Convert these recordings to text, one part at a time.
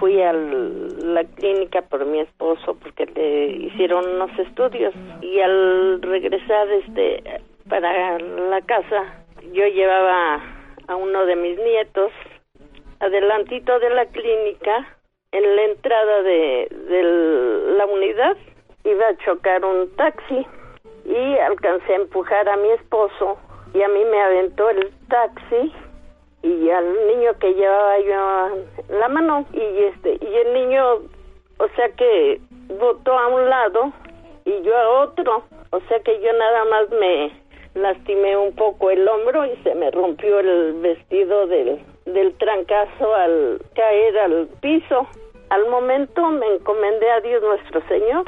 fui a la clínica por mi esposo porque le hicieron unos estudios. Y al regresar este para la casa yo llevaba a uno de mis nietos adelantito de la clínica en la entrada de, de la unidad iba a chocar un taxi y alcancé a empujar a mi esposo y a mí me aventó el taxi y al niño que llevaba yo la mano y este y el niño o sea que botó a un lado y yo a otro o sea que yo nada más me lastimé un poco el hombro y se me rompió el vestido del del trancazo al caer al piso. Al momento me encomendé a Dios nuestro Señor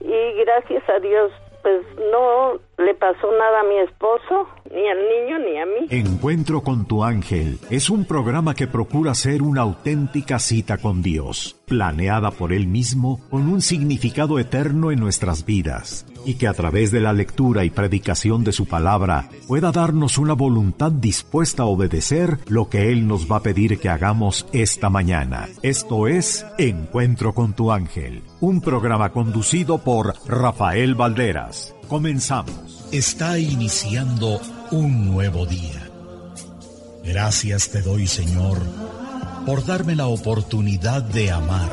y gracias a Dios pues no le pasó nada a mi esposo, ni al niño, ni a mí. Encuentro con tu ángel es un programa que procura ser una auténtica cita con Dios, planeada por Él mismo con un significado eterno en nuestras vidas, y que a través de la lectura y predicación de su palabra pueda darnos una voluntad dispuesta a obedecer lo que Él nos va a pedir que hagamos esta mañana. Esto es Encuentro con tu ángel, un programa conducido por Rafael Valderas. Comenzamos. Está iniciando un nuevo día. Gracias te doy, Señor, por darme la oportunidad de amar,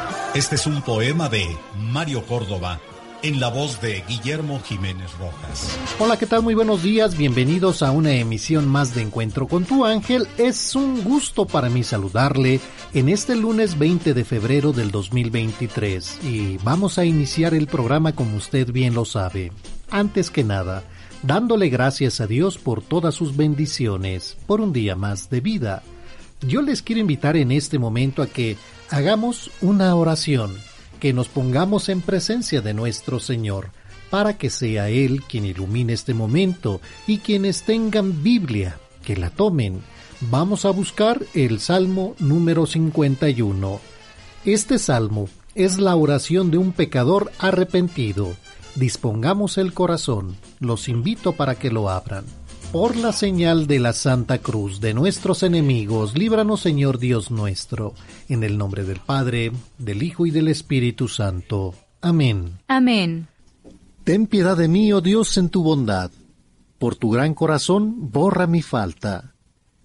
Este es un poema de Mario Córdoba en la voz de Guillermo Jiménez Rojas. Hola, ¿qué tal? Muy buenos días, bienvenidos a una emisión más de Encuentro con tu ángel. Es un gusto para mí saludarle en este lunes 20 de febrero del 2023 y vamos a iniciar el programa como usted bien lo sabe. Antes que nada, dándole gracias a Dios por todas sus bendiciones, por un día más de vida. Yo les quiero invitar en este momento a que hagamos una oración que nos pongamos en presencia de nuestro Señor, para que sea Él quien ilumine este momento y quienes tengan Biblia, que la tomen. Vamos a buscar el Salmo número 51. Este salmo es la oración de un pecador arrepentido. Dispongamos el corazón, los invito para que lo abran. Por la señal de la Santa Cruz de nuestros enemigos, líbranos Señor Dios nuestro, en el nombre del Padre, del Hijo y del Espíritu Santo. Amén. Amén. Ten piedad de mí, oh Dios, en tu bondad. Por tu gran corazón, borra mi falta.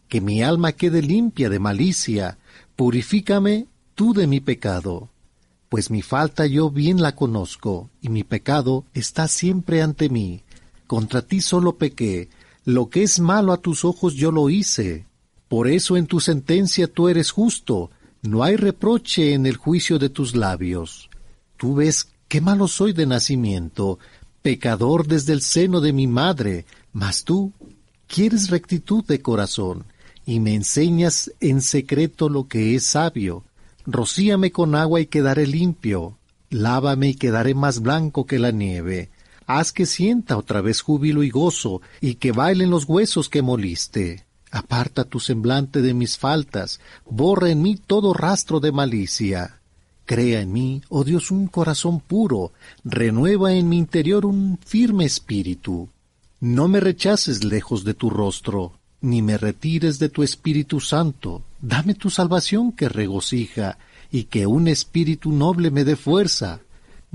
Que mi alma quede limpia de malicia. Purifícame tú de mi pecado. Pues mi falta yo bien la conozco, y mi pecado está siempre ante mí. Contra ti solo pequé, lo que es malo a tus ojos yo lo hice. Por eso en tu sentencia tú eres justo, no hay reproche en el juicio de tus labios. Tú ves qué malo soy de nacimiento, pecador desde el seno de mi madre, mas tú quieres rectitud de corazón, y me enseñas en secreto lo que es sabio. Rocíame con agua y quedaré limpio, lávame y quedaré más blanco que la nieve haz que sienta otra vez júbilo y gozo, y que bailen los huesos que moliste. Aparta tu semblante de mis faltas, borra en mí todo rastro de malicia. Crea en mí, oh Dios, un corazón puro, renueva en mi interior un firme espíritu. No me rechaces lejos de tu rostro, ni me retires de tu Espíritu Santo. Dame tu salvación que regocija, y que un espíritu noble me dé fuerza.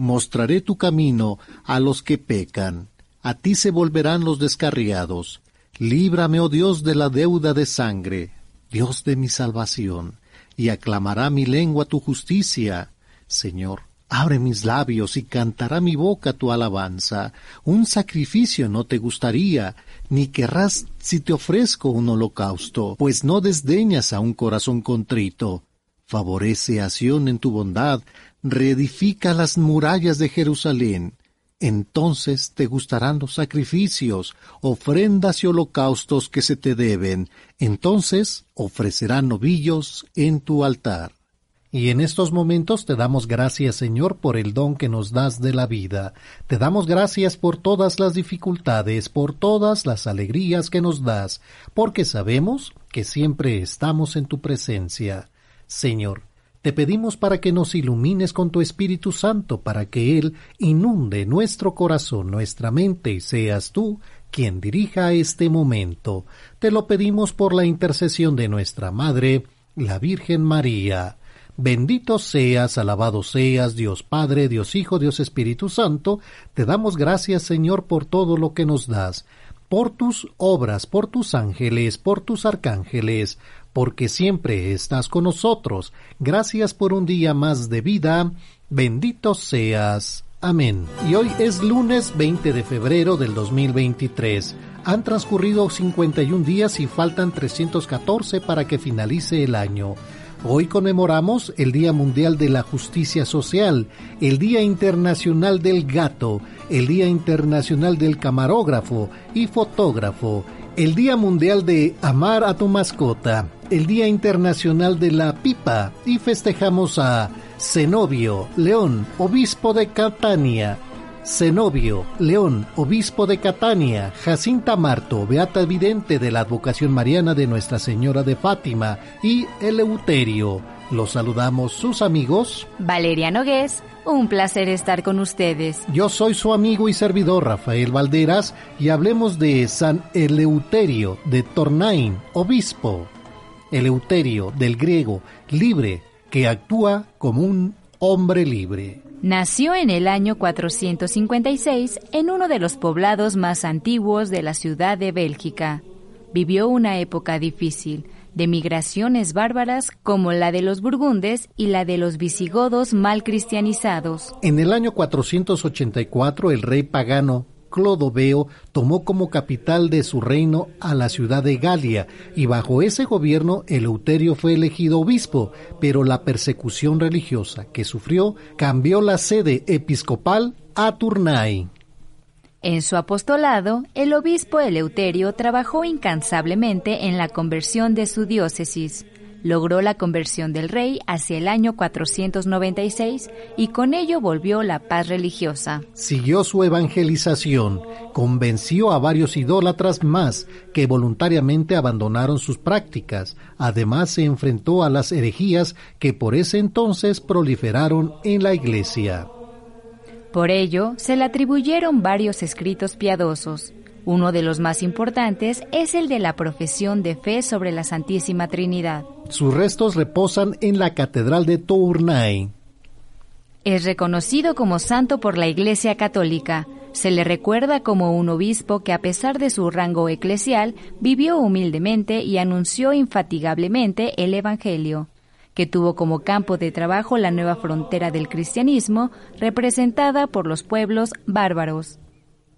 Mostraré tu camino a los que pecan, a ti se volverán los descarriados. Líbrame, oh Dios, de la deuda de sangre, Dios de mi salvación y aclamará mi lengua tu justicia. Señor, abre mis labios y cantará mi boca tu alabanza. Un sacrificio no te gustaría, ni querrás si te ofrezco un holocausto, pues no desdeñas a un corazón contrito. Favorece a en tu bondad, reedifica las murallas de Jerusalén. Entonces te gustarán los sacrificios, ofrendas y holocaustos que se te deben. Entonces ofrecerán novillos en tu altar. Y en estos momentos te damos gracias, Señor, por el don que nos das de la vida. Te damos gracias por todas las dificultades, por todas las alegrías que nos das, porque sabemos que siempre estamos en tu presencia. Señor, te pedimos para que nos ilumines con tu Espíritu Santo, para que Él inunde nuestro corazón, nuestra mente, y seas tú quien dirija este momento. Te lo pedimos por la intercesión de nuestra Madre, la Virgen María. Bendito seas, alabado seas, Dios Padre, Dios Hijo, Dios Espíritu Santo. Te damos gracias, Señor, por todo lo que nos das, por tus obras, por tus ángeles, por tus arcángeles, porque siempre estás con nosotros. Gracias por un día más de vida. Bendito seas. Amén. Y hoy es lunes 20 de febrero del 2023. Han transcurrido 51 días y faltan 314 para que finalice el año. Hoy conmemoramos el Día Mundial de la Justicia Social, el Día Internacional del Gato, el Día Internacional del Camarógrafo y Fotógrafo, el Día Mundial de Amar a tu mascota, el Día Internacional de la Pipa y festejamos a Zenobio León, obispo de Catania, Zenobio León, obispo de Catania, Jacinta Marto, beata vidente de la advocación mariana de Nuestra Señora de Fátima y Eleuterio. Los saludamos sus amigos. Valeria Nogués, un placer estar con ustedes. Yo soy su amigo y servidor Rafael Valderas y hablemos de San Eleuterio de Tornain, obispo. Eleuterio, del griego, libre, que actúa como un hombre libre. Nació en el año 456 en uno de los poblados más antiguos de la ciudad de Bélgica. Vivió una época difícil, de migraciones bárbaras como la de los burgundes y la de los visigodos mal cristianizados. En el año 484 el rey pagano Clodoveo tomó como capital de su reino a la ciudad de Galia y bajo ese gobierno Eleuterio fue elegido obispo, pero la persecución religiosa que sufrió cambió la sede episcopal a Tournai. En su apostolado, el obispo Eleuterio trabajó incansablemente en la conversión de su diócesis logró la conversión del rey hacia el año 496 y con ello volvió la paz religiosa. Siguió su evangelización, convenció a varios idólatras más que voluntariamente abandonaron sus prácticas. Además se enfrentó a las herejías que por ese entonces proliferaron en la iglesia. Por ello, se le atribuyeron varios escritos piadosos. Uno de los más importantes es el de la profesión de fe sobre la Santísima Trinidad. Sus restos reposan en la Catedral de Tournai. Es reconocido como santo por la Iglesia Católica. Se le recuerda como un obispo que a pesar de su rango eclesial vivió humildemente y anunció infatigablemente el Evangelio, que tuvo como campo de trabajo la nueva frontera del cristianismo representada por los pueblos bárbaros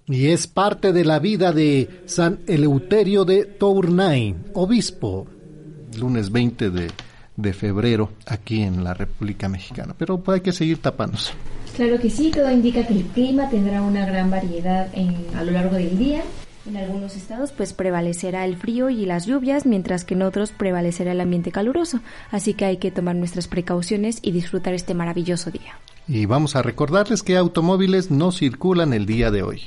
y es parte de la vida de San Eleuterio de Tournai, obispo, lunes 20 de, de, febrero aquí en la República Mexicana. Pero hay que seguir tapándose. Claro que sí, todo indica que el clima tendrá una gran variedad en, a lo largo del día. En algunos estados pues prevalecerá el frío y las lluvias, mientras que en otros prevalecerá el ambiente caluroso. Así que hay que tomar nuestras precauciones y disfrutar este maravilloso día. Y vamos a recordarles que automóviles no circulan el día de hoy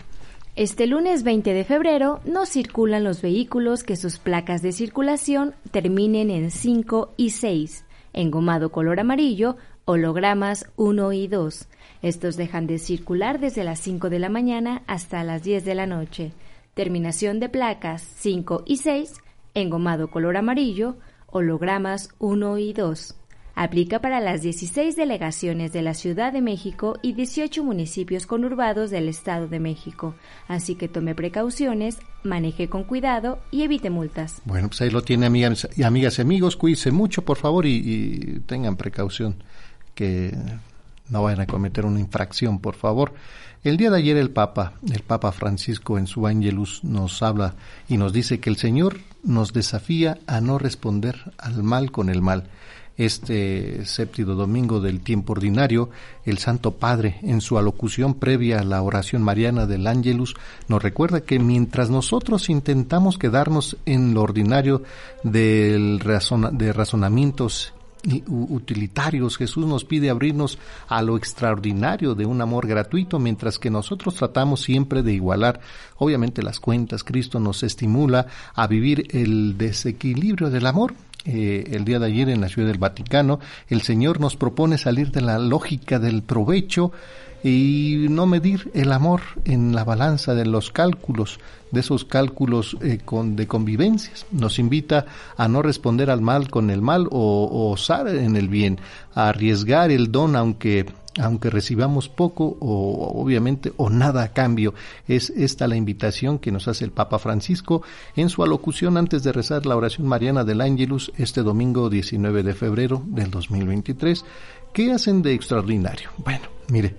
Este lunes 20 de febrero no circulan los vehículos que sus placas de circulación terminen en 5 y 6, engomado color amarillo, hologramas 1 y 2. Estos dejan de circular desde las 5 de la mañana hasta las 10 de la noche. Terminación de placas 5 y 6, engomado color amarillo, hologramas 1 y 2. Aplica para las 16 delegaciones de la Ciudad de México y 18 municipios conurbados del Estado de México. Así que tome precauciones, maneje con cuidado y evite multas. Bueno, pues ahí lo tiene, amigas y amigas y amigos. Cuídense mucho, por favor, y, y tengan precaución que no vayan a cometer una infracción, por favor. El día de ayer el Papa, el Papa Francisco en su Angelus nos habla y nos dice que el Señor nos desafía a no responder al mal con el mal. Este séptimo domingo del tiempo ordinario, el Santo Padre, en su alocución previa a la oración mariana del Ángelus, nos recuerda que mientras nosotros intentamos quedarnos en lo ordinario del de razonamientos utilitarios. Jesús nos pide abrirnos a lo extraordinario de un amor gratuito, mientras que nosotros tratamos siempre de igualar, obviamente, las cuentas. Cristo nos estimula a vivir el desequilibrio del amor eh, el día de ayer en la Ciudad del Vaticano, el Señor nos propone salir de la lógica del provecho y no medir el amor en la balanza de los cálculos, de esos cálculos eh, con, de convivencias. Nos invita a no responder al mal con el mal o, o osar en el bien, a arriesgar el don aunque aunque recibamos poco o obviamente o nada a cambio. Es esta la invitación que nos hace el Papa Francisco en su alocución antes de rezar la oración mariana del Ángelus este domingo 19 de febrero del 2023. ¿Qué hacen de extraordinario? Bueno, mire,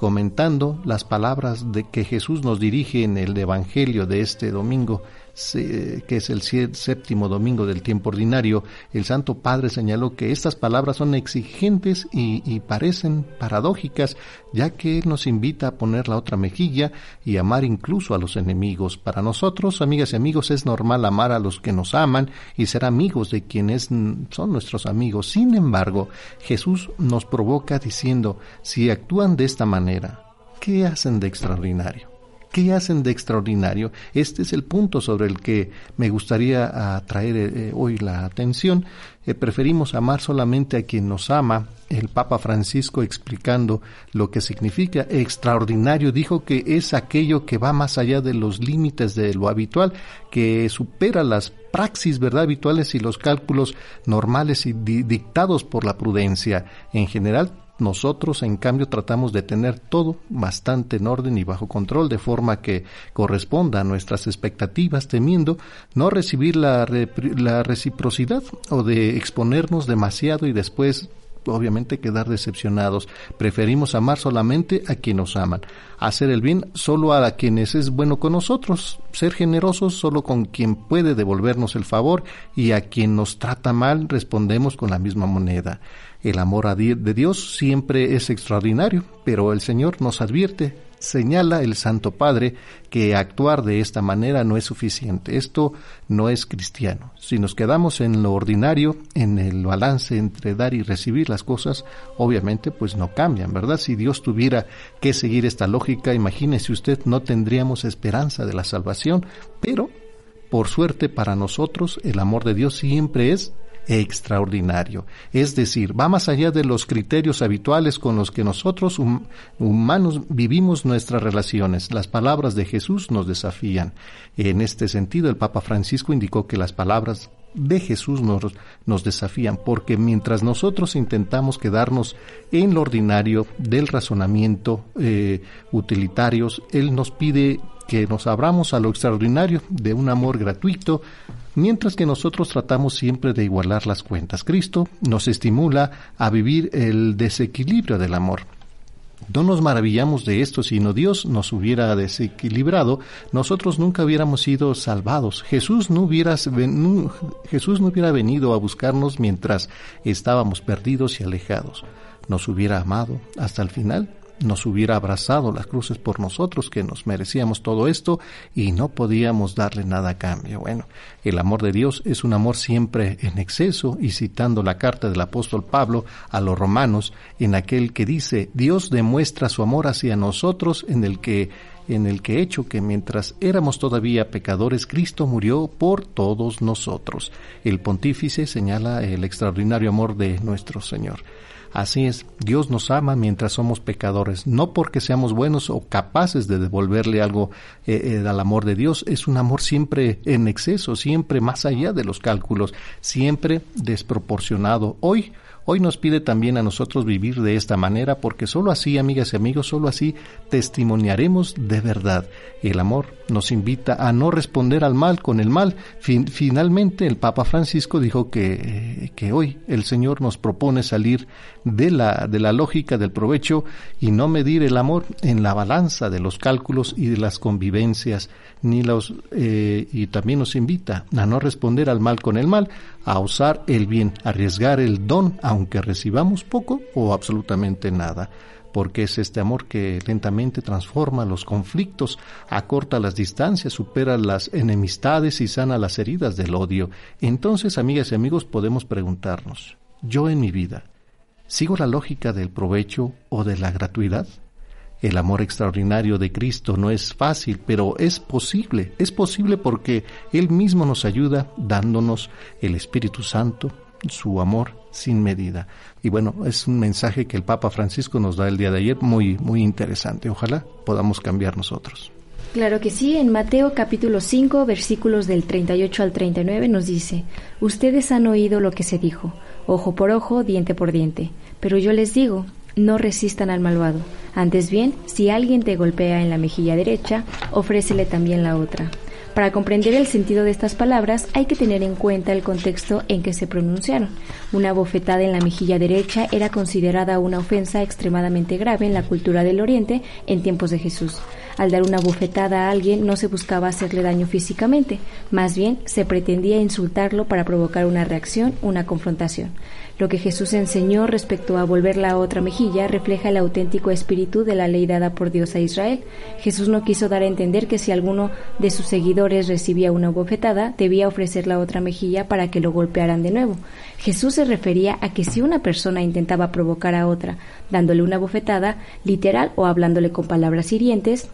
comentando las palabras de que Jesús nos dirige en el Evangelio de este domingo, que es el séptimo domingo del tiempo ordinario, el Santo Padre señaló que estas palabras son exigentes y, parecen paradójicas, ya que Él nos invita a poner la otra mejilla y amar incluso a los enemigos. Para nosotros, amigas y amigos, es normal amar a los que nos aman y ser amigos de quienes son nuestros amigos. Sin embargo, Jesús nos provoca diciendo, si actúan de esta manera, ¿qué hacen de extraordinario? ¿Qué hacen de extraordinario? Este es el punto sobre el que me gustaría atraer eh, eh, hoy la atención. Eh, preferimos amar solamente a quien nos ama. El Papa Francisco explicando lo que significa extraordinario dijo que es aquello que va más allá de los límites de lo habitual, que supera las praxis verdad habituales y los cálculos normales y dictados por la prudencia. En general nosotros, en cambio, tratamos de tener todo bastante en orden y bajo control, de forma que corresponda a nuestras expectativas, temiendo no recibir la, reciprocidad o de exponernos demasiado y después obviamente quedar decepcionados. Preferimos amar solamente a quienes nos aman, hacer el bien solo a quienes es bueno con nosotros, ser generosos solo con quien puede devolvernos el favor y a quien nos trata mal respondemos con la misma moneda. El amor de Dios siempre es extraordinario, pero el Señor nos advierte, señala el Santo Padre que actuar de esta manera no es suficiente. Esto no es cristiano. Si nos quedamos en lo ordinario, en el balance entre dar y recibir las cosas, obviamente pues no cambian, ¿verdad? Si Dios tuviera que seguir esta lógica, imagínese usted, no tendríamos esperanza de la salvación, pero por suerte para nosotros el amor de Dios siempre es extraordinario. Es decir, va más allá de los criterios habituales con los que nosotros humanos vivimos nuestras relaciones. Las palabras de Jesús nos desafían. En este sentido, el Papa Francisco indicó que las palabras de Jesús nos, nos desafían, porque mientras nosotros intentamos quedarnos en lo ordinario del razonamiento eh, utilitarios, Él nos pide que nos abramos a lo extraordinario de un amor gratuito, mientras que nosotros tratamos siempre de igualar las cuentas. Cristo nos estimula a vivir el desequilibrio del amor. No nos maravillamos de esto, sino Dios nos hubiera desequilibrado, nosotros nunca hubiéramos sido salvados. Jesús no, Jesús no hubiera venido a buscarnos mientras estábamos perdidos y alejados. Nos hubiera amado hasta el final nos hubiera abrazado las cruces por nosotros, que nos merecíamos todo esto y no podíamos darle nada a cambio. Bueno, el amor de Dios es un amor siempre en exceso y citando la carta del apóstol Pablo a los romanos, en aquel que dice, Dios demuestra su amor hacia nosotros en el que en el que hecho que mientras éramos todavía pecadores, Cristo murió por todos nosotros. El pontífice señala el extraordinario amor de nuestro Señor. Así es, Dios nos ama mientras somos pecadores, no porque seamos buenos o capaces de devolverle algo eh, eh, al amor de Dios, es un amor siempre en exceso, siempre más allá de los cálculos, siempre desproporcionado. Hoy, Hoy nos pide también a nosotros vivir de esta manera porque sólo así, amigas y amigos, sólo así testimoniaremos de verdad. El amor nos invita a no responder al mal con el mal. finalmente, el Papa Francisco dijo que, eh, que hoy el Señor nos propone salir de la, de la lógica del provecho y no medir el amor en la balanza de los cálculos y de las convivencias, ni los, eh, y también nos invita a no responder al mal con el mal, a usar el bien, arriesgar el don, aunque recibamos poco o absolutamente nada, porque es este amor que lentamente transforma los conflictos, acorta las distancias, supera las enemistades y sana las heridas del odio. Entonces, amigas y amigos, podemos preguntarnos, ¿yo en mi vida sigo la lógica del provecho o de la gratuidad? El amor extraordinario de Cristo no es fácil, pero es posible. Es posible porque Él mismo nos ayuda dándonos el Espíritu Santo, su amor sin medida. Y bueno, es un mensaje que el Papa Francisco nos da el día de ayer muy, muy interesante. Ojalá podamos cambiar nosotros. Claro que sí, en Mateo capítulo 5 versículos del 38 al 39 nos dice, Ustedes han oído lo que se dijo, ojo por ojo, diente por diente, pero yo les digo, no resistan al malvado. Antes bien, si alguien te golpea en la mejilla derecha, ofrécele también la otra. Para comprender el sentido de estas palabras hay que tener en cuenta el contexto en que se pronunciaron. Una bofetada en la mejilla derecha era considerada una ofensa extremadamente grave en la cultura del Oriente en tiempos de Jesús. Al dar una bofetada a alguien no se buscaba hacerle daño físicamente, más bien se pretendía insultarlo para provocar una reacción, una confrontación. Lo que Jesús enseñó respecto a volver la otra mejilla refleja el auténtico espíritu de la ley dada por Dios a Israel. Jesús no quiso dar a entender que si alguno de sus seguidores recibía una bofetada, debía ofrecer la otra mejilla para que lo golpearan de nuevo. Jesús se refería a que si una persona intentaba provocar a otra dándole una bofetada, literal o hablándole con palabras hirientes,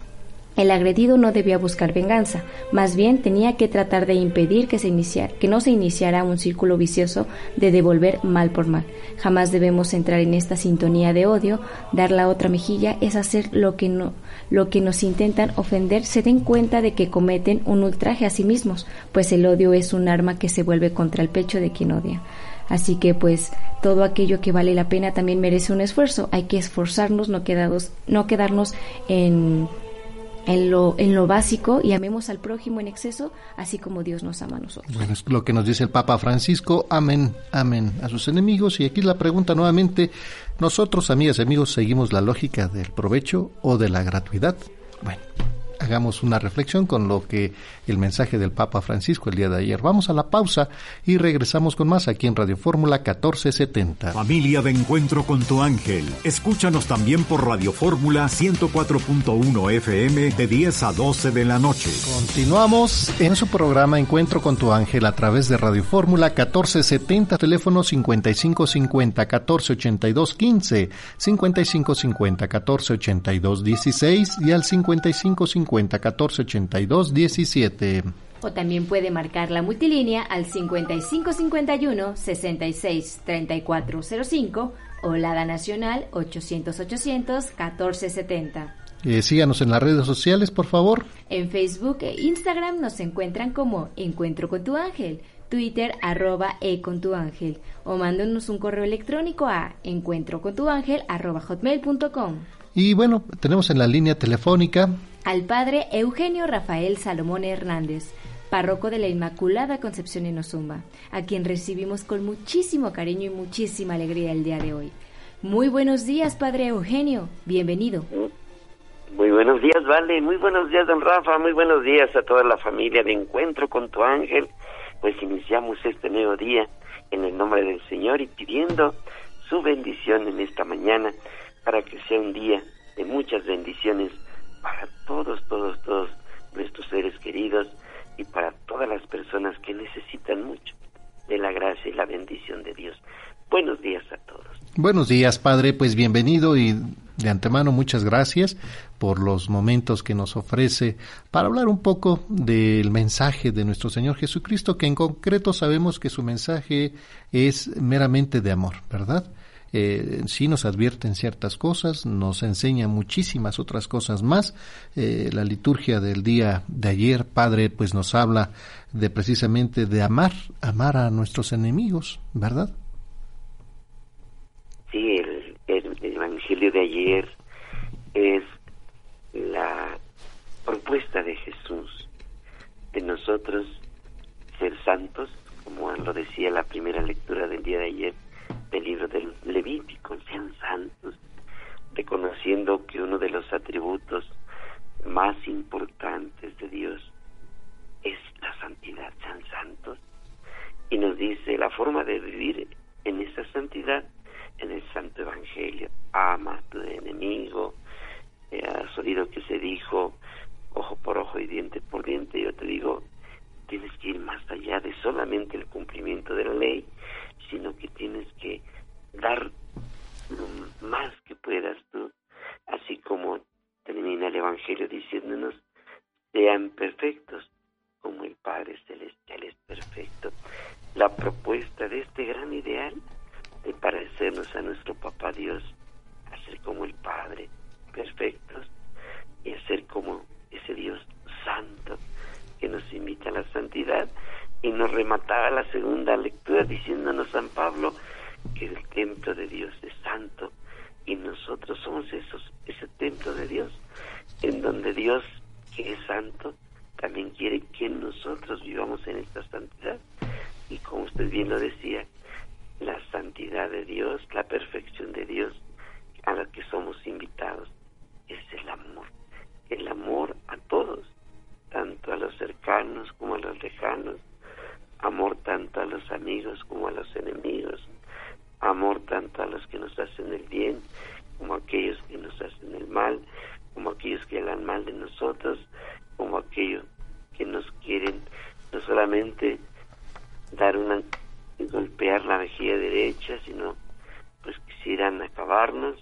el agredido no debía buscar venganza, más bien tenía que tratar de impedir que, se que no se iniciara un círculo vicioso de devolver mal por mal. Jamás debemos entrar en esta sintonía de odio. Dar la otra mejilla es hacer lo que, no, lo que nos intentan ofender se den cuenta de que cometen un ultraje a sí mismos, pues el odio es un arma que se vuelve contra el pecho de quien odia. Así que pues todo aquello que vale la pena también merece un esfuerzo. Hay que esforzarnos, no, quedados, no quedarnos en en lo, en lo básico y amemos al prójimo en exceso, así como Dios nos ama a nosotros. Bueno, es lo que nos dice el Papa Francisco, amén, amén a sus enemigos. Y aquí la pregunta nuevamente, ¿nosotros, amigas y amigos, seguimos la lógica del provecho o de la gratuidad? Bueno, hagamos una reflexión con lo que el mensaje del Papa Francisco el día de ayer. Vamos a la pausa y regresamos con más aquí en Radio Fórmula 1470. Familia de Encuentro con tu Ángel. Escúchanos también por Radio Fórmula 104.1 FM de 10 a 12 de la noche. Continuamos en su programa Encuentro con tu Ángel a través de Radio Fórmula 1470, teléfono 5550 1482 15, 5550 1482 16 y al 5550 14 82 17. O también puede marcar la multilínea al 5551 66 3405 o la nacional 800 800 1470. Eh, síganos en las redes sociales, por favor. En Facebook e Instagram nos encuentran como Encuentro con tu ángel, Twitter arroba e con tu ángel o mándanos un correo electrónico a encuentrocontuángel arroba hotmail.com. Y bueno, tenemos en la línea telefónica al padre Eugenio Rafael Salomón Hernández, párroco de la Inmaculada Concepción en Ozumba, a quien recibimos con muchísimo cariño y muchísima alegría el día de hoy. Muy buenos días, padre Eugenio, bienvenido. Muy buenos días, Vale, muy buenos días, don Rafa, muy buenos días a toda la familia de Encuentro con tu ángel. Pues iniciamos este nuevo día en el nombre del Señor y pidiendo su bendición en esta mañana para que sea un día de muchas bendiciones para todos, todos, todos nuestros seres queridos y para todas las personas que necesitan mucho de la gracia y la bendición de Dios. Buenos días a todos. Buenos días, Padre. Pues bienvenido y de antemano muchas gracias por los momentos que nos ofrece para hablar un poco del mensaje de nuestro Señor Jesucristo, que en concreto sabemos que su mensaje es meramente de amor, ¿verdad? Eh, sí nos advierten ciertas cosas, nos enseña muchísimas otras cosas más. Eh, la liturgia del día de ayer, Padre, pues nos habla de precisamente de amar, amar a nuestros enemigos, ¿verdad? Sí, el, Evangelio de ayer es la propuesta de Jesús de nosotros ser santos, como lo decía la primera lectura del día de ayer, del libro del Levítico, sean santos, reconociendo que uno de los atributos más importantes de Dios es la santidad, sean santos. Y nos dice la forma de vivir en esa santidad en el Santo Evangelio. Ama a tu enemigo. Eh, has que se dijo ojo por ojo y diente por diente. Yo te digo, tienes que ir más allá de solamente el cumplimiento de la ley, sino que tienes que dar lo más que puedas tú, así como termina el Evangelio diciéndonos, sean perfectos como el Padre Celestial es perfecto. La propuesta de este gran ideal de parecernos a nuestro Papá Dios, a ser como el Padre, perfectos, y a ser como ese Dios santo que nos invita a la santidad y nos remataba la segunda lectura diciéndonos San Pablo que el templo de Dios es santo y nosotros somos esos, ese templo de Dios en donde Dios que es santo también quiere que nosotros vivamos en esta santidad. Y como usted bien lo decía la santidad de Dios la perfección de Dios a la que somos invitados es el amor. El amor a todos tanto a los cercanos como a los lejanos, amor tanto a los amigos como a los enemigos, amor tanto a los que nos hacen el bien como a aquellos que nos hacen el mal, como a aquellos que hagan mal de nosotros, como a aquellos que nos quieren no solamente dar una golpear la mejilla derecha, sino pues quisieran acabarnos,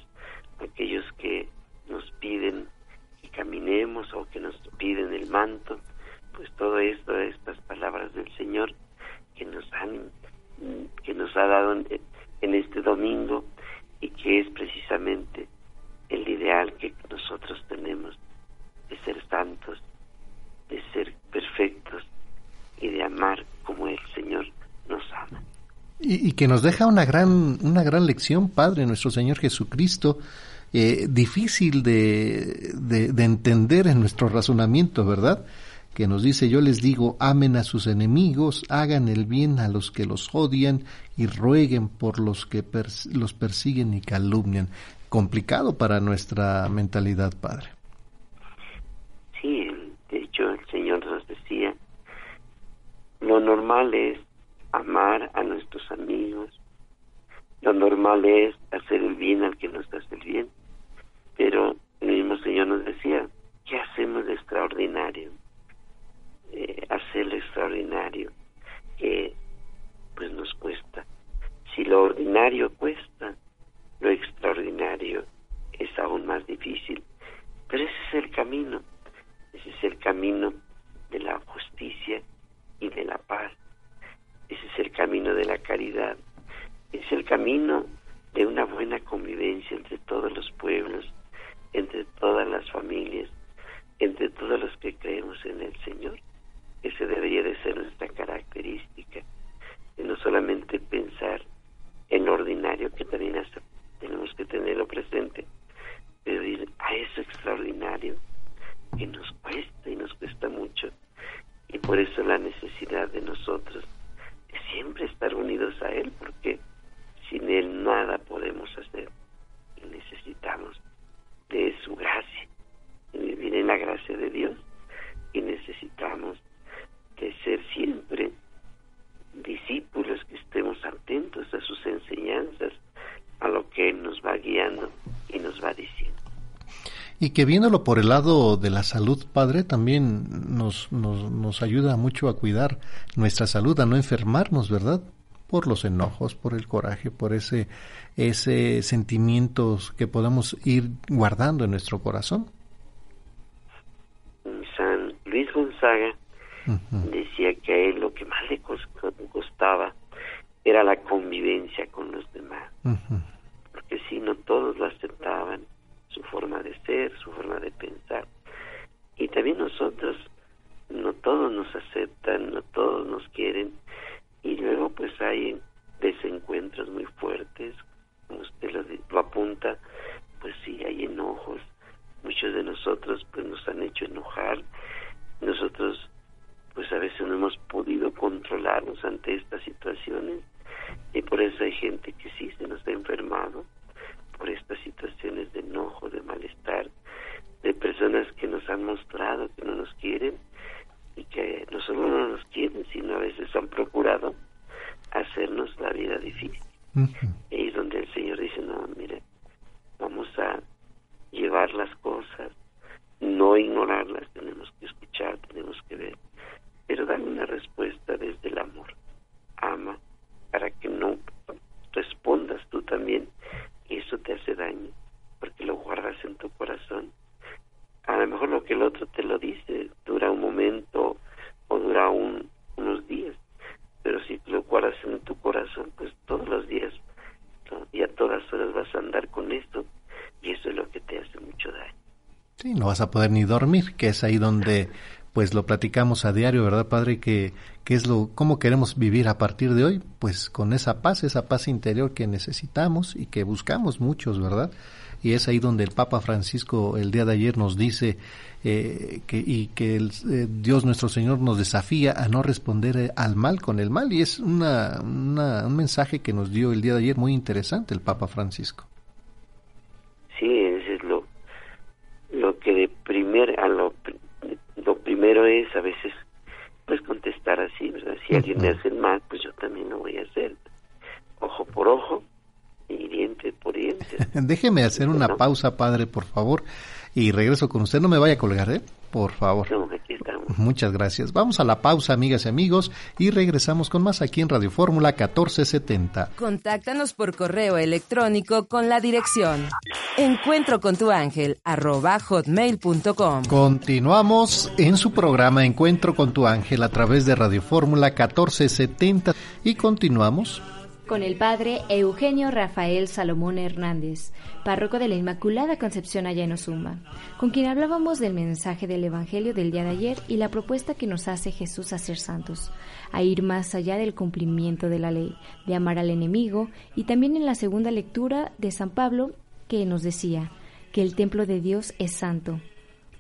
aquellos que nos piden caminemos o que nos piden el manto, pues todo esto, estas palabras del Señor que nos han, que nos ha dado en, este domingo y que es precisamente el ideal que nosotros tenemos de ser santos, de ser perfectos y de amar como el Señor nos ama. Y, que nos deja una gran, una gran lección, Padre, nuestro Señor Jesucristo, eh, difícil de, de, entender en nuestro razonamiento, ¿verdad? Que nos dice, yo les digo, amen a sus enemigos, hagan el bien a los que los odian y rueguen por los que los persiguen y calumnian. Complicado para nuestra mentalidad, Padre. Sí, de hecho el Señor nos decía, lo normal es amar a nuestros amigos, lo normal es hacer el bien al que nos hace el bien pero el mismo Señor nos decía, ¿qué hacemos de extraordinario? Eh, hacer lo extraordinario, que pues nos cuesta. Si lo ordinario cuesta, lo extraordinario es aún más difícil. Pero ese es el camino, ese es el camino de la justicia y de la paz. Ese es el camino de la caridad. Es el camino de una buena convivencia Y que viéndolo por el lado de la salud, Padre, también nos, nos, nos ayuda mucho a cuidar nuestra salud, a no enfermarnos, ¿verdad? Por los enojos, por el coraje, por ese, ese sentimientos que podamos ir guardando en nuestro corazón. San Luis Gonzaga decía que a él lo que más le costaba era la convivencia con los demás. Porque si no todos lo aceptaban, su forma de ser, su forma de pensar. Y también nosotros, no todos nos aceptan, no todos nos quieren. Y luego pues hay desencuentros muy fuertes, como usted lo, lo apunta, pues sí, hay enojos. Muchos de nosotros pues nos han hecho enojar. Nosotros pues a veces no hemos podido controlarnos ante estas situaciones y por eso hay gente que sí se nos ha enfermado por estas situaciones de enojo, de malestar, de personas que nos han mostrado que no nos quieren y que no solo no nos quieren, sino a veces han procurado hacernos la vida difícil. Y es donde el Señor dice, no, mire, vamos a llevar las cosas, no ignorarlas, tenemos que escuchar, tenemos que ver, pero dar una respuesta desde el amor. Ama para que no respondas tú también y eso te hace daño porque lo guardas en tu corazón. A lo mejor lo que el otro te lo dice dura un momento o dura un, unos días, pero si lo guardas en tu corazón, pues todos los días y a todas horas vas a andar con esto y eso es lo que te hace mucho daño. Sí, no a poder ni dormir, que es ahí donde pues lo platicamos a diario, ¿verdad, Padre? Que, es lo, cómo queremos vivir a partir de hoy, pues con esa paz, esa paz interior que necesitamos y que buscamos muchos, ¿verdad? Y es ahí donde el Papa Francisco el día de ayer nos dice eh, que, y que el, eh, Dios nuestro Señor nos desafía a no responder eh, al mal con el mal. Y es una, un mensaje que nos dio el día de ayer muy interesante el Papa Francisco. Déjeme hacer una pausa, padre, por favor, y regreso con usted. No me vaya a colgar, ¿eh? Por favor. Muchas gracias. Vamos a la pausa, amigas y amigos, y regresamos con más aquí en Radio Fórmula 1470. Contáctanos por correo electrónico con la dirección encuentro con tu ángel arroba hotmail.com. Continuamos en su programa Encuentro con tu ángel a través de Radio Fórmula 1470 y continuamos con el padre Eugenio Rafael Salomón Hernández, párroco de la Inmaculada Concepción allá en con quien hablábamos del mensaje del Evangelio del día de ayer y la propuesta que nos hace Jesús a ser santos, a ir más allá del cumplimiento de la ley, de amar al enemigo, y también en la segunda lectura de San Pablo que nos decía que el templo de Dios es santo,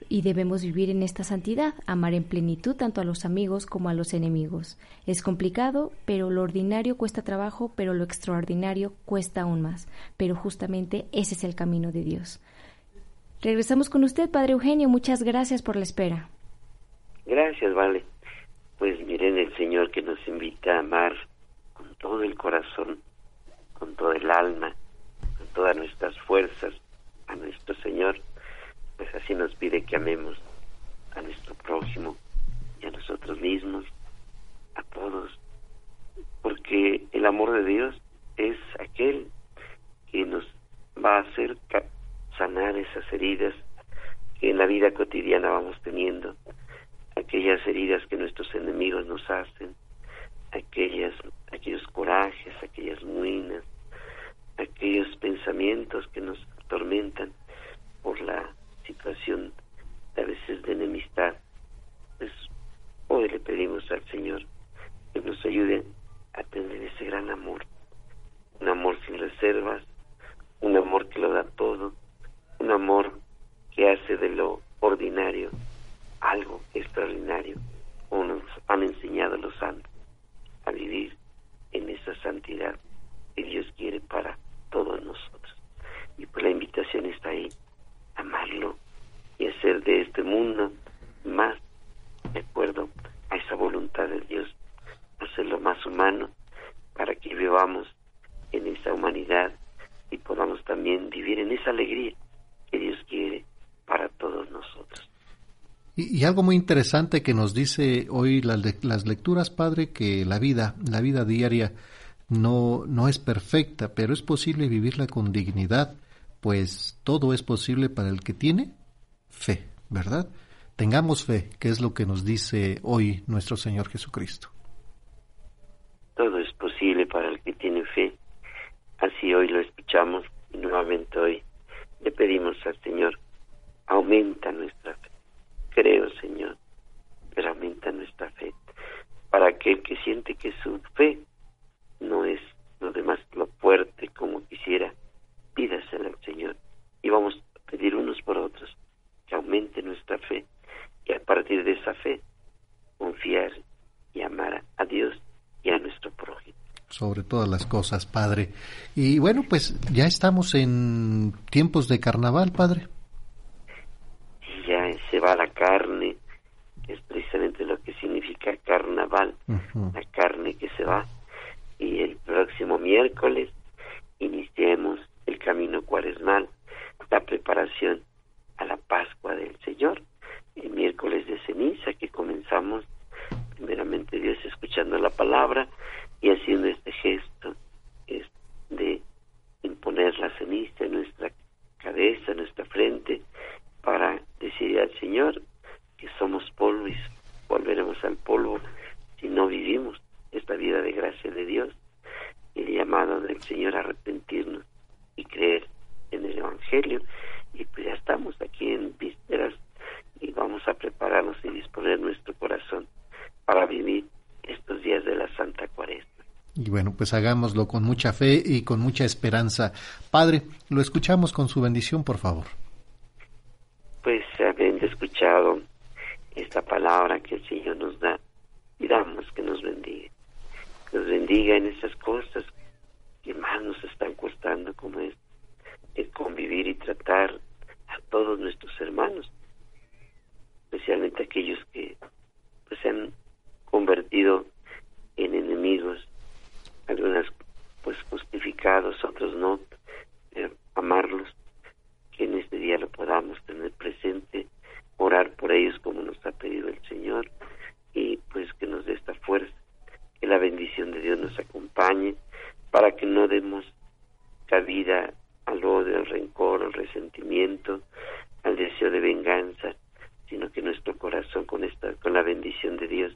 y debemos vivir en esta santidad, amar en plenitud tanto a los amigos como a los enemigos. Es complicado, pero lo ordinario cuesta trabajo, pero lo extraordinario cuesta aún más. Pero justamente ese es el camino de Dios. Regresamos con usted, Padre Eugenio. Muchas gracias por la espera. Gracias, vale. Pues miren el Señor que nos invita a amar con todo el corazón, con todo el alma, con todas nuestras fuerzas a nuestro Señor pues así nos pide que amemos a nuestro prójimo y a nosotros mismos, a todos, porque el amor de Dios es aquel que nos va a hacer sanar esas heridas que en la vida cotidiana vamos teniendo, aquellas heridas que nuestros enemigos nos hacen, aquellas, aquellos corajes, aquellas ruinas, aquellos pensamientos que nos atormentan por la situación a veces de enemistad, pues hoy le pedimos al Señor que nos ayude a tener ese gran amor, un amor sin reservas, un amor que lo da todo, un amor que hace de lo ordinario algo extraordinario, como nos han enseñado los santos, a vivir en esa santidad que Dios quiere para todos nosotros. Y pues la invitación está ahí, amarlo y hacer de este mundo más de acuerdo a esa voluntad de Dios, hacerlo más humano para que vivamos en esa humanidad y podamos también vivir en esa alegría que Dios quiere Y, algo muy interesante que nos dice hoy las, lecturas, Padre, que la vida, la vida diaria no, no es perfecta, pero es posible vivirla con dignidad, pues todo es posible para el que tiene fe, ¿verdad? Tengamos fe, que es lo que nos dice hoy nuestro Señor Jesucristo. Todo es posible para el que tiene fe. Así hoy lo escuchamos y nuevamente hoy le pedimos al Señor, aumenta nuestra fe. Creo, Señor, pero aumenta nuestra fe. Para aquel que siente que su fe no es lo demás lo fuerte como quisiera, pídasela al Señor. Y vamos a pedir unos por otros que aumente nuestra fe y a partir de esa fe confiar y amar a Dios y a nuestro prójimo. Sobre todas las cosas, Padre. Y bueno, pues ya estamos en tiempos de carnaval, Padre. Y ya se va la carne, es precisamente lo que significa carnaval, la carne que se va. Y el próximo miércoles iniciemos el camino cuaresmal, la preparación a la Pascua del Señor el miércoles de ceniza que comenzamos primeramente Dios escuchando la palabra y haciendo este gesto es de imponer la ceniza en nuestra cabeza, en nuestra frente, para decir al Señor que somos polvo y volveremos al polvo si no vivimos esta vida de gracia de Dios. El llamado del Señor a arrepentirnos y creer en el Evangelio. Y pues ya estamos aquí en vísperas y vamos a prepararnos y disponer nuestro corazón para vivir estos días de la Santa Cuaresma. Y bueno, pues hagámoslo con mucha fe y con mucha esperanza. Padre, lo escuchamos con su bendición, por favor. Pues habiendo escuchado esta palabra que el Señor nos da, pidamos que nos bendiga. Que nos bendiga en esas cosas que más nos están costando, como es el convivir y tratar a todos nuestros hermanos especialmente aquellos que pues, se han convertido en enemigos, algunas pues justificados, otros no, amarlos, que en este día lo podamos tener presente, orar por ellos como nos ha pedido el Señor y pues que nos dé esta fuerza, que la bendición de Dios nos acompañe para que no demos cabida al odio, al rencor, al resentimiento, al deseo de venganza, sino que nuestro corazón con esta con la bendición de Dios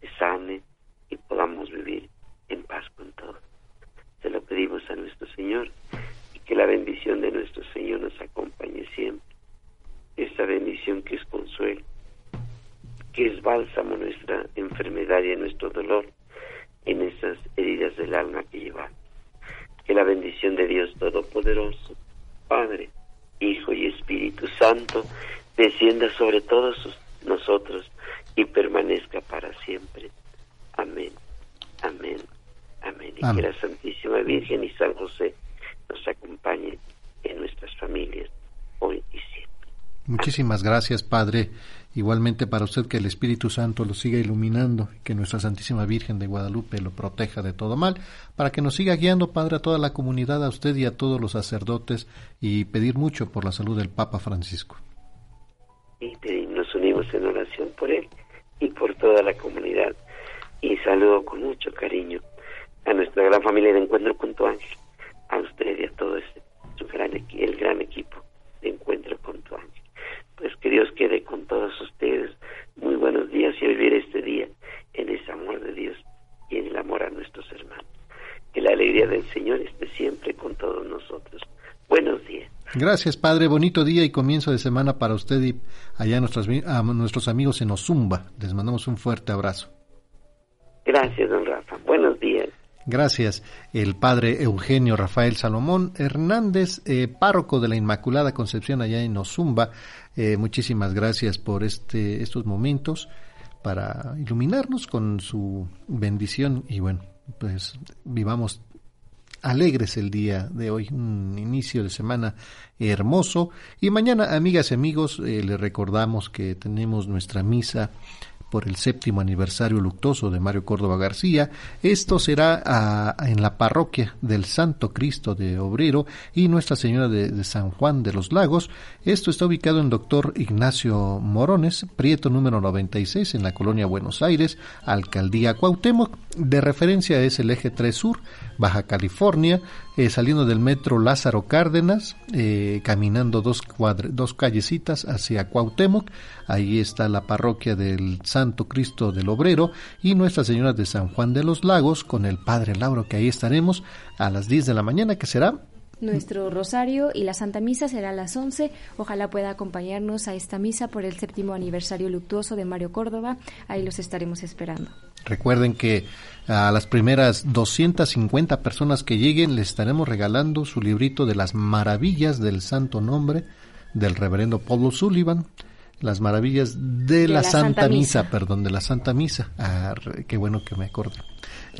se sane y podamos vivir en paz con todos. Se lo pedimos a nuestro Señor y que la bendición de nuestro Señor nos acompañe siempre. Esa bendición que es consuelo, que es bálsamo nuestra enfermedad y nuestro dolor en esas heridas del alma que llevamos. Que la bendición de Dios Todopoderoso, Padre, Hijo y Espíritu Santo, descienda sobre todos nosotros y permanezca para siempre. Amén, amén, amén. Y que la Santísima Virgen y San José nos acompañen en nuestras familias hoy y siempre. Gracias, Padre. Igualmente para usted que el Espíritu Santo lo siga iluminando que nuestra Santísima Virgen de Guadalupe lo proteja de todo mal, para que nos siga guiando, Padre, a toda la comunidad, a usted y a todos los sacerdotes y pedir mucho por la salud del Papa Francisco y nos unimos en oración por él y por toda la comunidad. Y saludo con mucho cariño a nuestra gran familia de Encuentro con tu Ángel, a usted y a todo este, su gran, el gran equipo de Encuentro con tu Ángel. Pues que Dios quede con todos ustedes. Muy buenos días y vivir este día en ese amor de Dios y en el amor a nuestros hermanos. Que la alegría del Señor esté siempre con todos nosotros. Buenos días. Gracias, Padre. Bonito día y comienzo de semana para usted y allá a nuestros, a nuestros amigos en Ozumba. Les mandamos un fuerte abrazo. Gracias, don Rafa. Buenos días. Gracias. El padre Eugenio Rafael Salomón Hernández, eh, párroco de la Inmaculada Concepción allá en Ozumba. Eh, muchísimas gracias por este, estos momentos para iluminarnos con su bendición y bueno, pues vivamos alegres el día de hoy, un inicio de semana hermoso. Y mañana, amigas y amigos, eh, les recordamos que tenemos nuestra misa por el séptimo aniversario luctuoso de Mario Córdoba García. Esto será ah, en la parroquia del Santo Cristo de Obrero y Nuestra Señora de, San Juan de los Lagos. Esto está ubicado en Doctor Ignacio Morones, Prieto número 96 en la colonia Buenos Aires, Alcaldía Cuauhtémoc. De referencia es el eje 3 Sur, Baja California, eh, saliendo del metro Lázaro Cárdenas, eh, caminando dos, dos callecitas hacia Cuauhtémoc. Ahí está la parroquia del Santo Cristo del Obrero y Nuestra Señora de San Juan de los Lagos con el Padre Lauro, que ahí estaremos a las 10 de la mañana, que será nuestro rosario y la Santa Misa será a las 11. Ojalá pueda acompañarnos a esta misa por el séptimo aniversario luctuoso de Mario Córdoba. Ahí los estaremos esperando. Recuerden que a las primeras 250 personas que lleguen les estaremos regalando su librito de las maravillas del santo nombre del reverendo Pablo Sullivan las maravillas de, la, Santa, Misa. perdón, de la Santa Misa. Ah, qué bueno que me acordé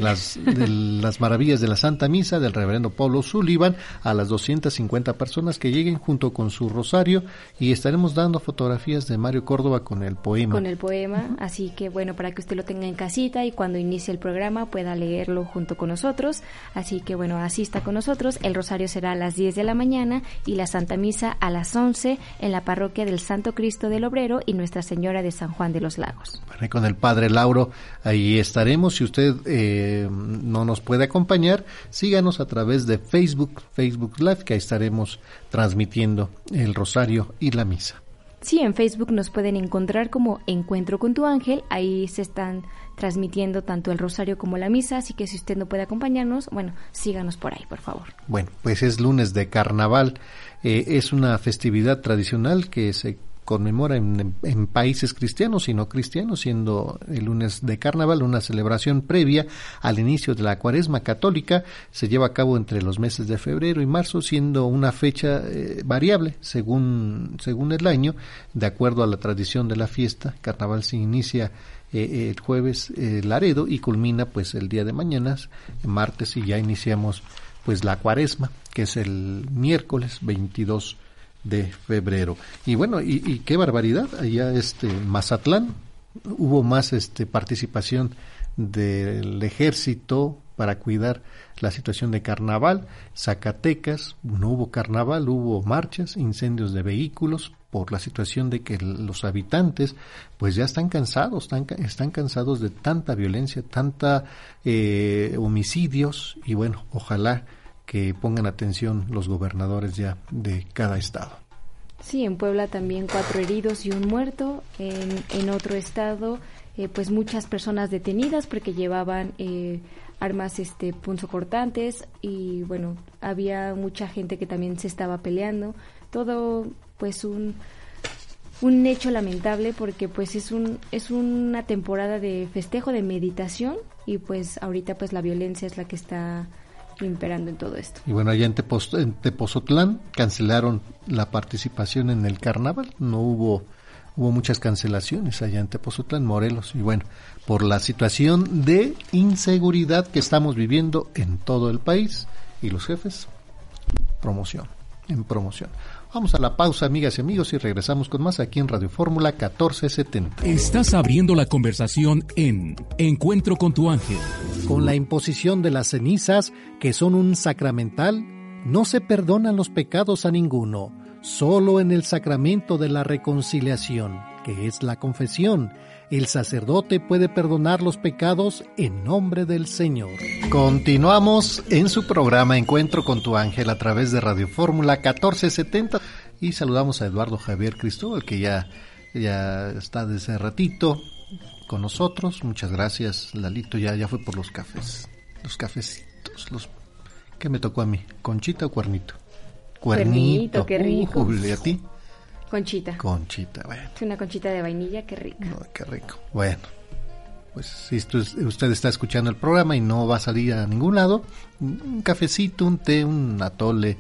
las, de las maravillas de la Santa Misa del reverendo Pablo Sullivan a las 250 personas que lleguen junto con su rosario y estaremos dando fotografías de Mario Córdoba con el poema. Con el poema, así que bueno, para que usted lo tenga en casita y cuando inicie el programa pueda leerlo junto con nosotros. Así que bueno, asista con nosotros. El rosario será a las 10 de la mañana y la Santa Misa a las 11 en la parroquia del Santo Cristo del Obrero y Nuestra Señora de San Juan de los Lagos. con el Padre Lauro, ahí estaremos. Si usted... Eh, no nos puede acompañar, síganos a través de Facebook, Facebook Live, que ahí estaremos transmitiendo el rosario y la misa. Sí, en Facebook nos pueden encontrar como Encuentro con tu ángel, ahí se están transmitiendo tanto el rosario como la misa, así que si usted no puede acompañarnos, bueno, síganos por ahí, por favor. Bueno, pues es lunes de carnaval, eh, es una festividad tradicional que se conmemora en, países cristianos y no cristianos, siendo el lunes de carnaval una celebración previa al inicio de la cuaresma católica. Se lleva a cabo entre los meses de febrero y marzo, siendo una fecha eh, variable según, según el año, de acuerdo a la tradición de la fiesta. Carnaval se inicia eh, el jueves eh, Laredo y culmina pues el día de mañana, martes, y ya iniciamos pues la cuaresma, que es el miércoles 22 de febrero. Y bueno, y, qué barbaridad, allá este Mazatlán hubo más este participación del ejército para cuidar la situación de carnaval, Zacatecas, no hubo carnaval, hubo marchas, incendios de vehículos por la situación de que los habitantes pues ya están cansados, están, están cansados de tanta violencia, tanta eh, homicidios y bueno, ojalá que pongan atención los gobernadores ya de cada estado. Sí, en Puebla también cuatro heridos y un muerto. En, en otro estado, eh, pues muchas personas detenidas porque llevaban eh, armas este punzocortantes y bueno, había mucha gente que también se estaba peleando. Todo pues un un hecho lamentable porque pues es un es una temporada de festejo de meditación y pues ahorita pues la violencia es la que está imperando en todo esto. Y bueno, allá en, Tepozotlán cancelaron la participación en el carnaval, no hubo hubo muchas cancelaciones allá en Tepozotlán, Morelos, y bueno, por la situación de inseguridad que estamos viviendo en todo el país y los jefes, promoción, en promoción. Vamos a la pausa, amigas y amigos, y regresamos con más aquí en Radio Fórmula 1470. Estás abriendo la conversación en Encuentro con tu ángel. Con la imposición de las cenizas, que son un sacramental, no se perdonan los pecados a ninguno, solo en el sacramento de la reconciliación, que es la confesión el sacerdote puede perdonar los pecados en nombre del Señor. Continuamos en su programa Encuentro con tu ángel a través de Radio Fórmula 1470 y saludamos a Eduardo Javier Cristóbal que ya, ya está desde ratito con nosotros. Muchas gracias, Lalito, ya, ya fue por los cafés, los cafecitos, los... ¿Qué me tocó a mí? ¿Conchita o cuernito? Cuernito, qué rico. ¿A ti? Conchita. Conchita, bueno. Es una conchita de vainilla, qué rico. qué rico. Bueno, pues si usted está escuchando el programa y no va a salir a ningún lado, un cafecito, un té, un atole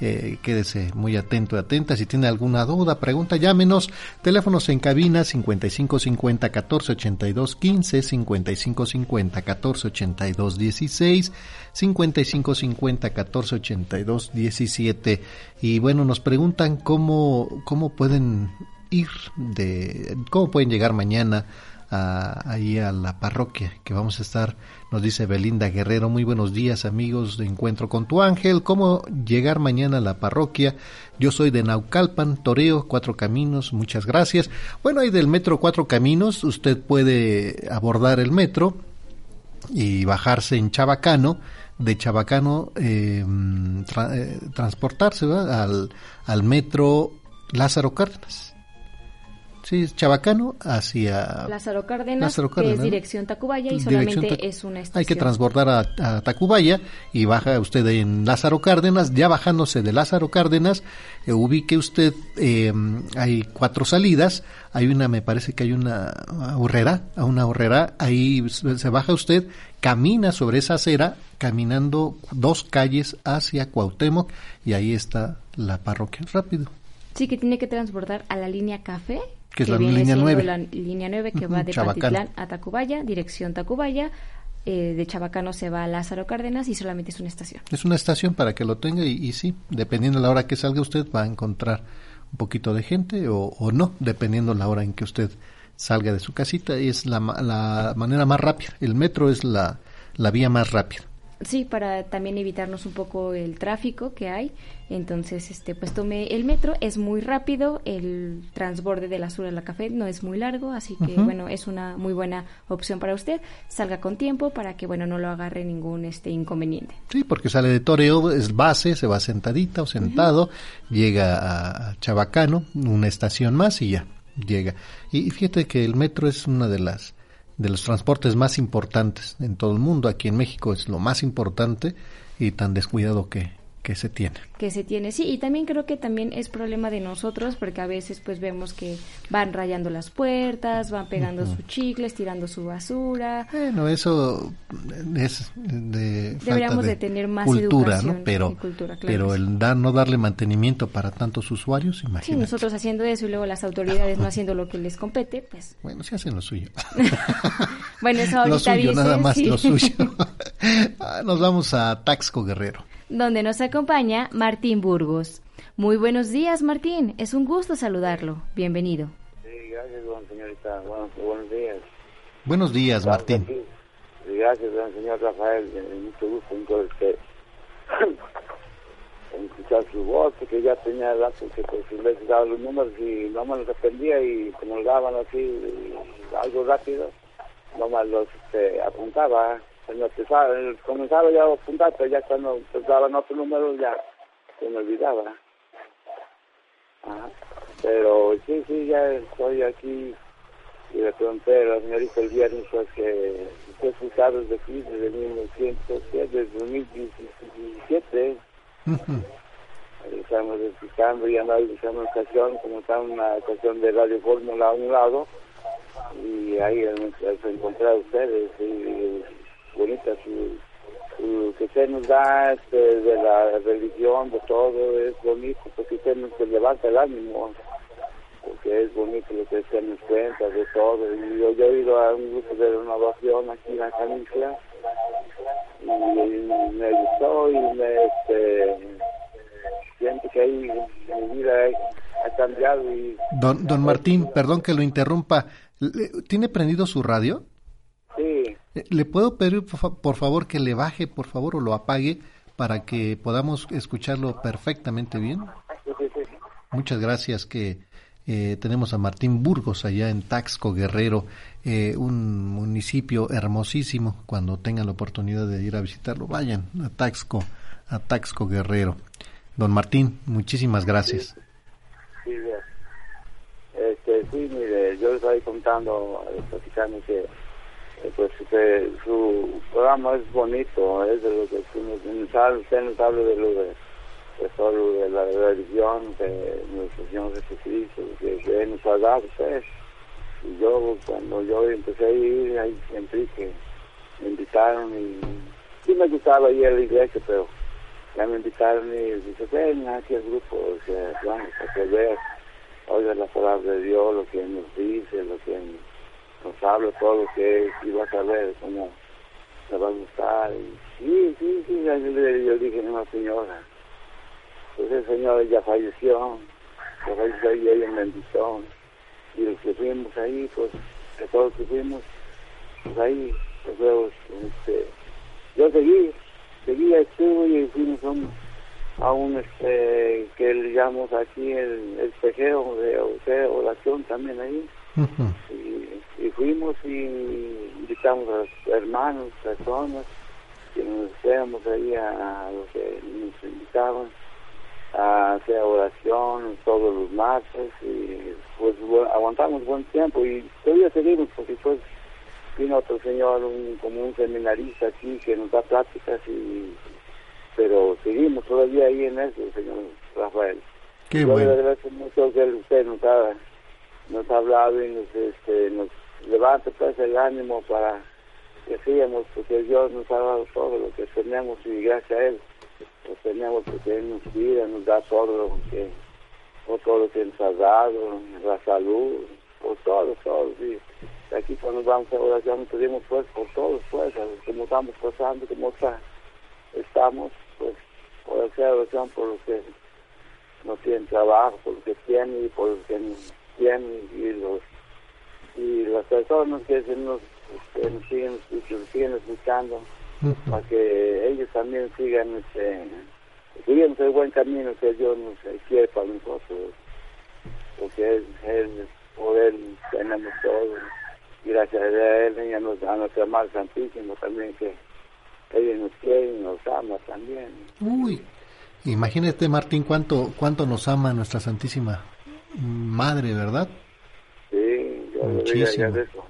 eh, quédese muy atento y atenta. Si tiene alguna duda, pregunta, llámenos. Teléfonos en cabina 5550 1482 15, 5550 1482 16, 5550 1482 17. Y bueno, nos preguntan cómo, cómo pueden ir de, cómo pueden llegar mañana ahí a la parroquia que vamos a estar, nos dice Belinda Guerrero, muy buenos días amigos de Encuentro con tu Ángel, ¿cómo llegar mañana a la parroquia? Yo soy de Naucalpan, Toreo, Cuatro Caminos, muchas gracias. Bueno, hay del metro Cuatro Caminos, usted puede abordar el metro y bajarse en Chabacano, de Chabacano eh, eh, transportarse al, al metro Lázaro Cárdenas Sí, Chabacano hacia Lázaro Cárdenas, que es dirección Tacubaya y solamente es una estación. Hay que transbordar a, Tacubaya y baja usted en Lázaro Cárdenas. Ya bajándose de Lázaro Cárdenas, eh, ubique usted, eh, hay cuatro salidas. Hay una, me parece que hay una horrera, a una horrera. Ahí se baja usted, camina sobre esa acera, caminando dos calles hacia Cuauhtémoc y ahí está la parroquia. Rápido. Sí, que tiene que transbordar a la línea Café que, es la línea 9. La línea 9 que va de Chabacano. a Tacubaya, dirección Tacubaya. Eh, de Chabacano se va a Lázaro Cárdenas y solamente es una estación. Es una estación para que lo tenga y, sí, dependiendo de la hora que salga usted va a encontrar un poquito de gente o, no, dependiendo la hora en que usted salga de su casita. Es la, la manera más rápida. El metro es la, la vía más rápida. Sí, para también evitarnos un poco el tráfico que hay. Entonces, este, pues tomé el metro, es muy rápido, el transborde de la sur a la café no es muy largo, así que bueno, es una muy buena opción para usted. Salga con tiempo para que bueno, no lo agarre ningún este inconveniente. Sí, porque sale de Toreo, es base, se va sentadita o sentado, llega a Chabacano, una estación más y ya llega. Y fíjate que el metro es una de las de los transportes más importantes en todo el mundo. Aquí en México es lo más importante y tan descuidado que, que se tiene. Que se tiene, sí, y también creo que también es problema de nosotros porque a veces pues vemos que van rayando las puertas, van pegando sus chicles, tirando su basura. Bueno, eso es de Deberíamos de, tener más cultura, ¿no? Pero, pero el dar, no darle mantenimiento para tantos usuarios, imagínate. Sí, nosotros haciendo eso y luego las autoridades no haciendo lo que les compete, pues... Bueno, sí hacen lo suyo. bueno, eso ahorita Lo suyo, nada más lo suyo. Ah, nos vamos a Taxco Guerrero donde nos acompaña Martín Burgos. Muy buenos días, Martín. Es un gusto saludarlo. Bienvenido. Sí, gracias, señorita. Buenos, días. Buenos días, Martín. gracias, señor Rafael. Mucho gusto en, escuchar su voz, porque ya tenía rato que pues, les daba los números y no me los aprendía y como daban así, algo rápido, no me los este, apuntaba cuando comenzaba ya a apuntar, pero ya cuando daban otro número ya se me olvidaba. Pero sí, sí, ya estoy aquí y le pregunté a la señorita el viernes pues que fue expulsado desde aquí desde 1907, desde 2017. Estamos explicando y analizando una estación, como está una estación de Radio Fórmula a un lado, y ahí se encontré a ustedes y bonita su, que usted nos da este, de la religión, de todo, es bonito, porque usted nos levanta el ánimo, porque es bonito lo que usted nos cuenta de todo. Y yo, he ido a un grupo de renovación aquí en la Canicia y, me gustó y me este, siento que ahí mi vida ha cambiado. Y, don, don Martín, perdón que lo interrumpa, ¿tiene prendido su radio? Eh, ¿Le puedo pedir por favor que le baje, por favor, o lo apague para que podamos escucharlo perfectamente bien? Muchas gracias que eh, tenemos a Martín Burgos allá en Taxco Guerrero, eh, un municipio hermosísimo. Cuando tengan la oportunidad de ir a visitarlo, vayan a Taxco, a Taxco Guerrero. Don Martín, muchísimas gracias. Sí, este, sí mire, yo estoy contando, platicando que eh, pues que su programa es bonito, es de lo que usted nos habla de lo de, de, de la religión, de nuestro Señor Jesucristo, que, que nos ha dado usted. Y yo, cuando yo empecé a ir, ahí siempre que me invitaron y sí me gustaba ir a la iglesia, pero ya me invitaron y dice, ven aquí al grupo, sea, vamos a que veas, oiga la palabra de Dios, lo que nos dice, lo que nos habla todo lo que es y vas a ver cómo te va a gustar. Y, sí, sí, sí, yo, dije, no, señora, pues el señor ya falleció, ya falleció y ella me invitó. Y los que fuimos ahí, pues de todos que fuimos, pues ahí, pues luego, este, yo seguí, seguí, estuve y fuimos a un, a un este, que le llamamos aquí el, el pejeo de, oración también ahí. y, y, fuimos y invitamos a los hermanos, personas, que nos fuéramos ahí a, los que nos invitaban a hacer oración todos los martes y pues aguantamos buen tiempo y todavía seguimos porque pues vino otro señor un, como un seminarista aquí que nos da pláticas y pero seguimos todavía ahí en eso señor Rafael Qué bueno. le agradezco mucho que usted nos ha nos ha hablado y nos este nos levanta pues el ánimo para que sigamos porque Dios nos ha dado todo lo que tenemos y gracias a él pues tenemos porque Él nos cuida, nos da todo lo que, todo lo que nos ha dado, la salud, por todo, todo, sí. Aquí cuando vamos a oración pedimos pues por todos, pues, como estamos pasando, como está, estamos, pues, por hacer oración por los que no tienen trabajo, por los que tienen y por los que no tienen y los y las personas que, se nos, que nos siguen, que nos siguen escuchando para que ellos también sigan este sigan el buen camino que Dios nos quiere para nosotros porque él, él por él tenemos todo gracias a él y a, nos, a nuestra Madre Santísima también que ella nos quiere y nos ama también. Uy imagínate Martín cuánto cuánto nos ama nuestra Santísima Madre verdad sí yo muchísimo eso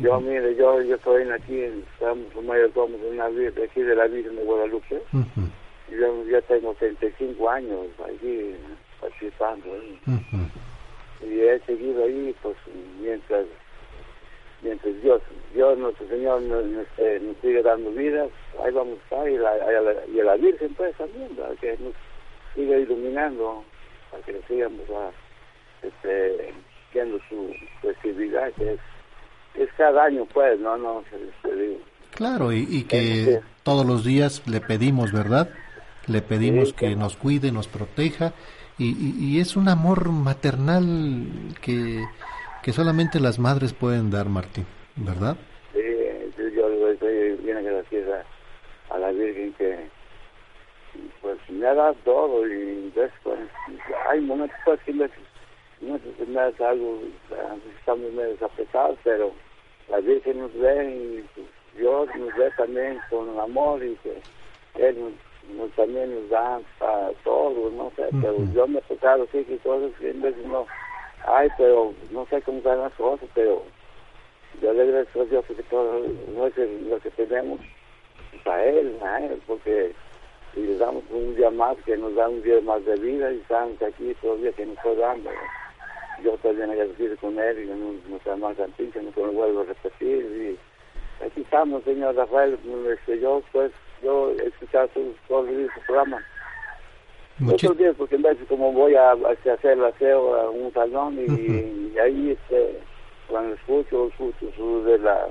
yo, mire, yo, yo estoy aquí, estamos somos una de aquí de la Virgen de Guadalupe. Uh -huh. y yo ya tengo 35 años aquí participando. Uh -huh. Y he seguido ahí, pues, mientras mientras Dios, Dios nuestro Señor nos, nos, eh, nos sigue dando vidas, ahí vamos a estar, y, la, y, la, y a la Virgen pues también, ¿verdad? que nos sigue iluminando, para que sigamos a, este, viendo su festividad, que es es cada año, pues, no, no, se digo. Claro, y, y que este, todos los días le pedimos, ¿verdad? Le pedimos sí, que que nos cuide, nos proteja, y, y, y, es un amor maternal que, que solamente las madres pueden dar, Martín, ¿verdad? Sí, yo le doy bien agradecida a la Virgen que pues me ha dado todo y después hay momentos pues que me, no sé, me hace algo, estamos medio apretados, pero la Virgen nos ve y pues, Dios nos ve también con amor y que Él nos, nos también nos da para todo, no sé, pero yo me he tocado sí que cosas que en veces no, ay, pero no sé cómo están las cosas, pero yo le agradezco a Dios porque todo no es lo que tenemos para Él, a Él, porque si le damos un día más, que nos da un día más de vida y estamos aquí todavía que nos está dando. Yo también agradecido con él y con nuestra hermana Santísima, que no vuelvo a repetir. Y aquí estamos, señor Rafael. Este, yo, pues, yo he escuchado su, todo el su programa. Otros días, porque en vez como voy a, a hacer el aseo a un salón y, y ahí, este, cuando escucho, escucho su de la,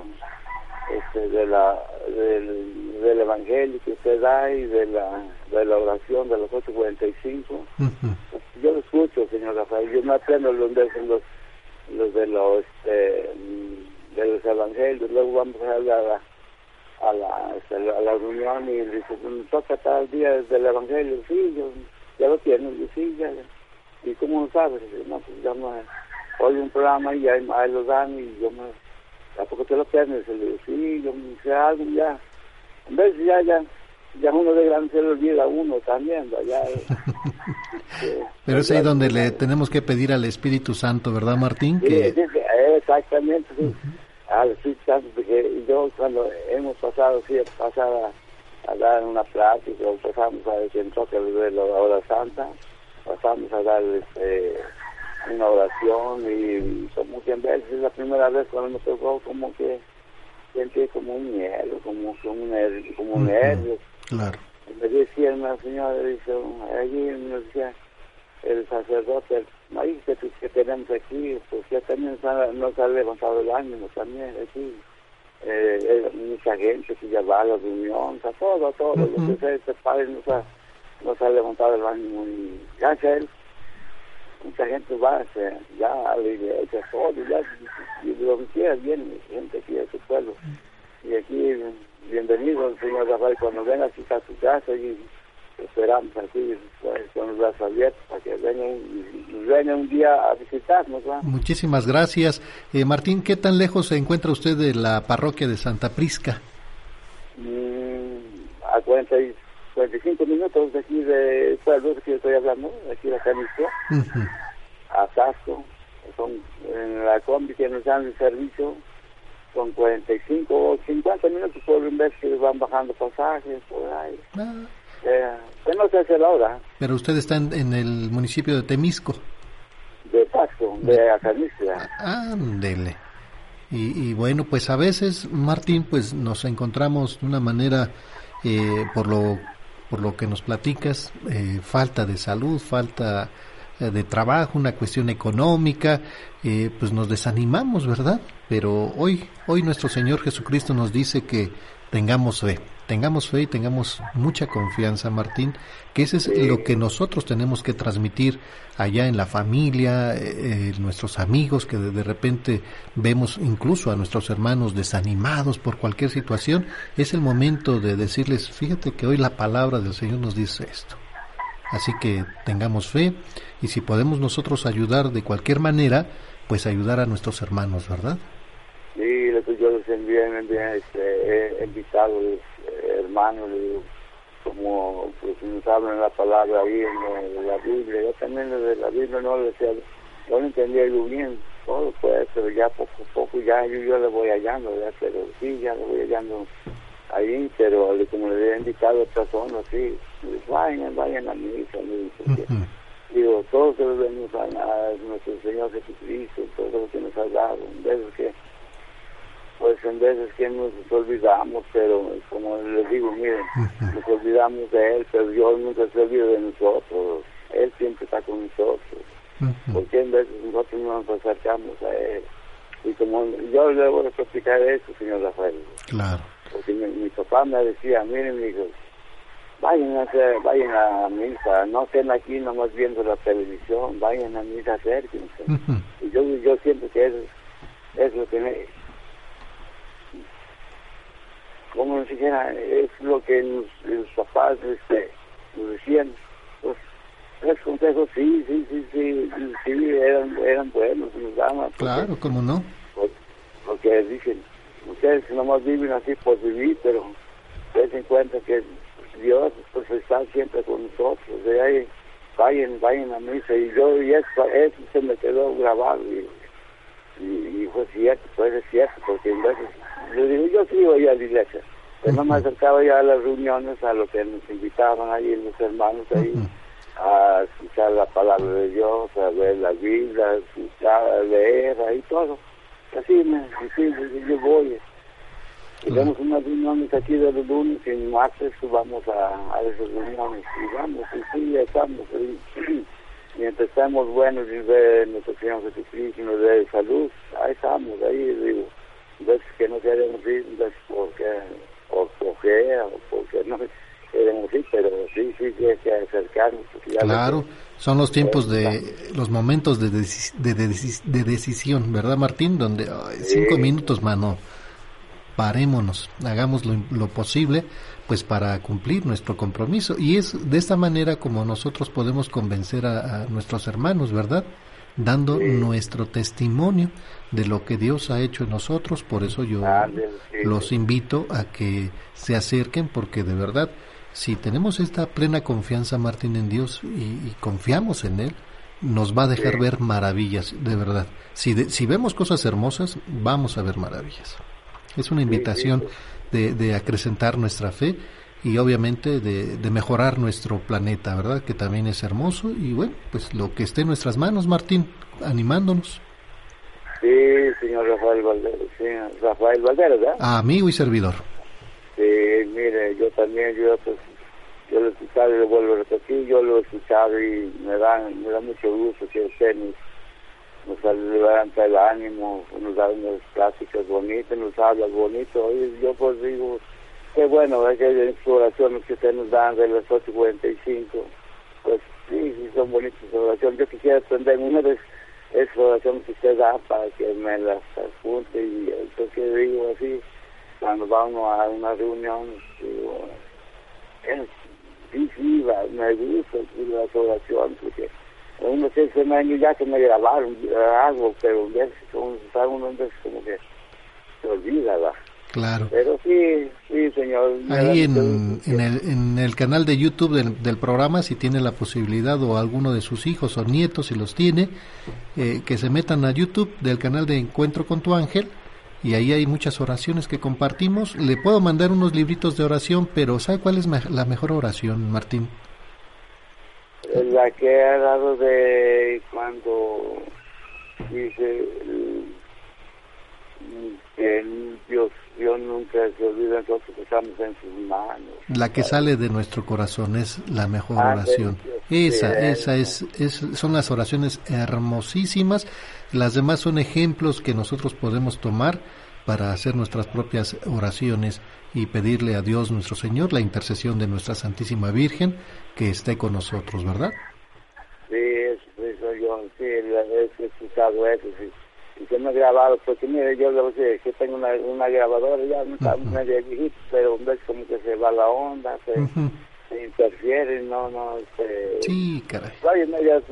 este, de la, del, del evangelio que usted da y de la, de la oración de los 8.45 Ujú. yo lo escucho, señor Rafael, yo no aprendo los de los, los de los, este, mm, de los evangelios, luego vamos a la, a la, este, a la reunión y dice, me toca tal día del evangelio, sí, yo, ya lo tiene, yo sí, ya, y cómo lo sabes, no, pues ya me, oye un programa y ahí, ahí lo dan y yo me, ¿a poco te lo? Y le digo, sí, yo me sé algo ya, en vez de ya, ya, ya uno de grande se le olvida uno también, ya, este, Pero es ahí donde le tenemos que pedir al Espíritu Santo, ¿verdad, Martín? Sí, Que sí, sí, exactamente, sí. Al Espíritu Santo, porque yo cuando hemos pasado, sí, pasar a, a dar una plática, o pasamos a decir en toque de la hora santa, pasamos a dar este, una oración y como muchas veces es la primera vez cuando me tocó como que sentí como un miedo, como, como un nervio, como un nervio. claro. Me decía una señora, dice, allí me decía el sacerdote, ahí que, que tenemos aquí, pues ya también nos ha levantado el ánimo también aquí. Eh, eh, mucha gente que ya va a la reunión, o sea, todo, todo, Ujú. lo que sea, este padre nos ha, nos ha levantado el ánimo y gracias a él, mucha gente va ya a la iglesia, solo, ya, y de donde quiera viene gente aquí de su pueblo. Y aquí, bienvenido, señor Rafael, cuando venga aquí a su casa y esperamos aquí pues, con los brazos abiertos para que venga un, un día a visitarnos. Muchísimas gracias. Eh, Martín, ¿qué tan lejos se encuentra usted de la parroquia de Santa Prisca? Mm, a 40 y 45 minutos de aquí de pueblo que estoy hablando, aquí de Jalisco, a Tasco, son en la combi que nos dan el servicio, son 45 o 50 minutos por vez que van bajando pasajes por ahí. Ah. Eh, no se hace la hora. Pero usted está en, el municipio de Temisco. De Tasco, de Acalicia. Ándele. Y, y, bueno, pues a veces, Martín, pues nos encontramos de una manera, eh, por, lo, por lo que nos platicas, eh, falta de salud, falta eh, de trabajo, una cuestión económica, pues nos desanimamos, ¿verdad? Pero hoy, hoy nuestro Señor Jesucristo nos dice que tengamos fe tengamos fe y tengamos mucha confianza, Martín, que ese es lo que nosotros tenemos que transmitir allá en la familia, eh, eh, nuestros amigos, que de, repente vemos incluso a nuestros hermanos desanimados por cualquier situación, es el momento de decirles, fíjate que hoy la palabra del Señor nos dice esto. Así que tengamos fe y si podemos nosotros ayudar de cualquier manera, pues ayudar a nuestros hermanos, ¿verdad? Sí, yo les envié, me este, invitado hermano, como pues nos hablan la palabra ahí en, la Biblia, yo también de la Biblia no le decía, no lo entendía yo bien, todo pues, pero ya poco a poco ya yo, yo le voy hallando, ya, pero sí, ya le voy hallando ahí, pero como le había indicado a otras zonas, sí, pues, vayan, vayan a misa, digo, todos los venimos a, a, nuestro Señor Jesucristo, todo lo que nos ha dado, vez de que pues en veces que nos olvidamos, pero como les digo, miren, nos olvidamos de Él, pero Dios nunca se olvida de nosotros, Él siempre está con nosotros, porque en veces nosotros no nos acercamos a Él. Y como yo le voy a explicar eso, señor Rafael. Claro. Porque mi, papá me decía, miren, hijos, vayan a, hacer, vayan a misa, no estén aquí nomás viendo la televisión, vayan a misa, acérquense. Y yo, yo siento que eso es lo que me, como siquiera es lo que los, papás este, nos decían, pues esos consejos sí, sí, sí, sí, sí, eran, eran buenos, nos daban. Claro, ¿cómo no? Porque, dicen, ustedes nomás viven así por vivir, pero se en cuenta que Dios pues está siempre con nosotros, de ahí vayan, vayan a misa, y yo, y eso, eso se me quedó grabado, y, y, fue cierto, fue cierto, porque en veces yo digo, yo sí voy a la iglesia, pero no me acercaba ya a las reuniones, a lo que nos invitaban ahí los hermanos ahí, a escuchar la palabra de Dios, a ver la Biblia, a escuchar, a leer, ahí todo. Así me, así, yo voy. Tenemos unas reuniones aquí de los lunes y en martes vamos a, a esas reuniones y vamos, y sí, estamos. mientras estamos buenos y de nuestro Señor Jesucristo y nos dé salud, ahí estamos, ahí digo veces que no queremos ir, veces porque, por flojera o porque no queremos ir, pero sí, sí, sí hay que acercarnos. Claro, son los tiempos de, los momentos de, de, de, decisión, ¿verdad Martín? Donde cinco minutos, mano, parémonos, hagamos lo, lo posible pues para cumplir nuestro compromiso y es de esta manera como nosotros podemos convencer a, a nuestros hermanos, ¿verdad? Dando nuestro testimonio de lo que Dios ha hecho en nosotros. Por eso yo los invito a que se acerquen porque de verdad, si tenemos esta plena confianza, Martín, en Dios y, confiamos en Él, nos va a dejar ver maravillas, de verdad. Si, si vemos cosas hermosas, vamos a ver maravillas. Es una invitación de, de acrecentar nuestra fe y obviamente de, de, mejorar nuestro planeta, ¿verdad? Que también es hermoso y bueno, pues lo que esté en nuestras manos, Martín, animándonos. Sí, señor Rafael Valderas, sí, Rafael Valderas, ¿verdad? amigo y servidor. Sí, mire, yo también, yo pues, yo lo he escuchado y lo vuelvo a repetir, yo lo he escuchado y me da, me da mucho gusto que usted nos, nos levanta el ánimo, nos da unas pláticas bonitas, nos habla bonito, y yo pues digo, qué bueno, es que hay exploraciones que se nos dan de las 8.45, pues Sí, sí, son bonitas oraciones. Yo quisiera aprender una de esas oraciones que usted da para que me las apunte y entonces digo así, cuando vamos a una reunión, digo, es, sí, me gusta las oraciones porque uno se, se me ya que me grabaron algo, pero veces como, uno veces como que se olvida, ¿verdad? Claro. Pero sí, sí, señor. Ahí en, en, el, en el canal de YouTube del, del, programa, si tiene la posibilidad o alguno de sus hijos o nietos, si los tiene, eh, que se metan a YouTube del canal de Encuentro con tu Ángel y ahí hay muchas oraciones que compartimos. Le puedo mandar unos libritos de oración, pero ¿sabe cuál es la mejor oración, Martín? La que ha dado de cuando dice que Dios Dios nunca se olvida nosotros estamos en sus manos. La que sale de nuestro corazón es la mejor ah, oración. Esa, esa es, es, son las oraciones hermosísimas. Las demás son ejemplos que nosotros podemos tomar para hacer nuestras propias oraciones y pedirle a Dios nuestro Señor la intercesión de nuestra Santísima Virgen que esté con nosotros, ¿verdad? Sí, eso, yo, sí, he escuchado eso, sí y que no he grabado, porque mire, yo lo sé, que tengo una, una grabadora, ya no está medio viejito, pero ves como que se va la onda, se, interfiere, no, no, este... Sí, caray. Oye, medio,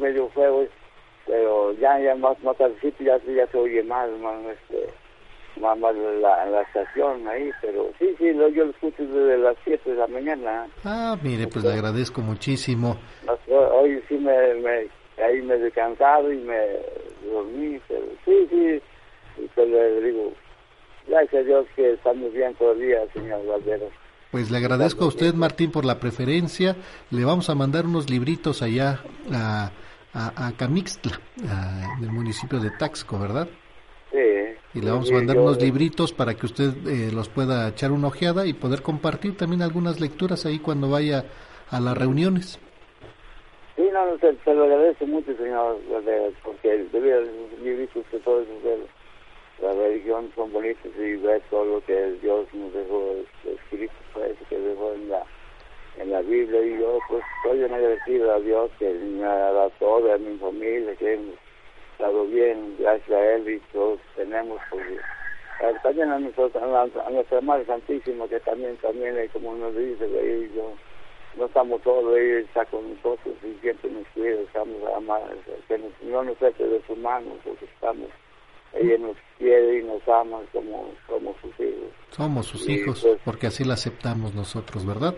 medio feo, pero ya, ya más, más tardecito ya, ya se oye más, más, este, más, más la, la estación ahí, pero sí, sí, lo, yo lo escucho desde las 7 de la mañana. Ah, mire, pues le agradezco muchísimo. Hoy sí me, me ahí me he descansado y me dormí, pero sí, sí, y pues le digo, gracias a Dios que estamos bien todavía, señor Valderos. Pues le agradezco a usted, Martín, por la preferencia. Le vamos a mandar unos libritos allá a, a, a Camixtla, del municipio de Taxco, ¿verdad? Sí. Y le vamos a mandar unos libritos para que usted eh, los pueda echar una ojeada y poder compartir también algunas lecturas ahí cuando vaya a las reuniones. Sí, no, se, se lo agradece mucho, señor, porque debido libros que todos de la religión son bonitos y ver todo lo que Dios nos dejó escrito, pues, que dejó en la en la Biblia. Y yo pues estoy agradecido a Dios que me ha dado todo, a mi familia, que hemos estado bien, gracias a Él y todos tenemos pues, también a, nosotros, a, nuestra Madre Santísima que también, también como nos dice, yo no estamos todos, ella está con nosotros y siempre nos cuida, estamos amados, que no nos eche de sus manos porque estamos, ella nos quiere y nos ama como, como sus hijos. Somos sus hijos, pues, porque así la aceptamos nosotros, ¿verdad?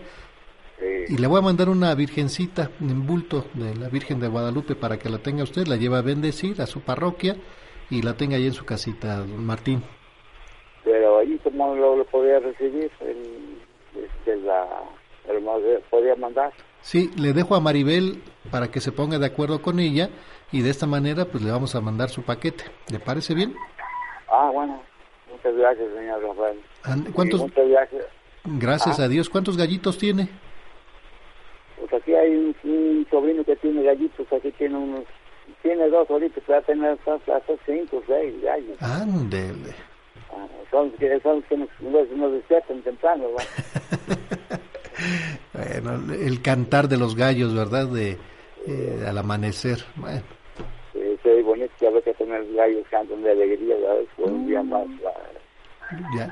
Y le voy a mandar una virgencita en bulto de la Virgen de Guadalupe para que la tenga usted, la lleva a bendecir a su parroquia y la tenga ahí en su casita, don Martín. Pero ahí, ¿cómo lo, lo podía recibir? En, este, la pero podría mandar. Sí, le dejo a Maribel para que se ponga de acuerdo con ella y de esta manera pues le vamos a mandar su paquete. ¿Le parece bien? Ah, bueno. Muchas gracias, señor Rafael. ¿Cuántos? muchas gracias. Gracias a Dios. ¿Cuántos gallitos tiene? Pues aquí hay un, sobrino que tiene gallitos, aquí tiene unos, tiene dos ahorita, va a tener hasta, cinco o seis gallos. Ándele. Ah, son, son que nos, nos, despiertan temprano, bueno, el cantar de los gallos, ¿verdad? De eh, al amanecer. Bueno. Sí, sí, bonito que a veces tener gallos cantan de alegría, ¿verdad? un día mm. más. Ya.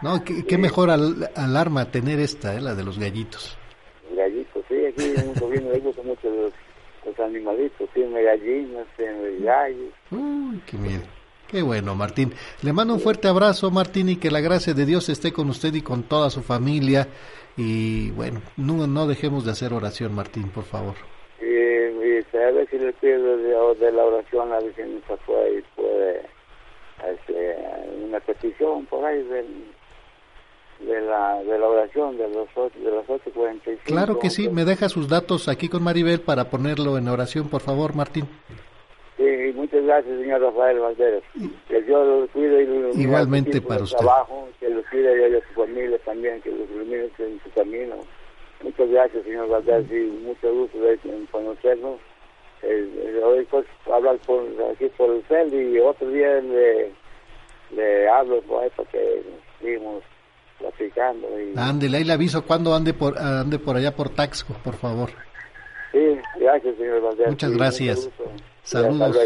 No, qué, mejor al, alarma tener esta, ¿eh? la de los gallitos. Gallitos, sí, aquí un sobrino le gusta mucho los, los animalitos, tiene gallinas, tiene gallos. Uy, qué miedo. Qué bueno, Martín. Le mando un fuerte abrazo, Martín, y que la gracia de Dios esté con usted y con toda su familia. Y bueno, no, no dejemos de hacer oración, Martín, por favor. Y, y a ver si le pido de, la oración a Virgen fue y puede este, una petición por ahí de la, de la oración de los de las 8.45. Claro que sí, me deja sus datos aquí con Maribel para ponerlo en oración, por favor, Martín. Sí, muchas gracias, señor Rafael Valderas. Que Dios los cuide y los Igualmente para usted. Trabajo, que los cuide y a su familia también, que los ilumine en su camino. Muchas gracias, señor Valderas, y mucho gusto de conocernos. Eh, hoy pues hablar por, aquí por el CEL y otro día le, le hablo por ahí para que seguimos platicando. Y... Ándele, ahí le aviso cuando ande por, ande por allá por Taxco, por favor. Sí, gracias, señor Valdés. Muchas gracias. Saludos,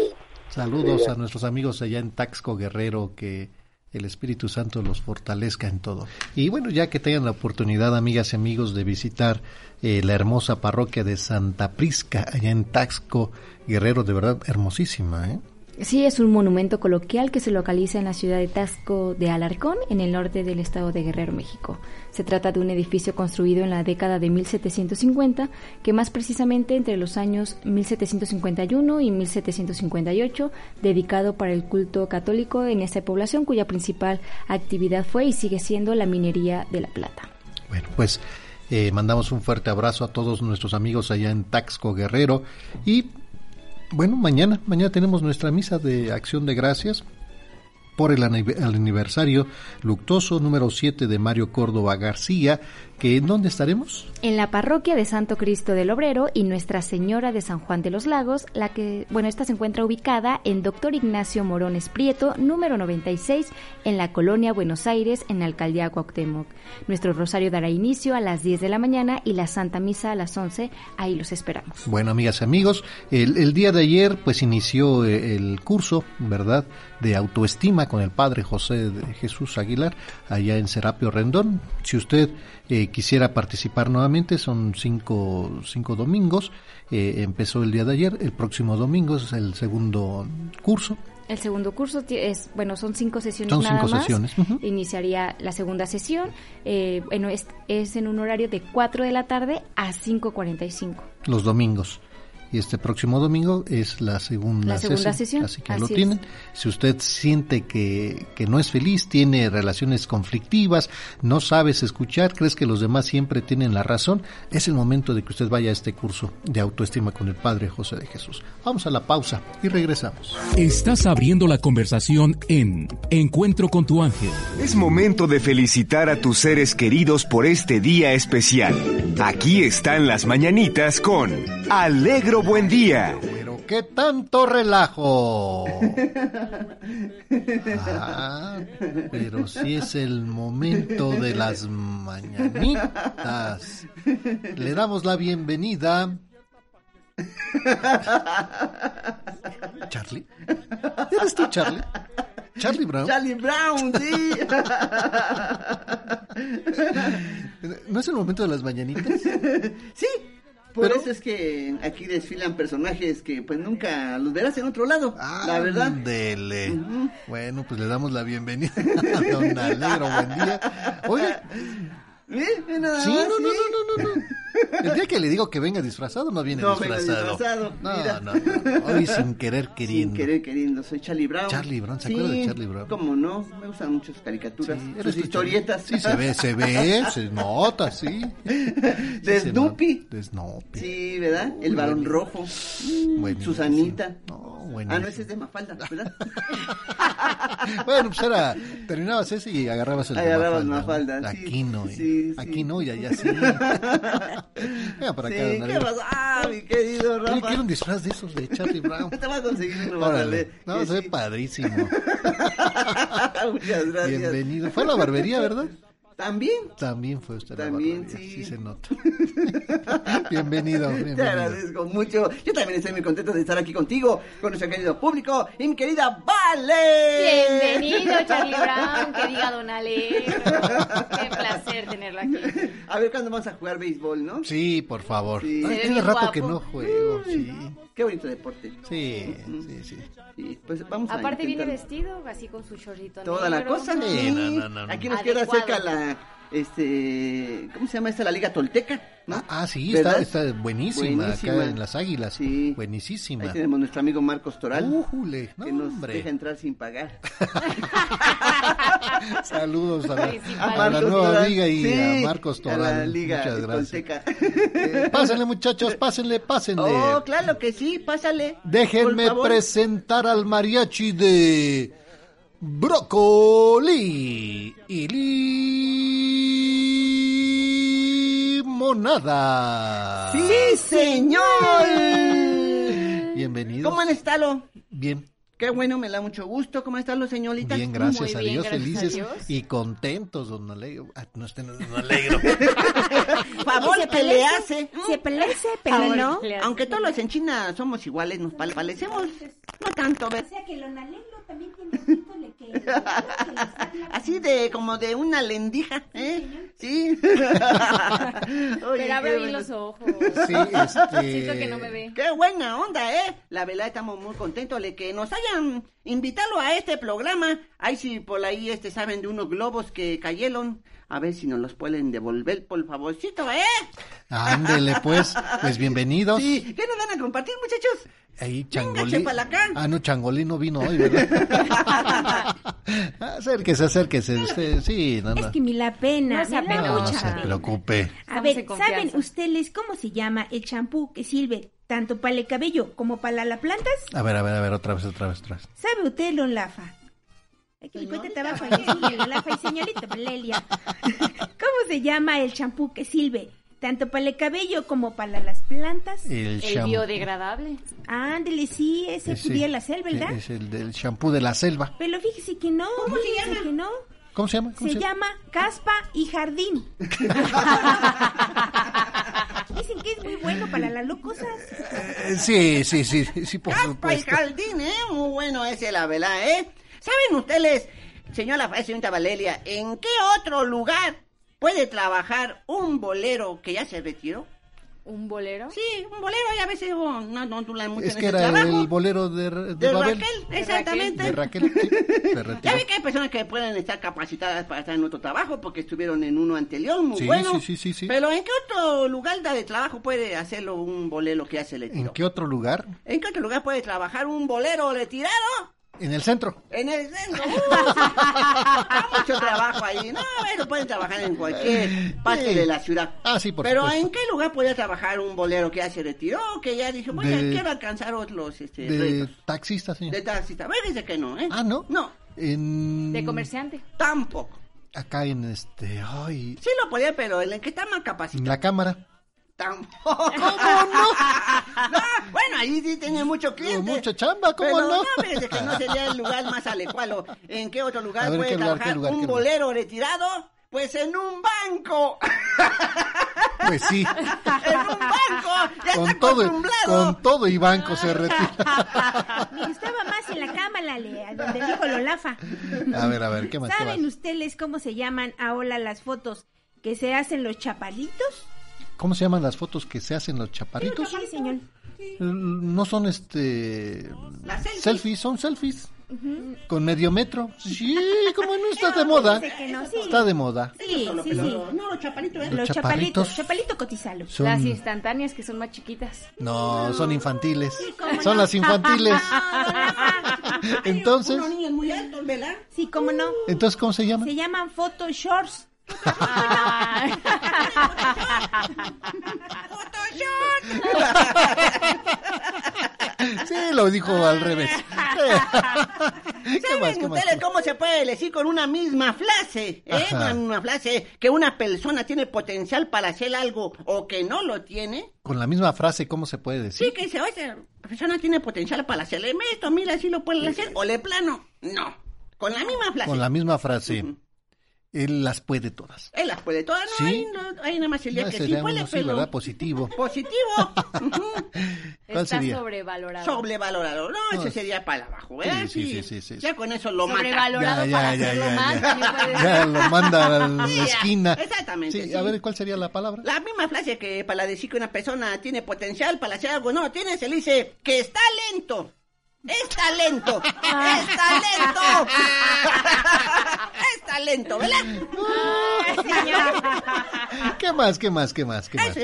saludos a nuestros amigos allá en Taxco Guerrero, que el Espíritu Santo los fortalezca en todo. Y bueno, ya que tengan la oportunidad, amigas y amigos, de visitar eh, la hermosa parroquia de Santa Prisca, allá en Taxco Guerrero, de verdad hermosísima, ¿eh? Sí, es un monumento coloquial que se localiza en la ciudad de Tasco de Alarcón, en el norte del estado de Guerrero, México. Se trata de un edificio construido en la década de 1750, que más precisamente entre los años 1751 y 1758, dedicado para el culto católico en esta población, cuya principal actividad fue y sigue siendo la minería de la plata. Bueno, pues eh, mandamos un fuerte abrazo a todos nuestros amigos allá en Taxco Guerrero y bueno, mañana, mañana tenemos nuestra misa de acción de gracias por el aniversario luctuoso número 7 de Mario Córdoba García, que ¿en dónde estaremos? En la parroquia de Santo Cristo del Obrero y Nuestra Señora de San Juan de los Lagos, la que, bueno, esta se encuentra ubicada en Doctor Ignacio Morones Prieto, número 96, en la colonia Buenos Aires, en la alcaldía Cuauhtémoc. Nuestro rosario dará inicio a las 10 de la mañana y la Santa Misa a las 11. Ahí los esperamos. Bueno, amigas y amigos, el, el día de ayer pues inició eh, el curso, ¿verdad?, de autoestima con el Padre José de Jesús Aguilar, allá en Serapio Rendón. Si usted eh, quisiera participar nuevamente, son cinco, cinco domingos. Eh, empezó el día de ayer, el próximo domingo es el segundo curso. El segundo curso es, bueno, son cinco sesiones son nada cinco más. Sesiones. Iniciaría la segunda sesión. Eh, bueno, es, es en un horario de 4 de la tarde a 5.45. Los domingos y este próximo domingo es la segunda, sesión, Así que lo tienen. Si usted siente que, que, no es feliz, tiene relaciones conflictivas, no sabes escuchar, crees que los demás siempre tienen la razón, es el momento de que usted vaya a este curso de autoestima con el Padre José de Jesús. Vamos a la pausa y regresamos. Estás abriendo la conversación en Encuentro con tu ángel. Es momento de felicitar a tus seres queridos por este día especial. Aquí están las mañanitas con Alegro buen día. Pero qué tanto relajo. Ah, pero si es el momento de las mañanitas. Le damos la bienvenida. Charlie. ¿Eres tú, Charlie? Charlie Brown. Charlie Brown, sí. ¿No es el momento de las mañanitas? Sí, por eso es que aquí desfilan personajes que pues nunca los verás en otro lado, la verdad. Dele. Bueno, pues le damos la bienvenida a Don Alegro, buen día. Oye, ¿Eh? sí, no, no, no, no, no, no. El día que le digo que venga disfrazado, no viene disfrazado. no, no, no, Hoy sin querer queriendo. Sin querer queriendo. Soy Charlie Brown. Charlie Brown, ¿se acuerda de Charlie Brown? ¿Cómo no? Me gustan muchas caricaturas. Sí, sus historietas. Sí, se ve, se ve, se nota, sí. de Snoopy. De Snoopy. Sí, ¿verdad? El varón rojo. Susanita. No, bueno. Ah, no, ese es de Mafalda, ¿verdad? bueno, pues era, terminabas ese y agarrabas el Agarrabas Mafalda. Mafalda. Aquí no, sí, aquí no y allá sí. Venga para acá, sí, ¿qué pasa? Ah, mi querido Rafa. Yo quiero un disfraz de esos de Charlie Brown. Te va a conseguir uno, Órale. No, se ve padrísimo. Muchas gracias. Bienvenido. Fue a la barbería, ¿verdad? También. También fue usted También, sí. Sí se nota. bienvenido, bienvenido. Te agradezco mucho. Yo también estoy muy contento de estar aquí contigo, con nuestro querido público y mi querida Vale. Bienvenido, Charlie Brown. Que diga Don Ale. Qué placer tenerlo aquí. A ver cuándo vamos a jugar béisbol, ¿no? Sí, por favor. Sí. Ay, tiene rato guapo. que no juego, sí. Qué bonito deporte. Sí, sí, sí. sí pues vamos Aparte viene vestido así con su chorrito Toda la cosa. Sí, no, no, no, Aquí nos queda cerca la este, ¿cómo se llama esta? La Liga Tolteca, ¿no? Ah, ah sí, está, está buenísima, buenísima, acá en las Águilas. Sí. Buenísima. Ahí tenemos nuestro amigo Marcos Toral. Újule, no, que nos hombre. deja entrar sin pagar. Saludos a, la, a la nueva Toral. liga y sí, a Marcos Toral. A la Liga Muchas gracias. Eh, pásenle, muchachos, pásenle, pásenle. Oh, claro que sí, pásale. Déjenme presentar al mariachi de brócoli y limonada. Sí, señor. Bienvenido. ¿Cómo han estado? Bien. Qué bueno, me da mucho gusto. ¿Cómo están los señoritas? Bien, gracias Muy a bien, Dios, gracias felices a Dios. y contentos, don Alegro. Ah, no, este no es don Alegro. Favor, Se pelearse. Se parece, pero Ahora, no. Aunque todos los en China somos iguales, nos pale- parecemos. No tanto, ¿ves? O sea que Don Alegro también tiene un título que... que les habla. Así de, como de una lendija, ¿eh? Sí. Oye, Pero abre bien bueno. los ojos. Sí, este... Siento que no me ve. Qué buena onda, ¿eh? La verdad estamos muy contentos de que nos hayan invitado a este programa. Ay, si por ahí este saben de unos globos que cayeron. A ver si nos los pueden devolver, por favorcito, ¿eh? Ándele, pues, pues bienvenidos. Sí, ¿qué nos van a compartir, muchachos? Ahí, Venga, Changolí. chepa acá. Ah, no, Changolí no vino hoy, ¿verdad? acérquese, acérquese. Usted, sí, no, Es no. que me la pena, No me da No, mucha se preocupe. A ver. ¿saben ustedes cómo se llama el champú que sirve tanto para el cabello como para las plantas? A ver, a ver, a ver, otra vez, otra vez, otra vez. ¿Sabe usted, Lon Lafa? Aquí le cuenta trabajo y señorita Valeria. ¿Cómo se llama el champú que sirve tanto para el cabello como para las plantas? El, El biodegradable. Ándele, sí, ese Ese, pudiera ser, ¿verdad? Es el del shampoo de la selva. Pero fíjese que no, ¿Cómo se llama? que no. ¿Cómo se llama? ¿Cómo Se llama caspa y jardín. Dicen que es muy bueno para las locosas. Eh, Sí, sí, sí, sí, por Capa y jardín, ¿eh? Muy bueno ese, la verdad, ¿eh? ¿Saben ustedes, señora eh, señorita Valeria, en qué otro lugar puede trabajar un bolero que ya se retiró? ¿Un bolero? Sí, un bolero, ya a veces oh, no, no duran mucho Es en que ese era trabajo. el bolero de, de, de Babel. Raquel, exactamente. De Raquel, sí, Ya retiró. ve que hay personas que pueden estar capacitadas para estar en otro trabajo porque estuvieron en uno anterior, muy Sí, bueno. sí, sí, sí, sí. Pero ¿en qué otro lugar de trabajo puede hacerlo un bolero que ya se le ¿En qué otro lugar? ¿En qué otro lugar puede trabajar un bolero retirado? En el centro. En el centro. Uh, mucho trabajo ahí. No, eso pueden trabajar en cualquier parte Sí. de la ciudad. Ah, sí, por Pero supuesto. ¿en qué lugar puede trabajar un bolero que ya se retiró? Que ya dijo, bueno, De- quiero alcanzar otros este, De retos. taxista, señor. De taxista. Fíjese que no, ¿eh? Ah, ¿no? No, En... De comerciante. tampoco. Acá en este... Ay... Sí lo podía, pero en el que está más En capacitado. la cámara. Tampoco. no? Bueno, ahí sí tiene mucho cliente. Mucha chamba, ¿cómo Pero no? no, fíjese que no sería el lugar más adecuado. ¿En qué otro lugar ver, puede ¿qué lugar, trabajar qué lugar, un qué lugar? bolero retirado? Pues en un banco. Pues sí. en un banco. Ya Con está todo, acostumbrado. con todo y banco se retira. Me gustaba más en la cámara, le- donde dijo Lolafa. A ver, a ver, ¿qué más? ¿Qué ¿Saben más? ustedes cómo se llaman ahora las fotos que se hacen los chapalitos? ¿Cómo se llaman las fotos que se hacen los chaparritos? Sí, señor. Eh, No son este... Selfies. Selfies, son selfies. Con medio metro. Sí, como no está de moda. No, sí. Está de moda. Sí, sí, sí. No, los chapalitos, ¿eh? Los Los chaparritos. chapalitos. Chapalito cotizalo. Son... Las instantáneas que son más chiquitas. No, son infantiles. Son no. las infantiles. Entonces, Unos niños muy altos, ¿verdad? Sí, cómo no. entonces ¿cómo se llama? Se llaman photo shorts. Sí, lo dijo al revés. ¿Qué ¿Saben más? Ustedes cómo se puede decir con una misma frase? ¿eh? Una misma frase que una persona tiene potencial para hacer algo o que no lo tiene. Con la misma frase, ¿cómo se puede decir? Sí, que dice, oye, la persona tiene potencial para hacerle esto, mira, si lo puede hacer, o le plano. No, con la misma frase. Con la misma frase. Él las puede todas. Él las puede todas, no, Sí. hay, no, hay nada más el día No, que sí puede, sí, pero... ¿verdad? Positivo. Positivo. ¿Cuál Está sería? sobrevalorado. Sobrevalorado. No, No, ese sería para abajo, ¿verdad? sí, sí, sí, sí, Ya con eso lo mata. Sobrevalorado Ya, para ya, ya, hacerlo ya, ya. lo manda a la esquina. exactamente, Sí, sí. a ver, ¿cuál sería la palabra? La misma frase que para decir que una persona tiene potencial para hacer algo, no, tiene, se le dice que está lento. Es talento, es talento, es talento, ¿verdad? ¿Qué más, qué más, qué más, qué más?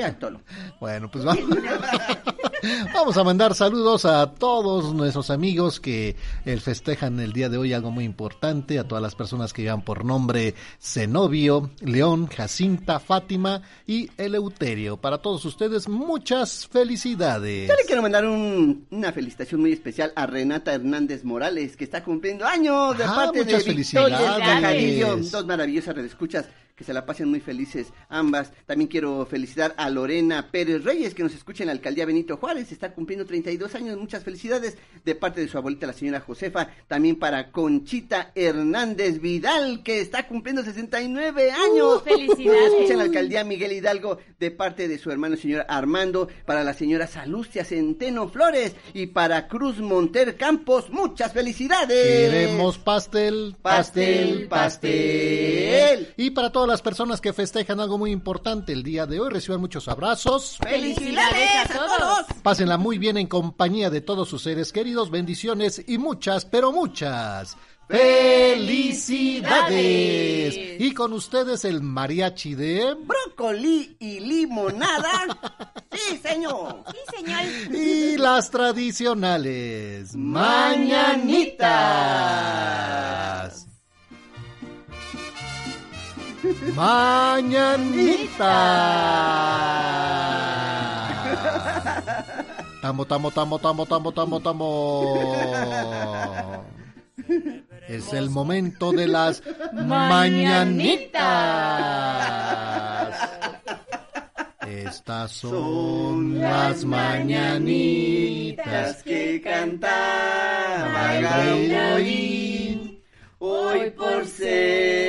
Bueno, pues vamos. vamos a mandar saludos a todos nuestros amigos que eh, festejan el día de hoy algo muy importante, a todas las personas que llevan por nombre Zenobio, León, Jacinta, Fátima y Eleuterio. Para todos ustedes, muchas felicidades. Yo le quiero mandar un- una felicitación muy especial a Renata Hernández Morales, que está cumpliendo años de Ah, parte de muchas Victoria felicidades. Cajarillo, dos maravillosas redescuchas que se la pasen muy felices ambas. También quiero felicitar a Lorena Pérez Reyes, que nos escucha en la alcaldía Benito Juárez, está cumpliendo 32 años, muchas felicidades de parte de su abuelita, la señora Josefa. También para Conchita Hernández Vidal, que está cumpliendo 69 años. Uh, felicidades. escucha en la alcaldía Miguel Hidalgo, de parte de su hermano, el señor Armando. Para la señora Salucia Centeno Flores y para Cruz Monter Campos, muchas felicidades. Queremos pastel, Pastel, pastel. Y para todas las personas que festejan algo muy importante el día de hoy, reciban muchos abrazos. ¡Felicidades a todos! Pásenla muy bien en compañía de todos sus seres queridos, bendiciones y muchas, pero muchas felicidades. Y con ustedes el mariachi de... Brócoli y limonada. Sí, señor. Sí, señor. Y las tradicionales mañanitas. Mañanitas. Tamo, tamo, tamo, tamo, tamo, tamo, tamo. Es el momento de las mañanitas. Estas son las mañanitas que cantaba. Hoy por ser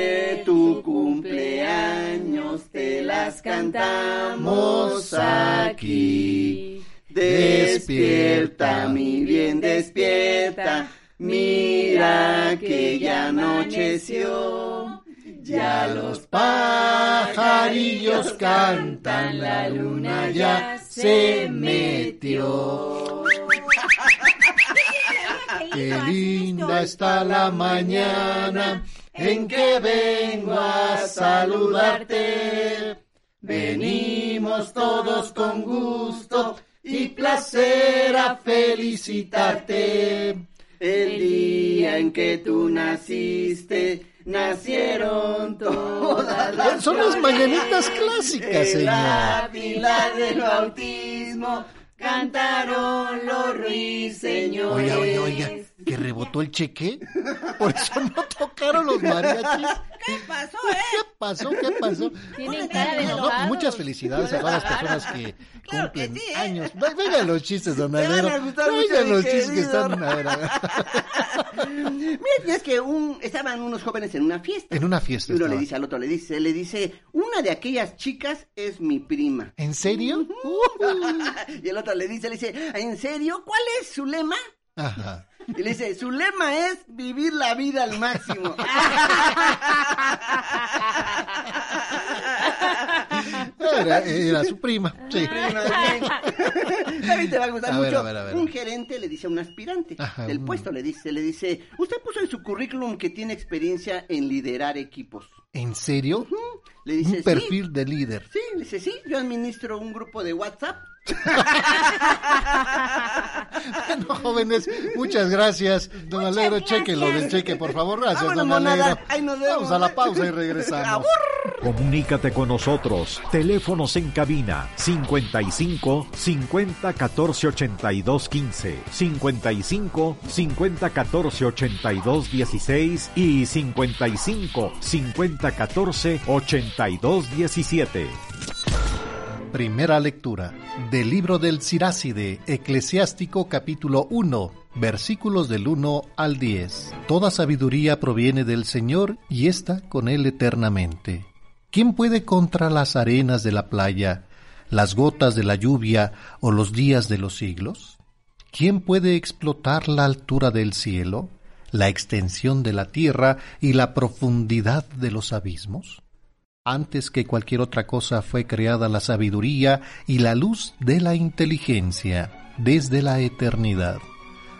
cantamos aquí. Despierta, mi bien, despierta. Mira que ya anocheció. Ya los pajarillos cantan, la luna ya se metió. Qué linda está la mañana en que vengo a saludarte. Venimos todos con gusto y placer a felicitarte. El día en que tú naciste, nacieron todas las Son las mañanitas clásicas, El señor. ávila del bautismo, cantaron los ruiseñores. Oiga, oiga, oiga, que rebotó el cheque. Por eso no tocaron los mariachis. ¿Qué pasó, ¿Qué eh? pasó? ¿Qué pasó? Tienen cara de No, no, enojados. muchas felicidades a todas las personas que Claro que cumplen sí, ¿eh? años. Ve- Vengan los chistes, don Alero. Vengan los chistes que están. a ver, a ver. Mira, es que un, estaban unos jóvenes en una fiesta. En una fiesta. Y uno le dice al otro, le dice, le dice, una de aquellas chicas es mi prima. ¿En serio? y el otro le dice, le dice, ¿en serio? ¿Cuál es su lema? Ajá. Y le dice, su lema es vivir la vida al máximo. Era, era su prima. Sí. Te va a gustar A ver, mucho. a ver, a ver. Un gerente le dice a un aspirante Ajá, del puesto, le dice, le dice, usted puso en su currículum que tiene experiencia en liderar equipos. ¿En serio? Le dice, Un perfil de líder. sí. Sí, le dice, sí, yo administro un grupo de WhatsApp. Bueno, jóvenes, muchas gracias. Don Alegro, gracias. chequenlo del cheque, por favor. Gracias, Vámonos, don. Alegro. Ahí nos vemos. Vamos a la pausa y regresamos. Comunícate con nosotros. Teléfonos en cabina 55 50 14 82 15, 55 50 14 82 16 y 55 50 14 82 17. Primera lectura del libro del Siráside, Eclesiástico capítulo 1, versículos del 1 al 10. Toda sabiduría proviene del Señor y está con Él eternamente. ¿Quién puede contra las arenas de la playa, las gotas de la lluvia o los días de los siglos? ¿Quién puede explotar la altura del cielo, la extensión de la tierra y la profundidad de los abismos? Antes que cualquier otra cosa fue creada la sabiduría y la luz de la inteligencia desde la eternidad.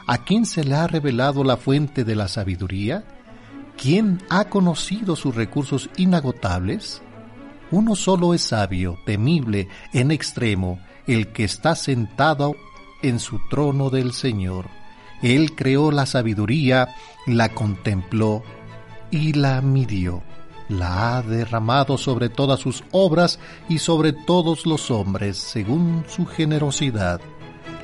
¿A quién se le ha revelado la fuente de la sabiduría? ¿Quién ha conocido sus recursos inagotables? Uno solo es sabio, temible en extremo, el que está sentado en su trono del Señor. Él creó la sabiduría, la contempló y la midió. La ha derramado sobre todas sus obras y sobre todos los hombres según su generosidad.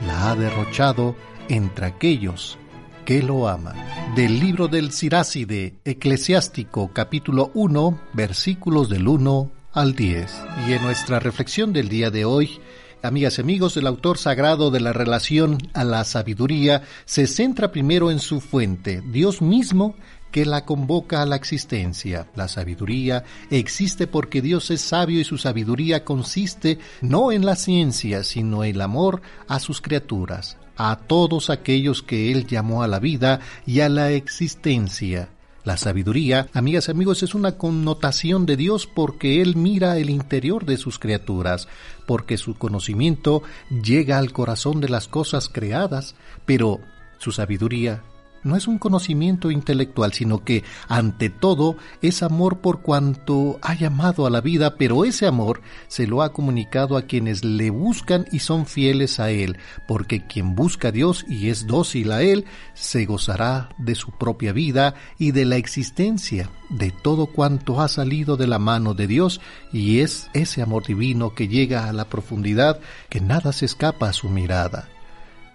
La ha derrochado entre aquellos que lo ama. Del libro del Siráside, Eclesiástico, capítulo 1, versículos del 1 al 10. Y en nuestra reflexión del día de hoy, amigas y amigos, el autor sagrado de la relación a la sabiduría se centra primero en su fuente, Dios mismo, que la convoca a la existencia. La sabiduría existe porque Dios es sabio y su sabiduría consiste no en la ciencia, sino en el amor a sus criaturas, a todos aquellos que Él llamó a la vida y a la existencia. La sabiduría, amigas y amigos, es una connotación de Dios porque Él mira el interior de sus criaturas, porque su conocimiento llega al corazón de las cosas creadas, pero su sabiduría no es un conocimiento intelectual, sino que ante todo es amor por cuanto ha llamado a la vida, pero ese amor se lo ha comunicado a quienes le buscan y son fieles a Él, porque quien busca a Dios y es dócil a Él, se gozará de su propia vida y de la existencia de todo cuanto ha salido de la mano de Dios, y es ese amor divino que llega a la profundidad que nada se escapa a su mirada.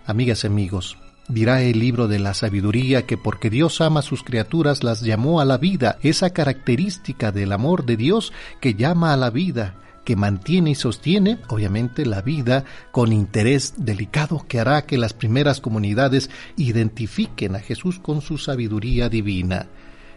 Amigas y amigos, Dirá el libro de la sabiduría que porque Dios ama a sus criaturas las llamó a la vida, esa característica del amor de Dios que llama a la vida, que mantiene y sostiene, obviamente, la vida con interés delicado que hará que las primeras comunidades identifiquen a Jesús con su sabiduría divina.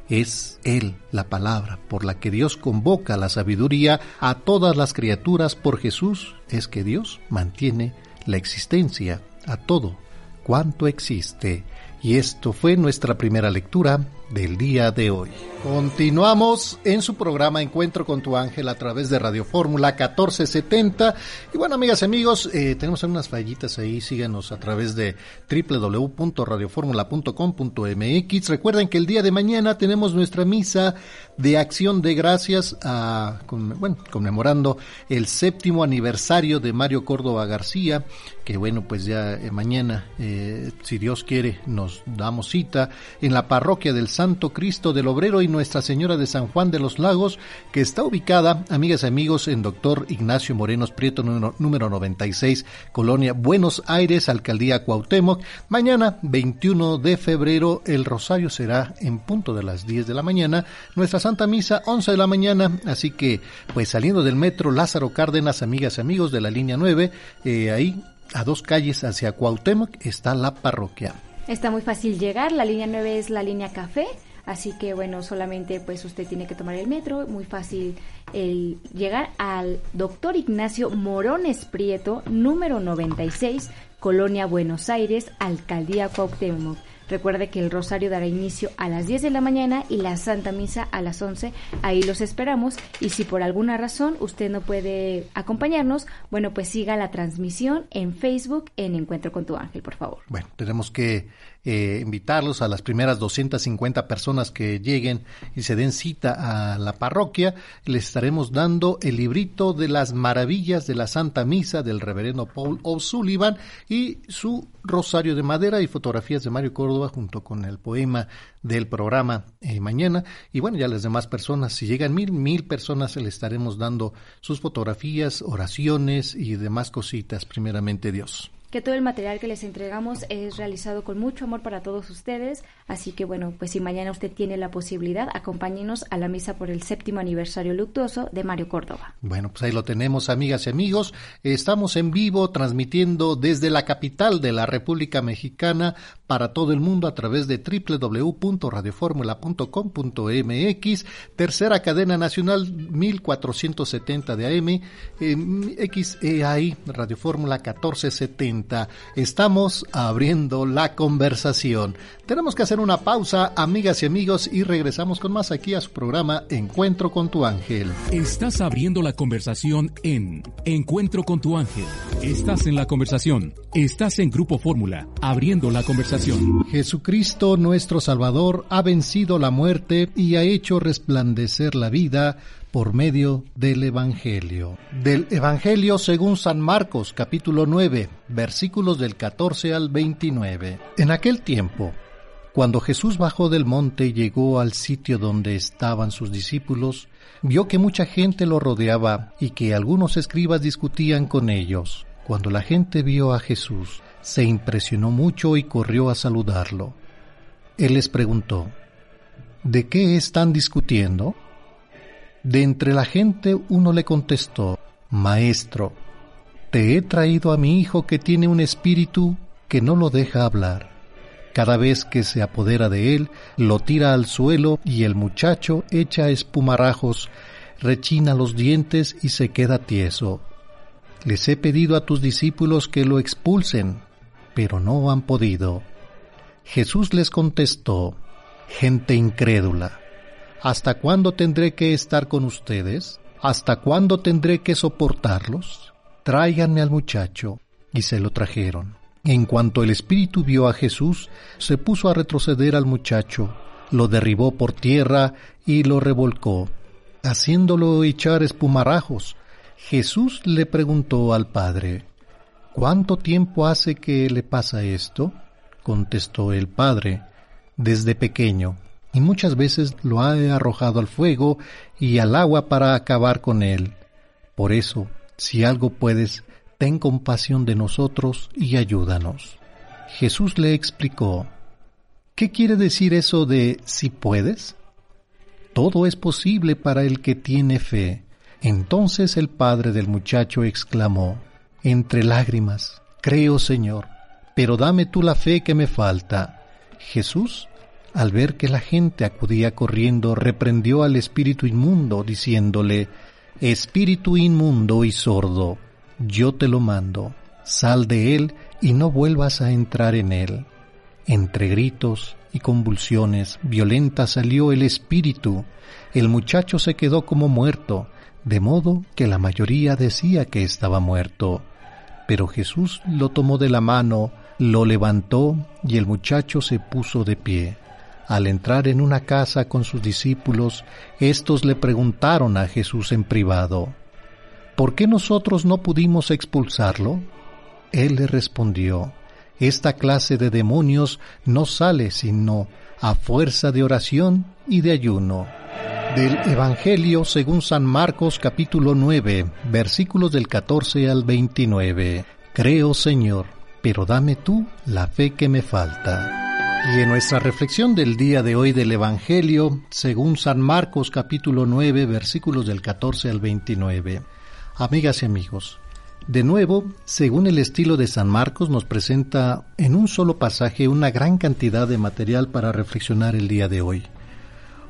Es Él la palabra por la que Dios convoca la sabiduría a todas las criaturas por Jesús, es que Dios mantiene la existencia a todo cuánto existe. Y esto fue nuestra primera lectura del día de hoy. Continuamos en su programa Encuentro con tu ángel a través de Radio Fórmula 1470. Y bueno, amigas y amigos, eh, tenemos algunas fallitas ahí. Síganos a través de www.radioformula.com.mx. Recuerden que el día de mañana tenemos nuestra misa de acción de gracias, a, bueno, conmemorando el séptimo aniversario de Mario Córdoba García. Que bueno, pues ya eh, mañana, eh, si Dios quiere, nos damos cita en la parroquia del Santo Cristo del Obrero y Nuestra Señora de San Juan de los Lagos, que está ubicada, amigas y amigos, en Doctor Ignacio Morenos Prieto, número, número 96, Colonia Buenos Aires, Alcaldía Cuauhtémoc. Mañana, 21 de febrero, el rosario será en punto de las 10 de la mañana, nuestra Santa Misa 11 de la mañana, así que, pues saliendo del metro Lázaro Cárdenas, amigas y amigos de la línea 9, eh, ahí a dos calles hacia Cuauhtémoc está la parroquia. Está muy fácil llegar, la línea 9 es la línea café, Así que bueno, solamente pues usted tiene que tomar el metro, muy fácil el llegar al doctor Ignacio Morones Prieto, número 96, Colonia Buenos Aires, Alcaldía Cuauhtémoc. Recuerde que el rosario dará inicio a las 10 de la mañana y la Santa Misa a las 11. Ahí los esperamos y si por alguna razón usted no puede acompañarnos, bueno, pues siga la transmisión en Facebook en Encuentro con tu Ángel, por favor. Bueno, tenemos que eh, invitarlos a las primeras 250 personas que lleguen y se den cita a la parroquia. Les estaremos dando el librito de las maravillas de la Santa Misa del reverendo Paul O'Sullivan y su rosario de madera y fotografías de Mario Córdoba junto con el poema del programa eh, mañana. Y bueno, ya las demás personas, si llegan mil, mil personas, le estaremos dando sus fotografías, oraciones y demás cositas, primeramente Dios que todo el material que les entregamos es realizado con mucho amor para todos ustedes. Así que bueno, pues si mañana usted tiene la posibilidad, acompáñenos a la misa por el séptimo aniversario luctuoso de Mario Córdoba. Bueno, pues ahí lo tenemos, amigas y amigos. Estamos en vivo transmitiendo desde la capital de la República Mexicana para todo el mundo a través de www.radioformula.com.mx, tercera cadena nacional 1470 de AM, XEI, Radio Fórmula 1470. Estamos abriendo la conversación. Tenemos que hacer una pausa, amigas y amigos, y regresamos con más aquí a su programa Encuentro con tu ángel. Estás abriendo la conversación en Encuentro con tu ángel. Estás en la conversación. Estás en Grupo Fórmula, abriendo la conversación. Jesucristo nuestro Salvador ha vencido la muerte y ha hecho resplandecer la vida por medio del Evangelio. Del Evangelio según San Marcos capítulo 9 versículos del 14 al 29. En aquel tiempo, cuando Jesús bajó del monte y llegó al sitio donde estaban sus discípulos, vio que mucha gente lo rodeaba y que algunos escribas discutían con ellos. Cuando la gente vio a Jesús, se impresionó mucho y corrió a saludarlo. Él les preguntó, ¿de qué están discutiendo? De entre la gente uno le contestó, Maestro, te he traído a mi hijo que tiene un espíritu que no lo deja hablar. Cada vez que se apodera de él, lo tira al suelo y el muchacho echa espumarajos, rechina los dientes y se queda tieso. Les he pedido a tus discípulos que lo expulsen, pero no han podido. Jesús les contestó, gente incrédula, ¿hasta cuándo tendré que estar con ustedes? ¿Hasta cuándo tendré que soportarlos? Tráiganme al muchacho. Y se lo trajeron. En cuanto el espíritu vio a Jesús, se puso a retroceder al muchacho, lo derribó por tierra y lo revolcó, haciéndolo echar espumarajos. Jesús le preguntó al padre, ¿Cuánto tiempo hace que le pasa esto? Contestó el padre, desde pequeño, y muchas veces lo ha arrojado al fuego y al agua para acabar con él. Por eso, si algo puedes, ten compasión de nosotros y ayúdanos. Jesús le explicó, ¿qué quiere decir eso de si puedes? Todo es posible para el que tiene fe. Entonces el padre del muchacho exclamó, entre lágrimas, Creo, Señor, pero dame tú la fe que me falta. Jesús, al ver que la gente acudía corriendo, reprendió al espíritu inmundo, diciéndole, Espíritu inmundo y sordo, yo te lo mando, sal de él y no vuelvas a entrar en él. Entre gritos y convulsiones violentas salió el espíritu, el muchacho se quedó como muerto, de modo que la mayoría decía que estaba muerto. Pero Jesús lo tomó de la mano, lo levantó y el muchacho se puso de pie. Al entrar en una casa con sus discípulos, éstos le preguntaron a Jesús en privado, ¿por qué nosotros no pudimos expulsarlo? Él le respondió, esta clase de demonios no sale sino a fuerza de oración y de ayuno. Del Evangelio según San Marcos capítulo 9, versículos del 14 al 29. Creo, Señor, pero dame tú la fe que me falta. Y en nuestra reflexión del día de hoy del Evangelio, según San Marcos capítulo 9, versículos del 14 al 29. Amigas y amigos, de nuevo, según el estilo de San Marcos, nos presenta en un solo pasaje una gran cantidad de material para reflexionar el día de hoy.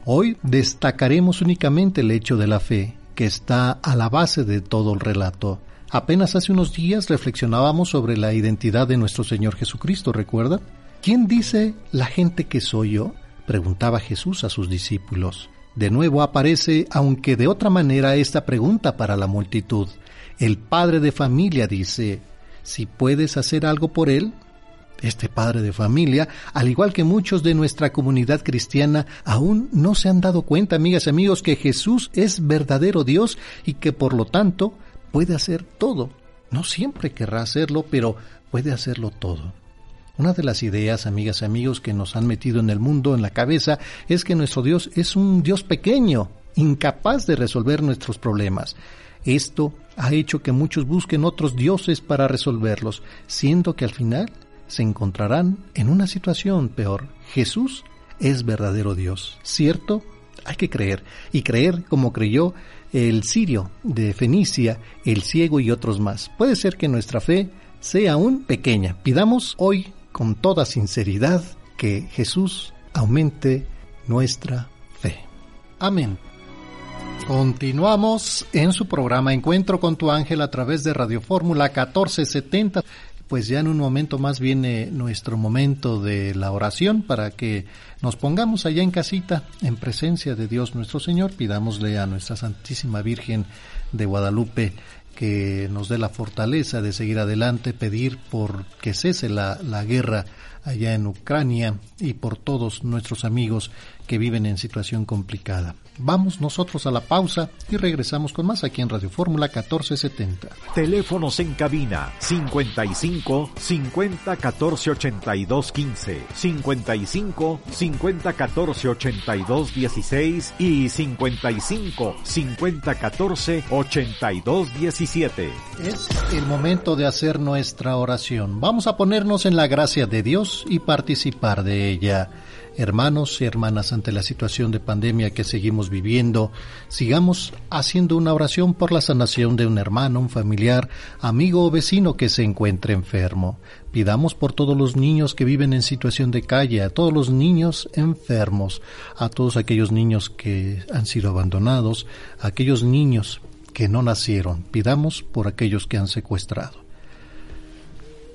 Hoy destacaremos únicamente el hecho de la fe, que está a la base de todo el relato. Apenas hace unos días reflexionábamos sobre la identidad de nuestro Señor Jesucristo, ¿recuerda? ¿Quién dice la gente que soy yo? preguntaba Jesús a sus discípulos. De nuevo aparece, aunque de otra manera, esta pregunta para la multitud. El padre de familia dice, si puedes hacer algo por él, este padre de familia, al igual que muchos de nuestra comunidad cristiana, aún no se han dado cuenta, amigas y amigos, que Jesús es verdadero Dios y que por lo tanto puede hacer todo. No siempre querrá hacerlo, pero puede hacerlo todo. Una de las ideas, amigas y amigos, que nos han metido en el mundo en la cabeza es que nuestro Dios es un Dios pequeño, incapaz de resolver nuestros problemas. Esto ha hecho que muchos busquen otros dioses para resolverlos, siendo que al final se encontrarán en una situación peor. Jesús es verdadero Dios, ¿cierto? Hay que creer, y creer como creyó el sirio de Fenicia, el ciego y otros más. Puede ser que nuestra fe sea aún pequeña. Pidamos hoy con toda sinceridad que Jesús aumente nuestra fe. Amén. Continuamos en su programa Encuentro con tu ángel a través de Radio Fórmula 1470. Pues ya en un momento más viene nuestro momento de la oración para que nos pongamos allá en casita en presencia de Dios nuestro Señor. Pidámosle a nuestra Santísima Virgen de Guadalupe que nos dé la fortaleza de seguir adelante, pedir por que cese la, la guerra allá en Ucrania y por todos nuestros amigos que viven en situación complicada. Vamos nosotros a la pausa y regresamos con más aquí en Radio Fórmula 1470. Teléfonos en cabina 55 50 14 82 15, 55 50 14 82 16 y 55 50 14 82 17. Es el momento de hacer nuestra oración. Vamos a ponernos en la gracia de Dios y participar de ella. Hermanos y hermanas, ante la situación de pandemia que seguimos viviendo, sigamos haciendo una oración por la sanación de un hermano, un familiar, amigo o vecino que se encuentre enfermo. Pidamos por todos los niños que viven en situación de calle, a todos los niños enfermos, a todos aquellos niños que han sido abandonados, a aquellos niños que no nacieron. Pidamos por aquellos que han secuestrado.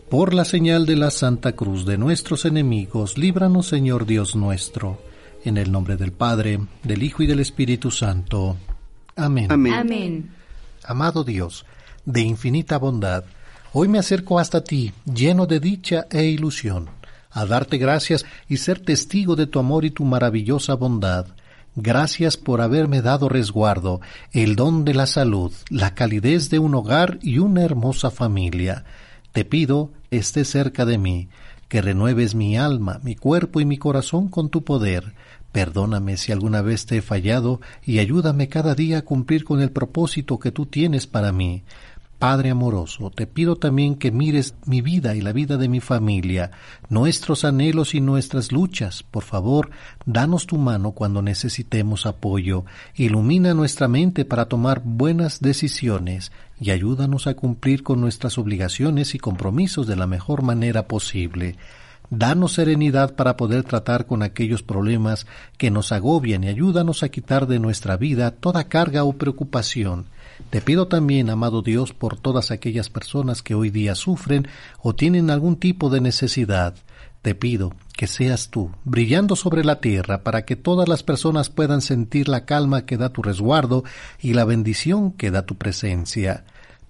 Por la señal de la Santa Cruz de nuestros enemigos, líbranos Señor Dios nuestro, en el nombre del Padre, del Hijo y del Espíritu Santo. Amén. Amén. Amado Dios, de infinita bondad, hoy me acerco hasta ti, lleno de dicha e ilusión, a darte gracias y ser testigo de tu amor y tu maravillosa bondad. Gracias por haberme dado resguardo, el don de la salud, la calidez de un hogar y una hermosa familia. Te pido esté cerca de mí, que renueves mi alma, mi cuerpo y mi corazón con tu poder. Perdóname si alguna vez te he fallado y ayúdame cada día a cumplir con el propósito que tú tienes para mí. Padre amoroso, te pido también que mires mi vida y la vida de mi familia, nuestros anhelos y nuestras luchas. Por favor, danos tu mano cuando necesitemos apoyo, ilumina nuestra mente para tomar buenas decisiones y ayúdanos a cumplir con nuestras obligaciones y compromisos de la mejor manera posible. Danos serenidad para poder tratar con aquellos problemas que nos agobian y ayúdanos a quitar de nuestra vida toda carga o preocupación. Te pido también, amado Dios, por todas aquellas personas que hoy día sufren o tienen algún tipo de necesidad. Te pido que seas tú, brillando sobre la tierra, para que todas las personas puedan sentir la calma que da tu resguardo y la bendición que da tu presencia.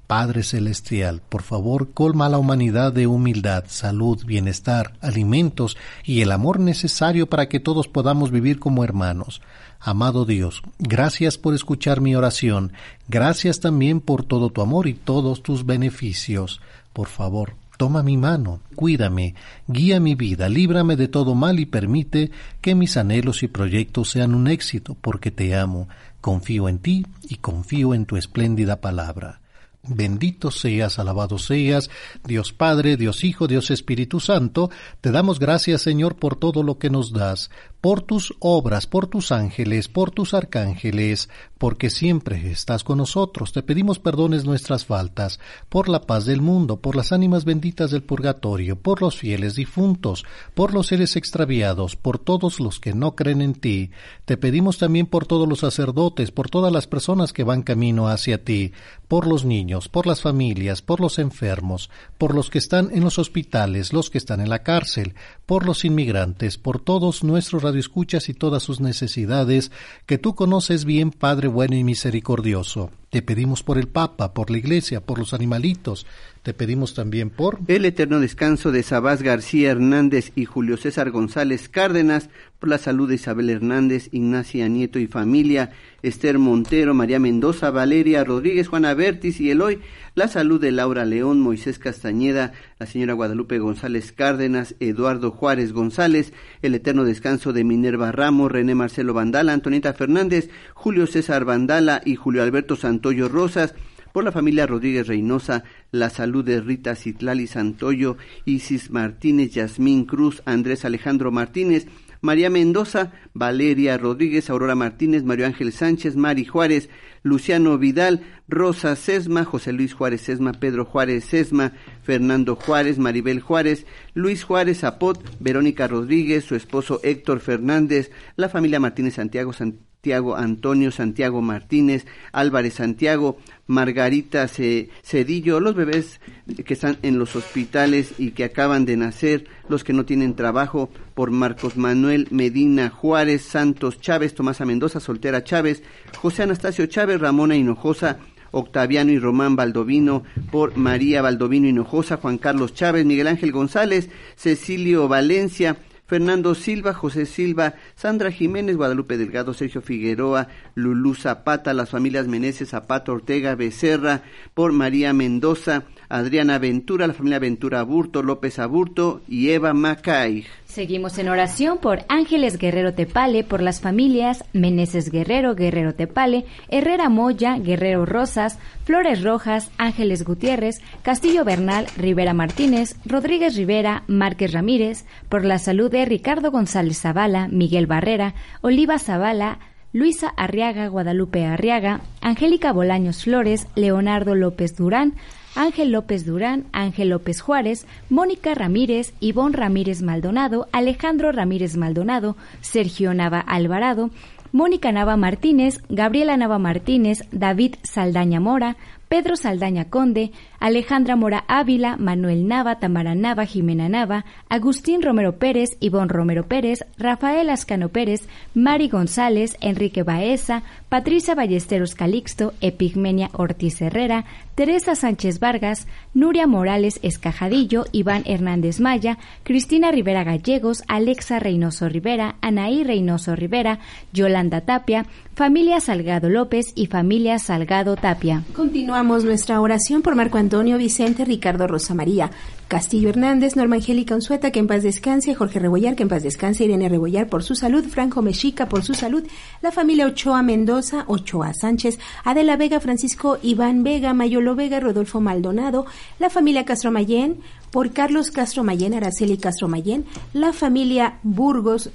Padre Celestial, por favor, colma a la humanidad de humildad, salud, bienestar, alimentos y el amor necesario para que todos podamos vivir como hermanos. Amado Dios, gracias por escuchar mi oración, gracias también por todo tu amor y todos tus beneficios. Por favor, toma mi mano, cuídame, guía mi vida, líbrame de todo mal y permite que mis anhelos y proyectos sean un éxito, porque te amo, confío en ti y confío en tu espléndida palabra. Bendito seas, alabado seas, Dios Padre, Dios Hijo, Dios Espíritu Santo, te damos gracias, Señor, por todo lo que nos das, por tus obras, por tus ángeles, por tus arcángeles, porque siempre estás con nosotros. Te pedimos perdones nuestras faltas, por la paz del mundo, por las ánimas benditas del purgatorio, por los fieles difuntos, por los seres extraviados, por todos los que no creen en ti. Te pedimos también por todos los sacerdotes, por todas las personas que van camino hacia ti, por los niños, por las familias, por los enfermos, por los que están en los hospitales, los que están en la cárcel, por los inmigrantes, por todos nuestros escuchas y todas sus necesidades, que tú conoces bien, Padre bueno y misericordioso. Te pedimos por el Papa, por la Iglesia, por los animalitos. Te pedimos también por... El eterno descanso de Sabás García Hernández y Julio César González Cárdenas, por la salud de Isabel Hernández, Ignacia Nieto y familia, Esther Montero, María Mendoza, Valeria Rodríguez, Juana Bertis y Eloy, la salud de Laura León, Moisés Castañeda, la señora Guadalupe González Cárdenas, Eduardo Juárez González, el eterno descanso de Minerva Ramos, René Marcelo Vandala, Antonieta Fernández, Julio César Vandala y Julio Alberto Santoyo Rosas, por la familia Rodríguez Reynosa, la salud de Rita Citlali Santoyo, Isis Martínez, Yasmín Cruz, Andrés Alejandro Martínez, María Mendoza, Valeria Rodríguez, Aurora Martínez, Mario Ángel Sánchez, Mari Juárez, Luciano Vidal, Rosa Sesma, José Luis Juárez Sesma, Pedro Juárez Sesma, Fernando Juárez, Maribel Juárez, Luis Juárez Zapot, Verónica Rodríguez, su esposo Héctor Fernández, la familia Martínez Santiago, Santiago Antonio, Santiago Martínez, Álvarez Santiago, Margarita Cedillo, los bebés que están en los hospitales y que acaban de nacer, los que no tienen trabajo, por Marcos Manuel Medina Juárez, Santos Chávez, Tomasa Mendoza, Soltera Chávez, José Anastasio Chávez, Ramona Hinojosa, Octaviano y Román Baldovino, por María Baldovino Hinojosa, Juan Carlos Chávez, Miguel Ángel González, Cecilio Valencia, Fernando Silva, José Silva, Sandra Jiménez, Guadalupe Delgado, Sergio Figueroa, Lulú Zapata, las familias Meneses, Zapata, Ortega, Becerra, por María Mendoza, Adriana Ventura, la familia Ventura Aburto, López Aburto y Eva Macay. Seguimos en oración por Ángeles Guerrero Tepale, por las familias Meneses Guerrero, Guerrero Tepale, Herrera Moya, Guerrero Rosas, Flores Rojas, Ángeles Gutiérrez, Castillo Bernal, Rivera Martínez, Rodríguez Rivera, Márquez Ramírez, por la salud de Ricardo González Zavala, Miguel Barrera, Oliva Zavala, Luisa Arriaga, Guadalupe Arriaga, Angélica Bolaños Flores, Leonardo López Durán, Ángel López Durán, Ángel López Juárez, Mónica Ramírez, Ivonne Ramírez Maldonado, Alejandro Ramírez Maldonado, Sergio Nava Alvarado, Mónica Nava Martínez, Gabriela Nava Martínez, David Saldaña Mora, Pedro Saldaña Conde, Alejandra Mora Ávila, Manuel Nava, Tamara Nava, Jimena Nava, Agustín Romero Pérez, Ivonne Romero Pérez, Rafael Ascano Pérez, Mari González, Enrique Baeza, Patricia Ballesteros Calixto, Epigmenia Ortiz Herrera, Teresa Sánchez Vargas, Nuria Morales Escajadillo, Iván Hernández Maya, Cristina Rivera Gallegos, Alexa Reynoso Rivera, Anaí Reynoso Rivera, Yolanda Tapia, familia Salgado López y familia Salgado Tapia. Continuamos nuestra oración por Marco Vicente Ricardo Rosa María. Castillo Hernández, Norma Angélica Unzueta, que en paz descanse, Jorge Rebollar, que en paz descanse, Irene Rebollar por su salud, Franco Mexica por su salud, la familia Ochoa Mendoza, Ochoa Sánchez, Adela Vega, Francisco Iván Vega, Mayolo Vega, Rodolfo Maldonado, la familia Castro Mayén, por Carlos Castro Mayén, Araceli Castro Mayén, la familia Burgos,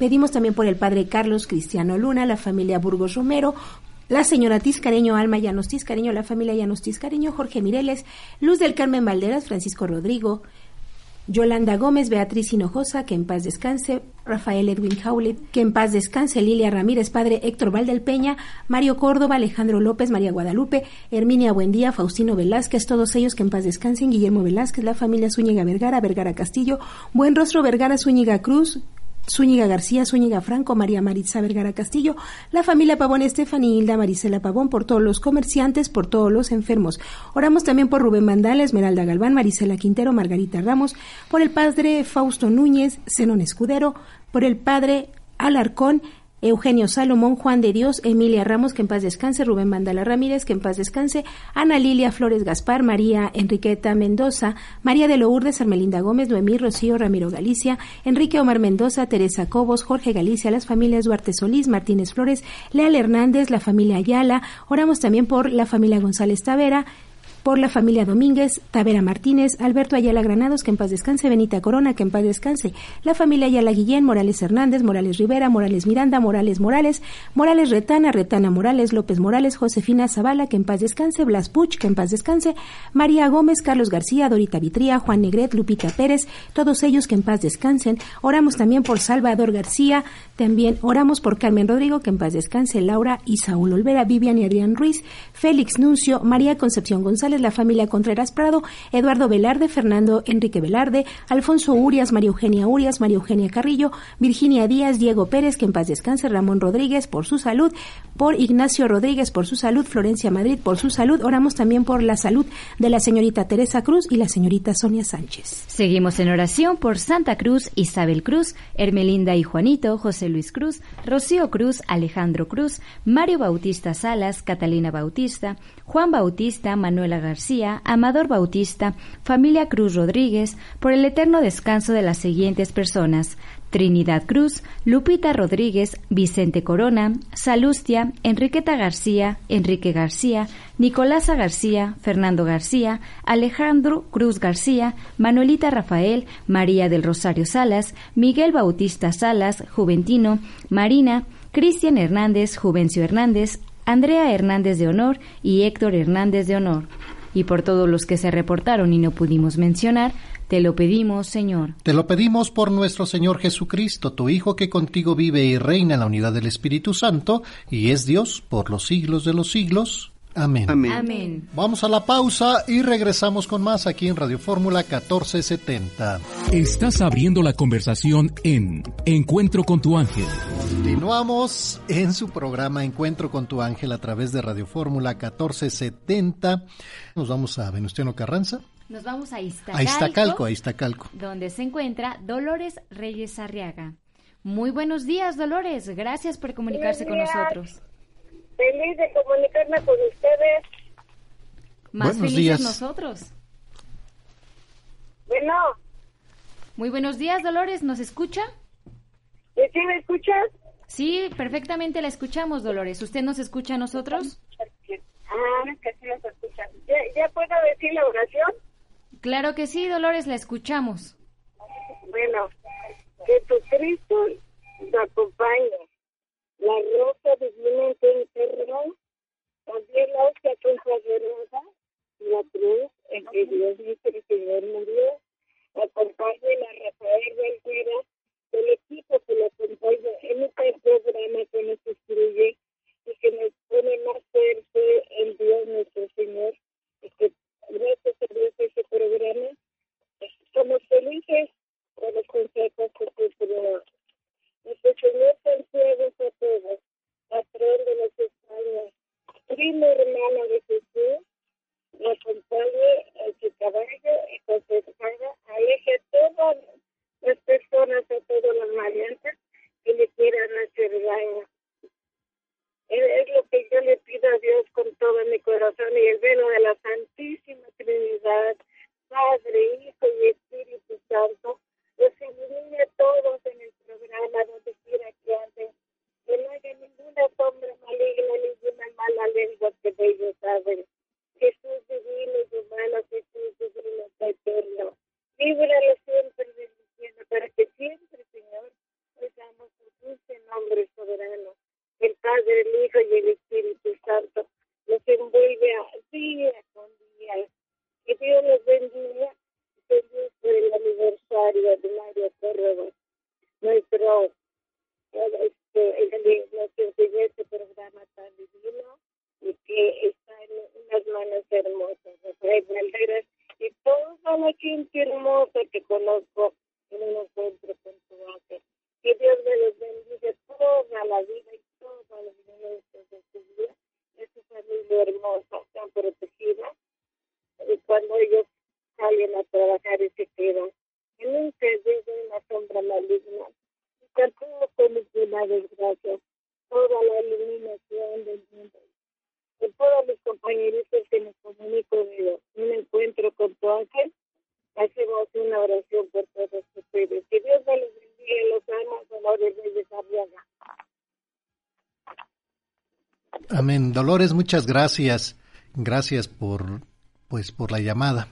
Pedimos también por el padre Carlos Cristiano Luna, la familia Burgos Romero, la señora Tiscareño, Alma Llanos Tiscareño, la familia Llanos Tiscareño, Jorge Mireles, Luz del Carmen Valderas, Francisco Rodrigo, Yolanda Gómez, Beatriz Hinojosa, que en paz descanse, Rafael Edwin Howlett, que en paz descanse, Lilia Ramírez, padre Héctor Valdelpeña, Mario Córdoba, Alejandro López, María Guadalupe, Herminia Buendía, Faustino Velázquez, todos ellos que en paz descansen, Guillermo Velázquez, la familia Zúñiga Vergara, Vergara Castillo, Buen Rostro Vergara Zúñiga Cruz, Zúñiga García, Zúñiga Franco, María Maritza Vergara Castillo, la familia Pavón Estefani, Hilda Marisela Pavón, por todos los comerciantes, por todos los enfermos. Oramos también por Rubén Mandala, Esmeralda Galván, Marisela Quintero, Margarita Ramos, por el padre Fausto Núñez, Zenón Escudero, por el padre Alarcón, Eugenio Salomón, Juan de Dios, Emilia Ramos, que en paz descanse, Rubén Mandala Ramírez, que en paz descanse, Ana Lilia Flores Gaspar, María Enriqueta Mendoza, María de Lourdes, Armelinda Gómez, Noemí Rocío Ramiro Galicia, Enrique Omar Mendoza, Teresa Cobos, Jorge Galicia, las familias Duarte Solís, Martínez Flores, Leal Hernández, la familia Ayala, oramos también por la familia González Tavera, por la familia Domínguez, Tavera Martínez, Alberto Ayala Granados, que en paz descanse, Benita Corona, que en paz descanse, la familia Ayala Guillén, Morales Hernández, Morales Rivera, Morales Miranda, Morales Morales, Morales Retana, Retana Morales, López Morales, Josefina Zavala, que en paz descanse, Blas Puch, que en paz descanse, María Gómez, Carlos García, Dorita Vitría, Juan Negret, Lupita Pérez, todos ellos que en paz descansen. Oramos también por Salvador García, también oramos por Carmen Rodrigo, que en paz descanse, Laura y Saúl Olvera, Vivian y Adrián Ruiz, Félix Nuncio, María Concepción González, la familia Contreras Prado, Eduardo Velarde, Fernando Enrique Velarde, Alfonso Urias, María Eugenia Urias, María Eugenia Carrillo, Virginia Díaz, Diego Pérez, que en paz descanse, Ramón Rodríguez por su salud, por Ignacio Rodríguez por su salud, Florencia Madrid por su salud. Oramos también por la salud de la señorita Teresa Cruz y la señorita Sonia Sánchez. Seguimos en oración por Santa Cruz, Isabel Cruz, Hermelinda y Juanito, José Luis Cruz, Rocío Cruz, Alejandro Cruz, Mario Bautista Salas, Catalina Bautista, Juan Bautista, Manuela García, Amador Bautista, familia Cruz Rodríguez, por el eterno descanso de las siguientes personas. Trinidad Cruz, Lupita Rodríguez, Vicente Corona, Salustia, Enriqueta García, Enrique García, Nicolasa García, Fernando García, Alejandro Cruz García, Manuelita Rafael, María del Rosario Salas, Miguel Bautista Salas, Juventino, Marina, Cristian Hernández, Juvencio Hernández, Andrea Hernández de Honor y Héctor Hernández de Honor. Y por todos los que se reportaron y no pudimos mencionar, te lo pedimos, Señor. Te lo pedimos por nuestro Señor Jesucristo, tu Hijo que contigo vive y reina en la unidad del Espíritu Santo, y es Dios por los siglos de los siglos. Amén. Amén. Vamos a la pausa y regresamos con más aquí en Radio Fórmula 1470. Estás abriendo la conversación en Encuentro con tu ángel. Continuamos en su programa Encuentro con tu ángel a través de Radio Fórmula 1470. Nos vamos a Venustiano Carranza. Nos vamos a Iztacalco. A Iztacalco, a Iztacalco. Donde se encuentra Dolores Reyes Arriaga. Muy buenos días, Dolores. Gracias por comunicarse con nosotros. Feliz de comunicarme con ustedes. Más Buenos felices días. nosotros. Bueno, Muy buenos días, Dolores. ¿Nos escucha? ¿y ¿sí me escuchas? Sí, perfectamente la escuchamos, Dolores. ¿Usted nos escucha a nosotros? Ah, que sí los escuchan. ¿Ya, ¿Ya puedo decir la oración? Claro que sí, Dolores, la escuchamos. Bueno, que tu Cristo te acompañe. La rosa divina te enterró, también la hostia consagrada, la cruz en que Dios nuestro Señor murió. Acompañe la Rafael Valguera, el equipo que lo acompaña en este programa que nos instruye y que nos pone más fuerte en Dios nuestro Señor. Y que gracias a Dios ese programa somos felices con los consejos que se programa. Nuestro Señor Santiago a todos, patrón de los Españas, primo hermano de Jesús, nos acompañe en su caballo y con su espada, aleje a todas las personas, a todas las maleantes que le quieran hacer daño. Es lo que yo le pido a Dios con todo mi corazón y el velo de la Santísima Trinidad, Padre, Hijo y Espíritu Santo, los ilumine a todos en el programa donde quiera que anden, que no haya ninguna sombra maligna, ninguna mala lengua que de ellos saben. Jesús divino y humano, Jesús divino y eterno. Líbralo siempre bendiciendo para que siempre, Señor, oigamos tu dulce nombre soberano. El Padre, el Hijo y el Espíritu Santo nos envuelve día con día. Que Dios los bendiga. Feliz por el aniversario de Mario Córdoba, nuestro, eh, este, el que nos enseñó este programa tan divino y que está en unas manos hermosas, Rafael Valderas y toda la gente hermosa que conozco en un encuentro con tu ángel. Que Dios me los bendiga toda la vida y todos los momentos de su vida, de su familia hermosa, tan protegida. Y cuando ellos salen a trabajar y se quedan, que nunca llega una sombra maligna. Y tampoco ninguna desgracia. Toda la iluminación del mundo con todos mis compañeritos que nos comunico de un encuentro con tu ángel, hacemos una oración por todos ustedes. Que Dios me los bendiga y los amo, Dolores Reyes Arriaga. Amén. Dolores, muchas gracias. Gracias por, pues, por la llamada.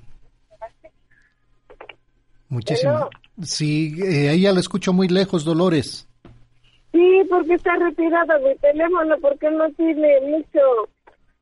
Muchísimas. Sí, eh, ya la escucho muy lejos, Dolores. Sí, porque está retirado mi teléfono, porque no tiene mucho,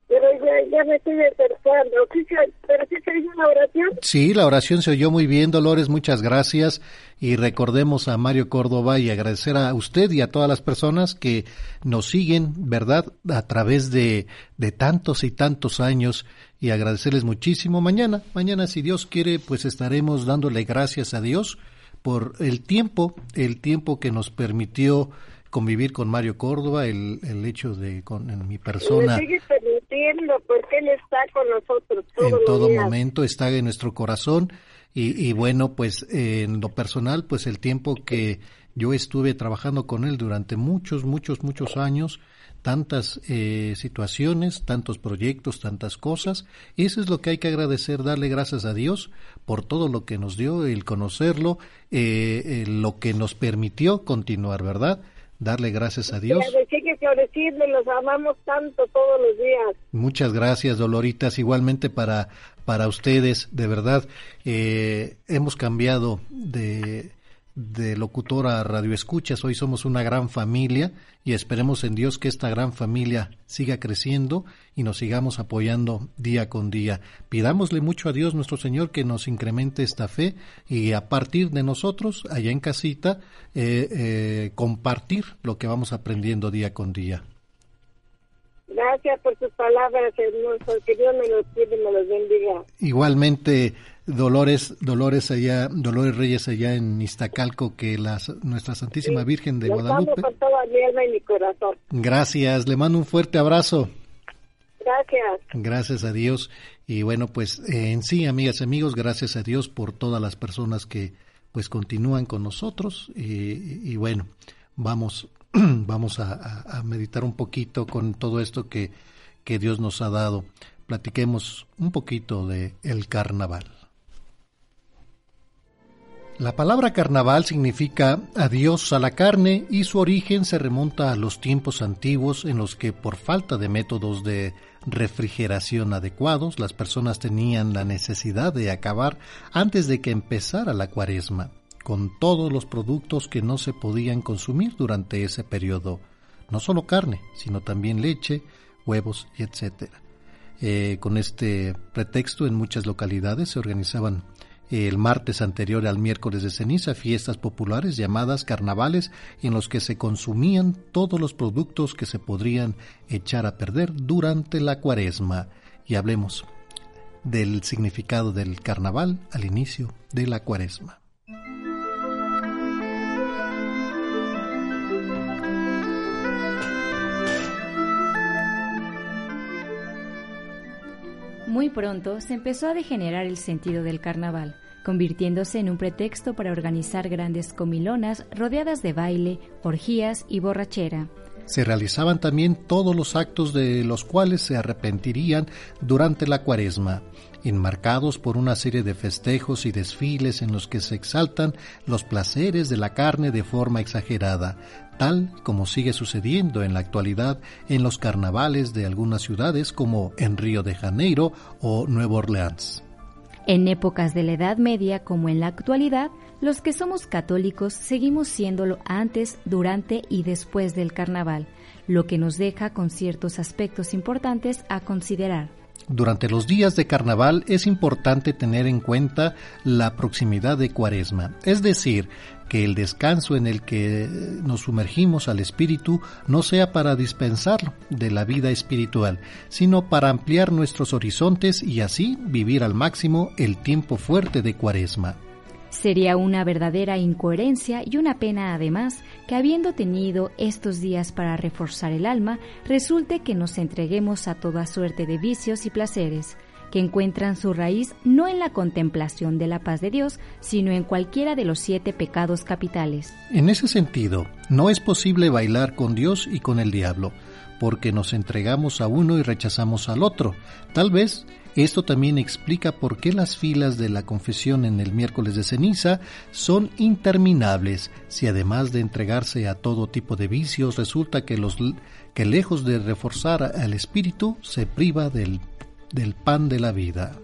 pero ya, ya me estoy acercando. ¿Sí ¿Pero sí se hizo una oración? Sí, la oración se oyó muy bien, Dolores, muchas gracias. Y recordemos a Mario Córdoba y agradecer a usted y a todas las personas que nos siguen, ¿verdad?, a través de, de tantos y tantos años. Y agradecerles muchísimo. Mañana, mañana, si Dios quiere, pues estaremos dándole gracias a Dios por el tiempo, el tiempo que nos permitió convivir con Mario Córdoba, el, el hecho de con en mi persona sigue permitiendo, porque él está con nosotros en todo días. momento está en nuestro corazón y, y bueno pues eh, en lo personal pues el tiempo que yo estuve trabajando con él durante muchos muchos muchos años tantas eh, situaciones tantos proyectos tantas cosas y eso es lo que hay que agradecer darle gracias a Dios por todo lo que nos dio el conocerlo eh, eh, lo que nos permitió continuar verdad darle gracias a Dios floreciendo, los amamos tanto todos los días. Muchas gracias, Doloritas. Igualmente para, para ustedes, de verdad, eh, hemos cambiado de, de locutora a radio escuchas. Hoy somos una gran familia y esperemos en Dios que esta gran familia siga creciendo y nos sigamos apoyando día con día. Pidámosle mucho a Dios nuestro Señor que nos incremente esta fe y a partir de nosotros, allá en casita, eh, eh, compartir lo que vamos aprendiendo día con día. Gracias por sus palabras, hermosos. Que Dios me los cuide y me los bendiga. Igualmente, Dolores, Dolores allá, Dolores Reyes allá en Iztacalco, que la, nuestra Santísima Virgen de Guadalupe. con toda mi alma y mi corazón. Gracias, le mando un fuerte abrazo. Gracias. Gracias a Dios. Y bueno, pues en sí, amigas y amigos, gracias a Dios por todas las personas que pues continúan con nosotros y, bueno, vamos, vamos a, meditar un poquito con todo esto que, que Dios nos ha dado. Platiquemos un poquito de el carnaval. La palabra carnaval significa adiós a la carne y su origen se remonta a los tiempos antiguos en los que por falta de métodos de refrigeración adecuados las personas tenían la necesidad de acabar antes de que empezara la cuaresma con todos los productos que no se podían consumir durante ese periodo, no solo carne, sino también leche, huevos etcétera. Eh, con este pretexto en muchas localidades se organizaban el martes anterior al miércoles de ceniza fiestas populares llamadas carnavales en los que se consumían todos los productos que se podrían echar a perder durante la cuaresma. Y hablemos del significado del carnaval al inicio de la cuaresma. Muy pronto se empezó a degenerar el sentido del carnaval, convirtiéndose en un pretexto para organizar grandes comilonas rodeadas de baile, orgías y borrachera. Se realizaban también todos los actos de los cuales se arrepentirían durante la cuaresma, enmarcados por una serie de festejos y desfiles en los que se exaltan los placeres de la carne de forma exagerada, tal como sigue sucediendo en la actualidad en los carnavales de algunas ciudades como en Río de Janeiro o Nueva Orleans. En épocas de la Edad Media como en la actualidad, los que somos católicos seguimos siéndolo antes, durante y después del carnaval, lo que nos deja con ciertos aspectos importantes a considerar. Durante los días de carnaval es importante tener en cuenta la proximidad de cuaresma, es decir, que el descanso en el que nos sumergimos al espíritu no sea para dispensarlo de la vida espiritual, sino para ampliar nuestros horizontes y así vivir al máximo el tiempo fuerte de cuaresma. Sería una verdadera incoherencia y una pena además que habiendo tenido estos días para reforzar el alma, resulte que nos entreguemos a toda suerte de vicios y placeres, que encuentran su raíz no en la contemplación de la paz de Dios, sino en cualquiera de los siete pecados capitales. En ese sentido, no es posible bailar con Dios y con el diablo, porque nos entregamos a uno y rechazamos al otro. Tal vez esto también explica por qué las filas de la confesión en el miércoles de ceniza son interminables, si además de entregarse a todo tipo de vicios resulta que, los, que lejos de reforzar al espíritu se priva del del pan de la vida.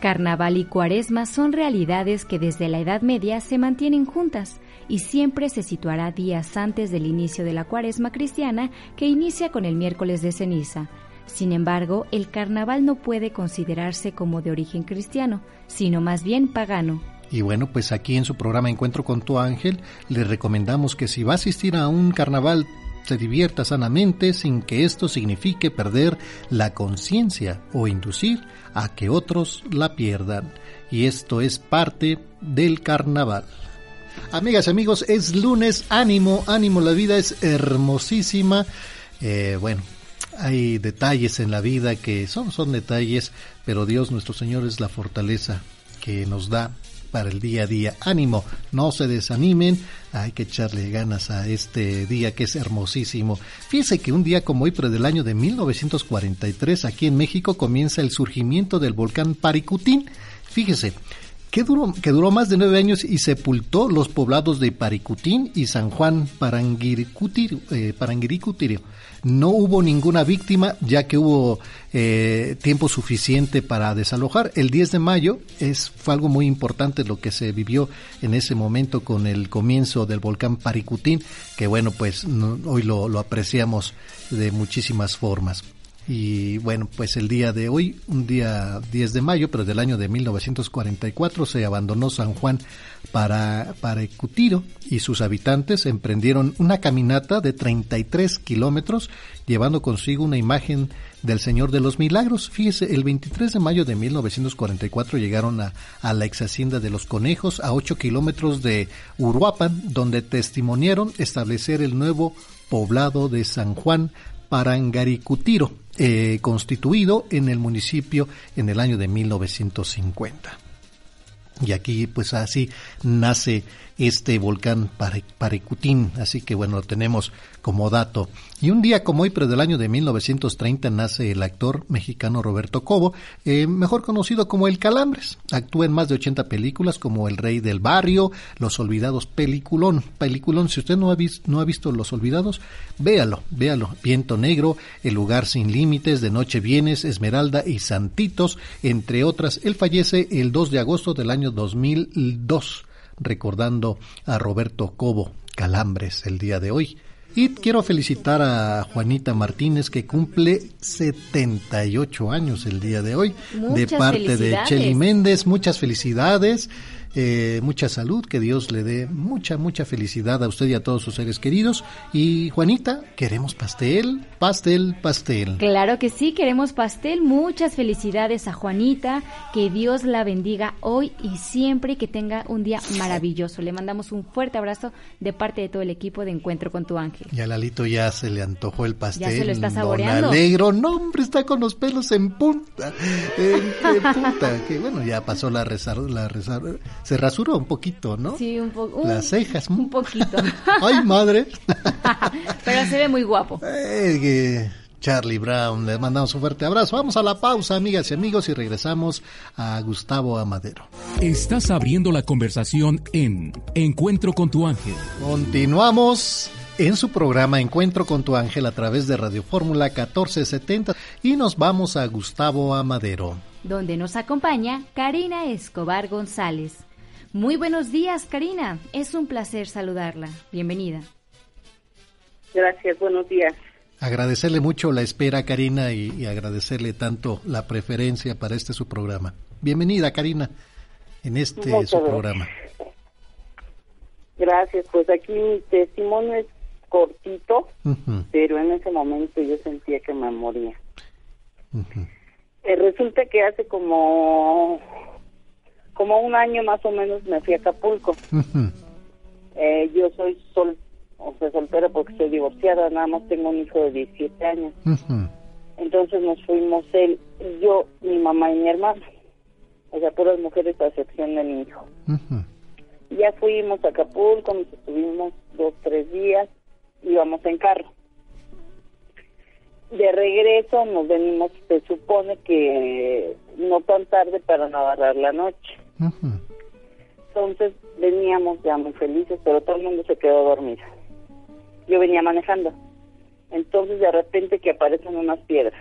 Carnaval y cuaresma son realidades que desde la Edad Media se mantienen juntas y siempre se situará días antes del inicio de la cuaresma cristiana que inicia con el miércoles de ceniza. Sin embargo, el carnaval no puede considerarse como de origen cristiano, sino más bien pagano. Y bueno, pues aquí en su programa Encuentro con tu ángel le recomendamos que si va a asistir a un carnaval se divierta sanamente sin que esto signifique perder la conciencia o inducir a que otros la pierdan. Y esto es parte del carnaval. Amigas, amigos, es lunes, ánimo, ánimo, la vida es hermosísima. Eh, bueno, hay detalles en la vida que son, son detalles, pero Dios nuestro Señor es la fortaleza que nos da para el día a día. Ánimo, no se desanimen, hay que echarle ganas a este día que es hermosísimo. Fíjense que un día como hoy, pero del año de 1943, aquí en México comienza el surgimiento del volcán Paricutín. Fíjese, que duró, que duró más de nueve años y sepultó los poblados de Paricutín y San Juan Paranguiricutirio. Eh, no hubo ninguna víctima ya que hubo eh, tiempo suficiente para desalojar. El 10 de mayo es, fue algo muy importante lo que se vivió en ese momento con el comienzo del volcán Paricutín, que bueno, pues hoy lo, lo apreciamos de muchísimas formas. Y bueno, pues el día de hoy, un día 10 de mayo, pero del año de 1944, se abandonó San Juan para, para Ecutiro y sus habitantes emprendieron una caminata de 33 kilómetros, llevando consigo una imagen del Señor de los Milagros. Fíjese, el 23 de mayo de 1944 llegaron a, a la ex hacienda de los Conejos, a 8 kilómetros de Uruapan, donde testimoniaron establecer el nuevo poblado de San Juan Parangaricutiro, eh, constituido en el municipio en el año de 1950. Y aquí pues así nace este volcán Parecutín, así que bueno, lo tenemos como dato. Y un día como hoy, pero del año de 1930, nace el actor mexicano Roberto Cobo, eh, mejor conocido como El Calambres. Actúa en más de 80 películas como El Rey del Barrio, Los Olvidados, Peliculón. Peliculón, si usted no ha, no ha visto Los Olvidados, véalo, véalo. Viento Negro, El Lugar Sin Límites, De Noche Vienes, Esmeralda y Santitos, entre otras. Él fallece el 2 de agosto del año 2002 recordando a Roberto Cobo Calambres el día de hoy. Y quiero felicitar a Juanita Martínez que cumple 78 años el día de hoy. de parte de Cheli Méndez, muchas felicidades. Eh, mucha salud, que Dios le dé mucha, mucha felicidad a usted y a todos sus seres queridos. Y Juanita, queremos pastel, pastel, pastel. Claro que sí, queremos pastel. Muchas felicidades a Juanita, que Dios la bendiga hoy y siempre y que tenga un día maravilloso. Le mandamos un fuerte abrazo de parte de todo el equipo de Encuentro con tu Ángel. Y a Lalito ya se le antojó el pastel. Ya se lo está saboreando. alegro, no hombre, está con los pelos en punta. En, punta, que bueno, ya pasó la rezar, la rezar se rasuró un poquito, ¿no? Sí, un poco. Las cejas. Un poquito. Ay, madre. Pero se ve muy guapo. Eh, Charlie Brown, le mandamos un fuerte abrazo. Vamos a la pausa, amigas y amigos, y regresamos a Gustavo Amadero. Estás abriendo la conversación en Encuentro con tu ángel. Continuamos en su programa Encuentro con tu ángel a través de Radio Fórmula 1470 y nos vamos a Gustavo Amadero. Donde nos acompaña Karina Escobar González. Muy buenos días, Karina. Es un placer saludarla. Bienvenida. Gracias, buenos días. Agradecerle mucho la espera, Karina, y, agradecerle tanto la preferencia para este su programa. Bienvenida, Karina, en este su programa. Gracias, pues aquí mi testimonio es cortito, pero en ese momento yo sentía que me moría. Eh, resulta que hace como como un año más o menos me fui a Acapulco. eh, yo soy sol, o sea, soltera porque estoy divorciada, nada más tengo un hijo de 17 años. Entonces nos fuimos él, yo, mi mamá y mi hermano. O sea, puras mujeres a excepción de mi hijo. Ya fuimos a Acapulco, nos estuvimos dos, tres días, íbamos en carro. De regreso nos venimos, se supone que no tan tarde para no agarrar la noche. Entonces veníamos ya muy felices, pero todo el mundo se quedó dormido. Yo venía manejando. Entonces de repente que aparecen unas piedras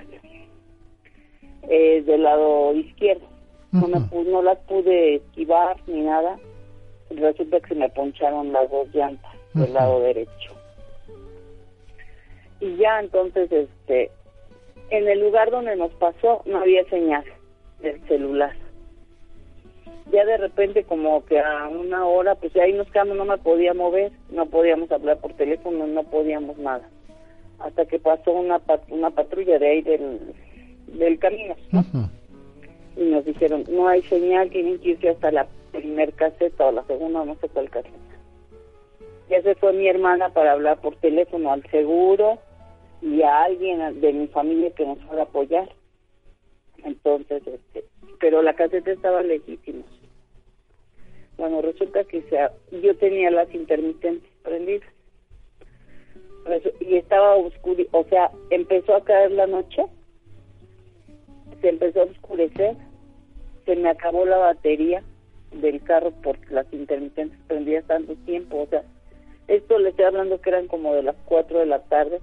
eh, del lado izquierdo. no, me, no las pude esquivar ni nada. Resulta que se me poncharon las dos llantas del lado derecho. Y ya entonces, este, en el lugar donde nos pasó no había señal del celular ya de repente como que a una hora, pues ahí nos quedamos, no me podía mover, no podíamos hablar por teléfono, no podíamos nada. Hasta que pasó una, una patrulla de ahí del, del camino, Y nos dijeron, no hay señal, tienen que irse hasta la primer caseta o la segunda, no sé cuál caseta. Ya se fue mi hermana para hablar por teléfono al seguro y a alguien de mi familia que nos fuera a apoyar. Entonces, este, pero la caseta estaba legítima. Bueno, resulta que sea, yo tenía las intermitentes prendidas. Y estaba oscuro, o sea, empezó a caer la noche, se empezó a oscurecer, se me acabó la batería del carro por las intermitentes prendidas tanto tiempo, o sea, esto le estoy hablando que eran como de las 4 de la tarde,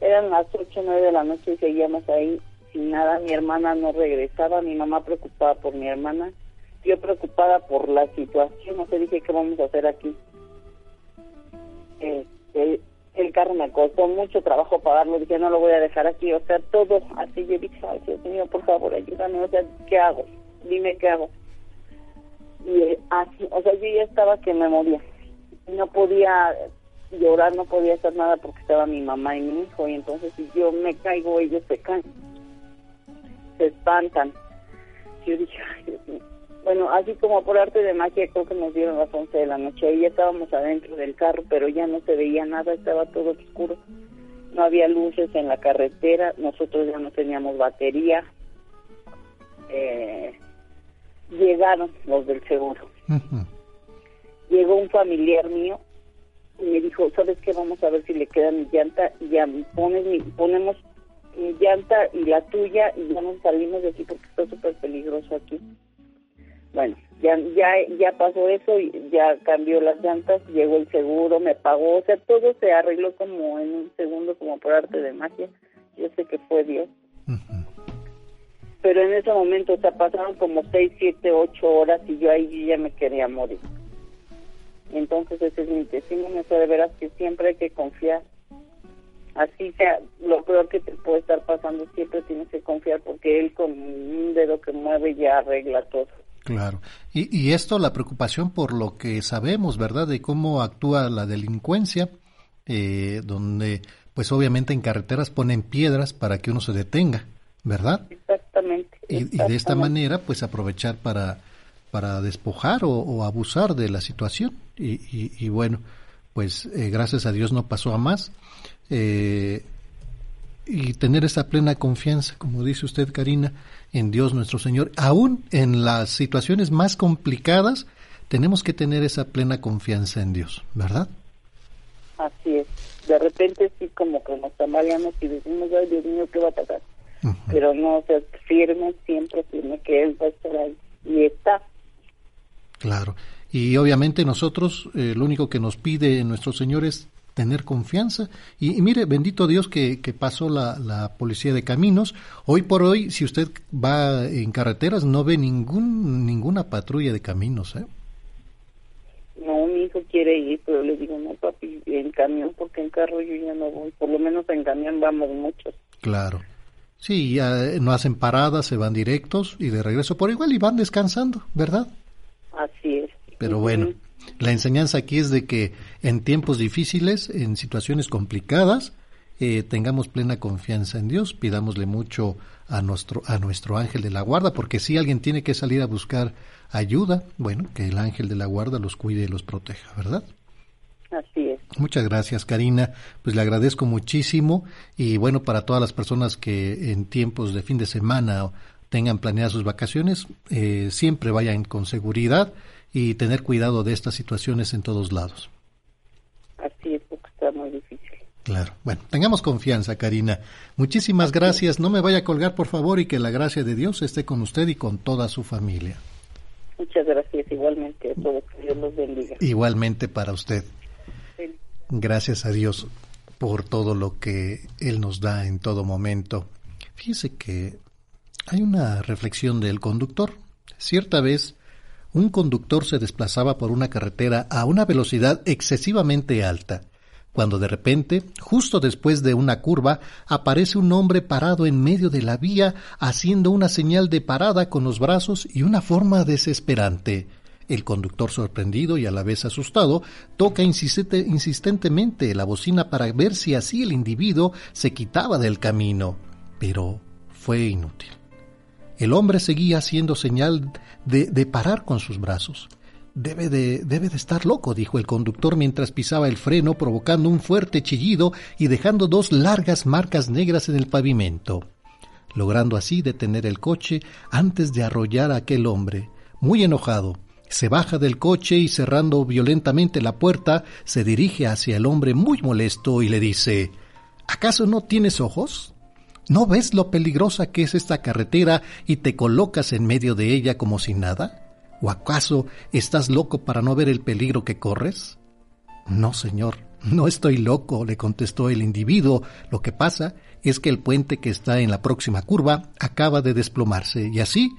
eran las 8 o 9 de la noche y seguíamos ahí sin nada, mi hermana no regresaba, mi mamá preocupada por mi hermana, yo preocupada por la situación, no sé, dije, ¿qué vamos a hacer aquí? Este, el carro me costó mucho trabajo pagarlo, dije, no lo voy a dejar aquí, o sea, todo así, yo dije, ay, Dios mío, por favor, ayúdame, o sea, ¿qué hago? Dime qué hago. Y eh, así, o sea, yo ya estaba que me moría, no podía llorar, no podía hacer nada porque estaba mi mamá y mi hijo, y entonces si yo me caigo, ellos se caen, se espantan. Yo dije, ay, Dios mío bueno, así como por arte de magia, creo que nos dieron las 11 de la noche. Ahí ya estábamos adentro del carro, pero ya no se veía nada, estaba todo oscuro. no había luces en la carretera, nosotros ya no teníamos batería. Eh, llegaron los del seguro. Llegó un familiar mío y me dijo, ¿sabes qué? Vamos a ver si le queda mi llanta y ya pones mi, ponemos mi llanta y la tuya y ya nos salimos de aquí porque está súper peligroso aquí. Bueno, ya, ya, ya pasó eso y ya cambió las llantas, llegó el seguro, me pagó, o sea, todo se arregló como en un segundo, como por arte de magia. Yo sé que fue Dios. Pero en ese momento, o sea, pasaron como seis, siete, ocho horas y yo ahí ya me quería morir. Entonces ese es mi testimonio, o de veras que siempre hay que confiar. Así sea, lo peor que te puede estar pasando, siempre tienes que confiar porque él con un dedo que mueve ya arregla todo. Claro. Y, y esto, la preocupación por lo que sabemos, ¿verdad? De cómo actúa la delincuencia, eh, donde pues obviamente en carreteras ponen piedras para que uno se detenga, ¿verdad? Exactamente. Y, de esta manera pues aprovechar para, para despojar o, abusar de la situación. Y, y, bueno, pues eh, gracias a Dios no pasó a más. Eh, y tener esa plena confianza, como dice usted, Karina, en Dios nuestro Señor. Aún en las situaciones más complicadas, tenemos que tener esa plena confianza en Dios, ¿verdad? Así es. De repente sí como que nos tambaleamos y decimos, ay Dios mío, ¿qué va a pasar? Pero no, o sea, firme, siempre tiene que Él va a estar ahí. Y está. Claro. Y obviamente nosotros, eh, lo único que nos pide nuestro Señor es tener confianza. Y, mire, bendito Dios que, que pasó la, la, policía de caminos. Hoy por hoy, si usted va en carreteras, no ve ningún ninguna patrulla de caminos. ¿eh? No, mi hijo quiere ir, pero le digo, no, papi, en camión, porque en carro yo ya no voy. Por lo menos en camión vamos muchos. Claro. Sí, ya no hacen paradas, se van directos y de regreso por igual y van descansando, ¿verdad? Así es. Pero bueno, la enseñanza aquí es de que en tiempos difíciles, en situaciones complicadas, eh, tengamos plena confianza en Dios, pidámosle mucho a nuestro, a nuestro ángel de la guarda, porque si alguien tiene que salir a buscar ayuda, bueno, que el ángel de la guarda los cuide y los proteja, ¿verdad? Así es. Muchas gracias, Karina. Pues le agradezco muchísimo y bueno, para todas las personas que en tiempos de fin de semana tengan planeadas sus vacaciones, eh, siempre vayan con seguridad y tener cuidado de estas situaciones en todos lados. Así es, porque está muy difícil. Claro. Bueno, tengamos confianza, Karina. Muchísimas gracias. No me vaya a colgar, por favor, y que la gracia de Dios esté con usted y con toda su familia. Muchas gracias, igualmente a todos. Que Dios los bendiga. Igualmente para usted. Gracias a Dios por todo lo que Él nos da en todo momento. Fíjese que hay una reflexión del conductor. Cierta vez un conductor se desplazaba por una carretera a una velocidad excesivamente alta, cuando de repente, justo después de una curva, aparece un hombre parado en medio de la vía haciendo una señal de parada con los brazos y una forma desesperante. El conductor sorprendido y a la vez asustado toca insistentemente la bocina para ver si así el individuo se quitaba del camino, pero fue inútil. El hombre seguía haciendo señal de, parar con sus brazos. Debe de, debe de estar loco, dijo el conductor mientras pisaba el freno, provocando un fuerte chillido y dejando dos largas marcas negras en el pavimento, logrando así detener el coche antes de arrollar a aquel hombre. Muy enojado, se baja del coche y cerrando violentamente la puerta, se dirige hacia el hombre muy molesto y le dice ¿Acaso no tienes ojos? ¿No ves lo peligrosa que es esta carretera y te colocas en medio de ella como si nada? ¿O acaso estás loco para no ver el peligro que corres? No, señor, no estoy loco, le contestó el individuo. Lo que pasa es que el puente que está en la próxima curva acaba de desplomarse y así,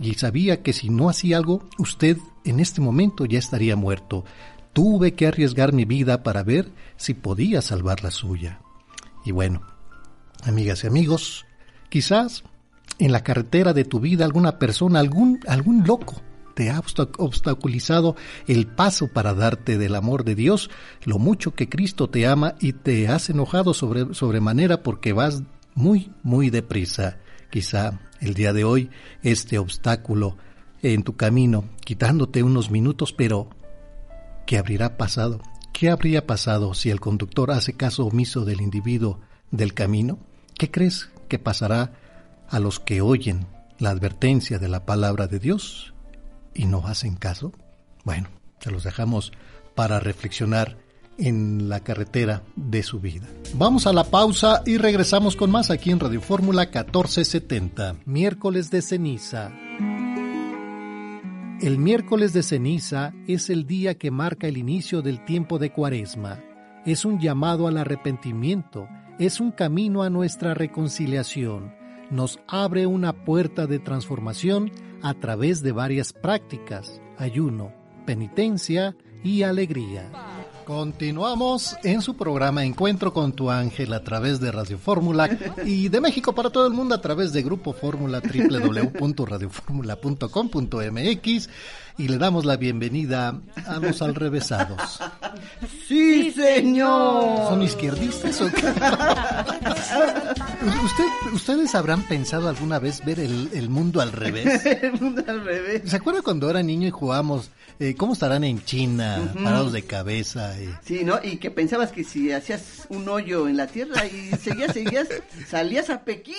y sabía que si no hacía algo, usted en este momento ya estaría muerto. Tuve que arriesgar mi vida para ver si podía salvar la suya. Y bueno, amigas y amigos, quizás en la carretera de tu vida alguna persona, algún, algún loco te ha obstaculizado el paso para darte del amor de Dios, lo mucho que Cristo te ama y te has enojado sobre, sobremanera porque vas muy, muy deprisa. Quizá el día de hoy este obstáculo en tu camino, quitándote unos minutos, pero ¿qué habría pasado ¿Qué habría pasado si el conductor hace caso omiso del individuo del camino? ¿Qué crees que pasará a los que oyen la advertencia de la palabra de Dios y no hacen caso? Bueno, se los dejamos para reflexionar en la carretera de su vida. Vamos a la pausa y regresamos con más aquí en Radio Fórmula 1470, miércoles de ceniza. El miércoles de ceniza es el día que marca el inicio del tiempo de cuaresma. Es un llamado al arrepentimiento, es un camino a nuestra reconciliación. Nos abre una puerta de transformación a través de varias prácticas, ayuno, penitencia y alegría. Continuamos en su programa Encuentro con tu ángel a través de Radio Fórmula y de México para todo el mundo a través de Grupo Fórmula www.radioformula.com.mx y le damos la bienvenida a los alrevesados. Sí, señor. ¿Son izquierdistas o qué? ¿Usted, ¿Ustedes habrán pensado alguna vez ver el, el mundo al revés? el mundo al revés. ¿Se acuerda cuando era niño y jugábamos eh, cómo estarán en China, parados de cabeza? y- Sí, ¿no? Y que pensabas que si hacías un hoyo en la tierra y seguías, seguías, salías a Pekín.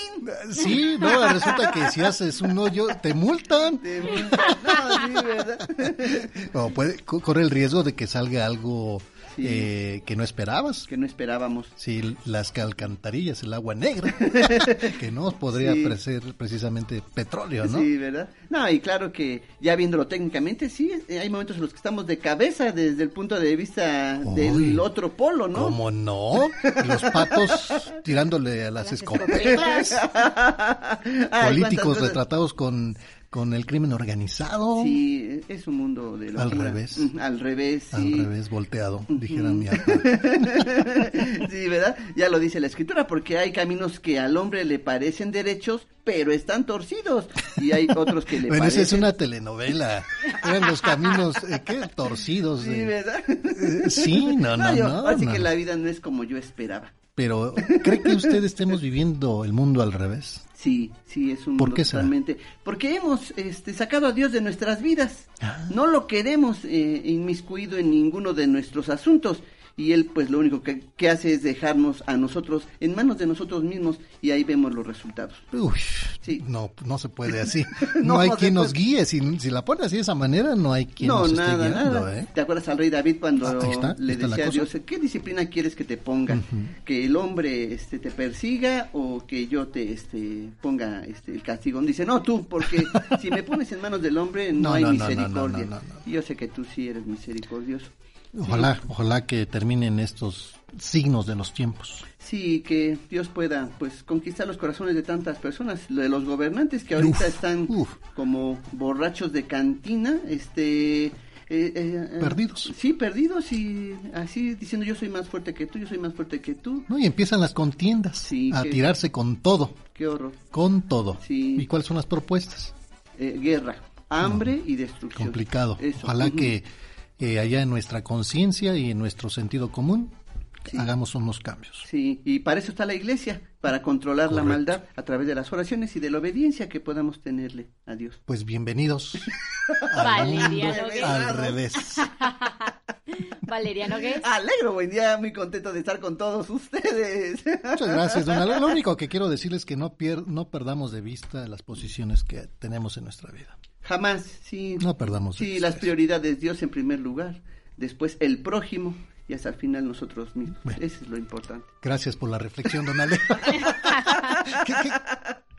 Sí, no, resulta que si haces un hoyo te multan. Te multan. No, sí, O puede, co- corre el riesgo de que salga algo eh, que no esperabas. Que no esperábamos. Sí, las alcantarillas, el agua negra, que no podría Sí. parecer precisamente petróleo, ¿no? Sí, ¿verdad? No, y claro que ya viéndolo técnicamente, sí, eh, hay momentos en los que estamos de cabeza desde el punto de vista del otro polo, ¿no? ¿Cómo no? Los patos tirándole a las escopetas. Ay, Políticos retratados con, con el crimen organizado. Sí, es un mundo de Al locura. revés. Al revés, Al sí. revés, volteado, dijera mi papá. sí, ¿verdad? Ya lo dice la escritura, porque hay caminos que al hombre le parecen derechos, pero están torcidos. Y hay otros que le Bueno, esa parecen... es una telenovela. Eran los caminos, eh, ¿qué? Torcidos. Sí, de- ¿verdad? Eh, sí, no, no, yo- no, Así no. que la vida no es como yo esperaba. Pero, ¿cree que usted estemos viviendo el mundo al revés? Sí, sí, es un ¿Por qué totalmente. Porque hemos este, sacado a Dios de nuestras vidas. Ah. No lo queremos eh, inmiscuido en ninguno de nuestros asuntos. Y Él, pues, lo único que, que hace es dejarnos a nosotros en manos de nosotros mismos. Y ahí vemos los resultados. Uy, Sí. no, no se puede así. No, No hay quien nos guíe. Si, si la pone así de esa manera, no hay quien no, nos nada, esté guiando, nada. ¿eh? ¿Te acuerdas al rey David cuando Ah, está, le decía a. Dios, ¿qué disciplina quieres que te ponga? ¿Que el hombre este, te persiga o que yo te este, ponga este, el castigo? Dice, no, tú, porque si me pones en manos del hombre no, hay misericordia. Y yo sé que tú sí eres misericordioso. Ojalá, ojalá que terminen estos signos de los tiempos. Sí, que Dios pueda pues conquistar los corazones de tantas personas, de los gobernantes que ahorita Uf, están como borrachos de cantina, este... eh, eh, eh, Perdidos. Sí, perdidos y así diciendo yo soy más fuerte que tú, yo soy más fuerte que tú. ¿no? Y empiezan las contiendas a que- tirarse con todo, Qué horror. con todo. Sí. ¿Y cuáles son las propuestas? Eh, guerra, hambre y destrucción. Complicado. Eso. Ojalá que eh, allá en nuestra conciencia y en nuestro sentido común hagamos unos cambios. Sí, y para eso está la iglesia, para controlar la maldad a través de las oraciones y de la obediencia que podamos tenerle a Dios. Pues bienvenidos Valeria mundo Nogués. al revés. Valeriano, ¿qué es? Alegro, buen día, muy contento de estar con todos ustedes. Muchas gracias, don. Lo único que quiero decirles es que no, pier- no perdamos de vista las posiciones que tenemos en nuestra vida. Jamás, sí. No perdamos Sí, las prioridades, Dios en primer lugar, después el prójimo y hasta el final nosotros mismos. Eso es lo importante. Gracias por la reflexión, don Ale. ¿Qué- qué-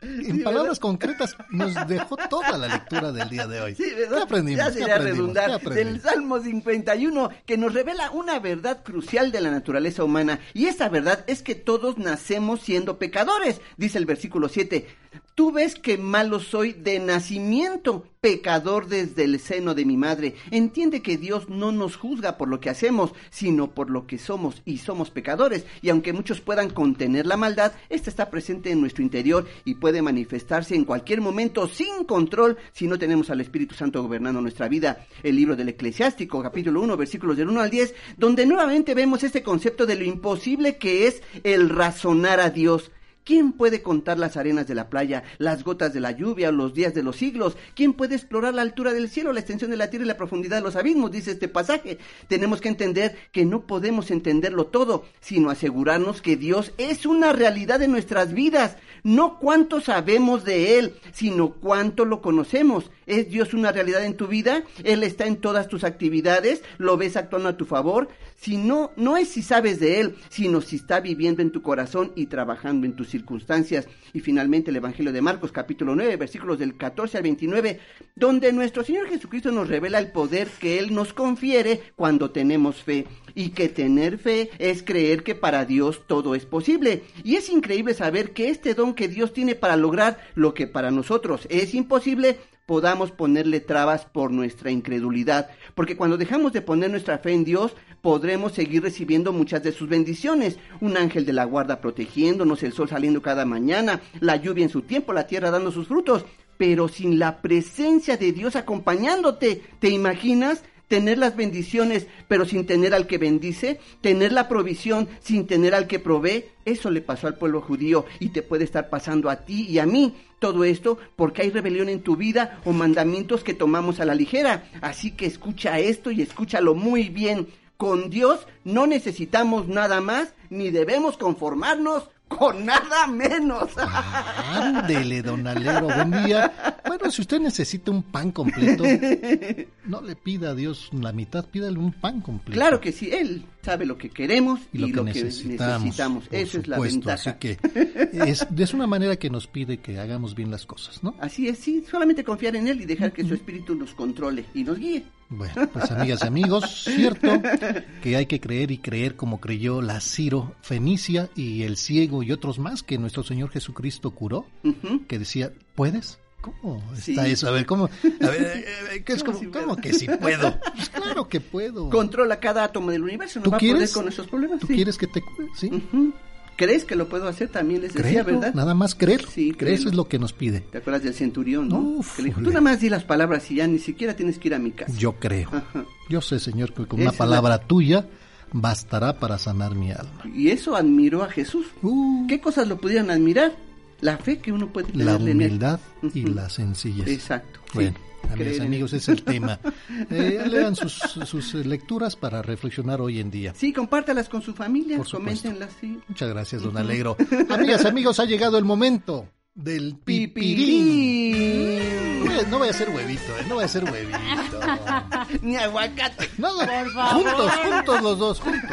En palabras concretas nos dejó toda la lectura del día de hoy. Sí, ¿verdad? ¿Qué aprendimos? Ya ¿Qué sería aprendimos? redundar. ¿Qué aprendimos? Del Salmo 51, que nos revela una verdad crucial de la naturaleza humana. Y esa verdad es que todos nacemos siendo pecadores. Dice el versículo 7. Tú ves que malo soy de nacimiento, pecador desde el seno de mi madre. Entiende que Dios no nos juzga por lo que hacemos, sino por lo que somos, y somos pecadores. Y aunque muchos puedan contener la maldad, esta está presente en nuestro interior y puede manifestarse en cualquier momento sin control si no tenemos al Espíritu Santo gobernando nuestra vida. El libro del Eclesiástico, capítulo 1, versículos del 1 al 10, donde nuevamente vemos este concepto de lo imposible que es el razonar a Dios. ¿Quién puede contar las arenas de la playa, las gotas de la lluvia, los días de los siglos? ¿Quién puede explorar la altura del cielo, la extensión de la tierra y la profundidad de los abismos? Dice este pasaje. Tenemos que entender que no podemos entenderlo todo, sino asegurarnos que Dios es una realidad en nuestras vidas. No cuánto sabemos de Él, sino cuánto lo conocemos. ¿Es Dios una realidad en tu vida? ¿Él está en todas tus actividades? ¿Lo ves actuando a tu favor? Si no, no es si sabes de Él, sino si está viviendo en tu corazón y trabajando en tus circunstancias. Y finalmente el Evangelio de Marcos capítulo 9, versículos del 14 al 29, donde nuestro Señor Jesucristo nos revela el poder que Él nos confiere cuando tenemos fe. Y que tener fe es creer que para Dios todo es posible. Y es increíble saber que este don que Dios tiene para lograr lo que para nosotros es imposible, podamos ponerle trabas por nuestra incredulidad. Porque cuando dejamos de poner nuestra fe en Dios, podremos seguir recibiendo muchas de sus bendiciones. Un ángel de la guarda protegiéndonos, el sol saliendo cada mañana, la lluvia en su tiempo, la tierra dando sus frutos. Pero sin la presencia de Dios acompañándote, ¿te imaginas? tener las bendiciones pero sin tener al que bendice, tener la provisión sin tener al que provee, eso le pasó al pueblo judío y te puede estar pasando a ti y a mí. Todo esto porque hay rebelión en tu vida o mandamientos que tomamos a la ligera. Así que escucha esto y escúchalo muy bien. Con Dios no necesitamos nada más ni debemos conformarnos con nada menos. Ándele, don Alero, buen día. Bueno, si usted necesita un pan completo, no le pida a Dios la mitad, pídale un pan completo. Claro que sí, Él sabe lo que queremos y, lo, que, necesitamos. Esa es la ventaja. Así que es, es una manera que nos pide que hagamos bien las cosas, ¿no? Así es, sí, solamente confiar en Él y dejar que su espíritu nos controle y nos guíe. Bueno, pues amigas y amigos, cierto que hay que creer y creer como creyó la Ciro Fenicia y el ciego y otros más que nuestro Señor Jesucristo curó, que decía, ¿puedes? ¿Cómo está eso? A ver, ¿cómo? A ver, eh, eh, ¿qué es como, ¿cómo que sí puedo? Pues claro que puedo. Controla cada átomo del universo, no ¿Tú va quieres? a poder con esos problemas. ¿Tú sí. quieres que te cure? Sí. ¿Crees que lo puedo hacer? También les decía, Créelo, ¿verdad? nada más creer. Sí, Creer es lo que nos pide. ¿Te acuerdas del centurión, no? Que le dijo, tú nada más di las palabras y ya ni siquiera tienes que ir a mi casa. Yo creo. Ajá. Yo sé, Señor, que con una es la- palabra tuya bastará para sanar mi alma. Y eso admiró a Jesús. ¿Qué cosas lo pudieron admirar? La fe que uno puede tener La en él. humildad y la sencillez. Exacto. sí. Bueno, amigas y en amigos, es el tema. Eh, lean sus, sus lecturas para reflexionar hoy en día. Sí, compártalas con su familia, coméntenlas, sí. Muchas gracias, don Alegro. Amigas amigos, ha llegado el momento del pipirín. No voy a- No voy a hacer huevito, eh, no voy a hacer huevito. Ni aguacate. No, juntos, juntos los dos, juntos.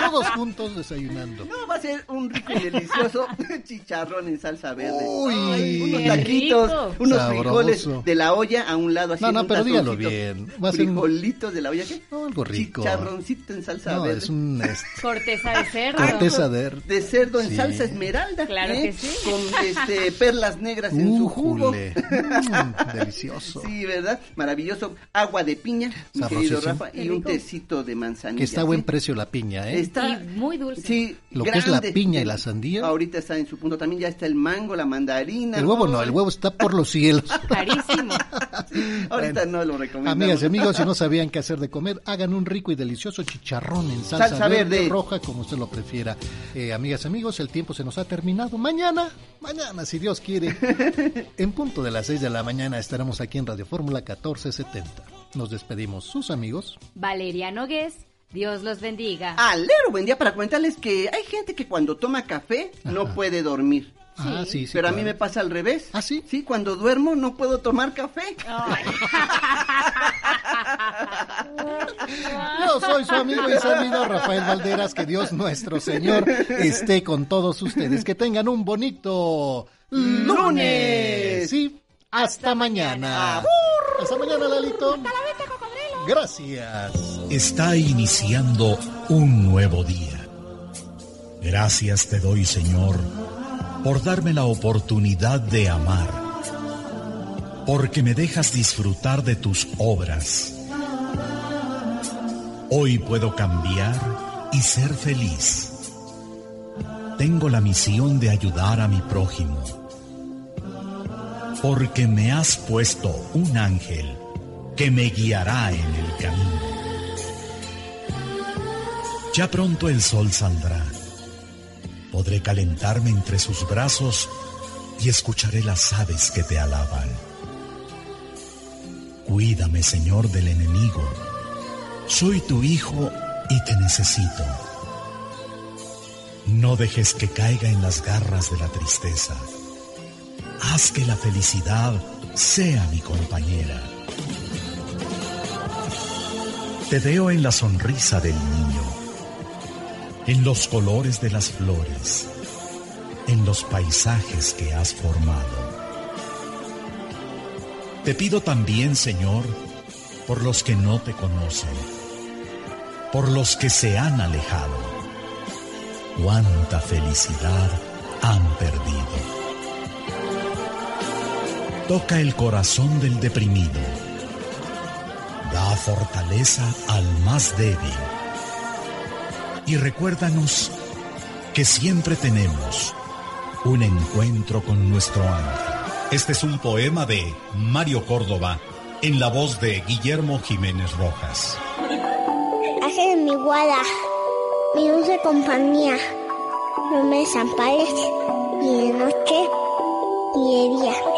Todos juntos desayunando. No, va a ser un rico y delicioso chicharrón en salsa verde. Uy, Ay, unos taquitos, rico. unos Sabroso. frijoles de la olla a un lado así. No, no, un pero dígalo bien. Va a ser un- Frijolitos de la olla, ¿qué? No, algo rico. Chicharroncito en salsa No, verde. es un... este, Corteza de cerdo. Corteza de... de cerdo en Sí. salsa esmeralda. Claro ¿eh? que sí. Con este, perlas negras en su jugo. Mm, delicioso. Sí, ¿verdad? Maravilloso. Agua de piña, mi querido. Rafa, y un tecito de manzanilla. Que está a buen ¿sí? precio la piña, ¿eh? Está Y muy dulce. Sí, Lo que es la grande. piña y la sandía. Ahorita está en su punto también, ya está el mango, la mandarina. El huevo no, el huevo está por los cielos. Carísimo. Ahorita no lo recomiendo. Amigas y amigos, si no sabían qué hacer de comer, hagan un rico y delicioso chicharrón en salsa, Salsa verde, verde. roja, como usted lo prefiera. Eh, amigas y amigos, el tiempo se nos ha terminado. Mañana, mañana, si Dios quiere, en punto de las 6 de la mañana estaremos aquí en Radio Fórmula 1470. Nos despedimos, sus amigos. Valeria Nogués, Dios los bendiga. Alero, buen día para comentarles que hay gente que cuando toma café no puede dormir. Ah, sí, sí. Pero a mí me pasa al revés. ¿Ah, sí? Sí, cuando duermo no puedo tomar café. Yo soy su amigo y servidor Rafael Valderas. Que Dios nuestro Señor esté con todos ustedes. Que tengan un bonito lunes. Sí, hasta mañana. Hasta mañana, Lalito. Gracias. Está iniciando un nuevo día. Gracias te doy, Señor, por darme la oportunidad de amar, porque me dejas disfrutar de tus obras. Hoy puedo cambiar y ser feliz. Tengo la misión de ayudar a mi prójimo, porque me has puesto un ángel que me guiará en el camino. Ya pronto el sol saldrá Podré calentarme entre sus brazos y escucharé las aves que te alaban. Cuídame, Señor, del enemigo. Soy tu hijo y te necesito. No dejes que caiga en las garras de la tristeza. Haz que la felicidad sea mi compañera. Te veo en la sonrisa del niño, en los colores de las flores, en los paisajes que has formado. Te pido también, Señor, por los que no te conocen, por los que se han alejado. Cuánta felicidad han perdido. Toca el corazón del deprimido. Da fortaleza al más débil. Y recuérdanos que siempre tenemos un encuentro con nuestro ángel. Este es un poema de Mario Córdoba en la voz de Guillermo Jiménez Rojas. De mi guarda, mi dulce compañía, no me desampares ni de noche ni de día.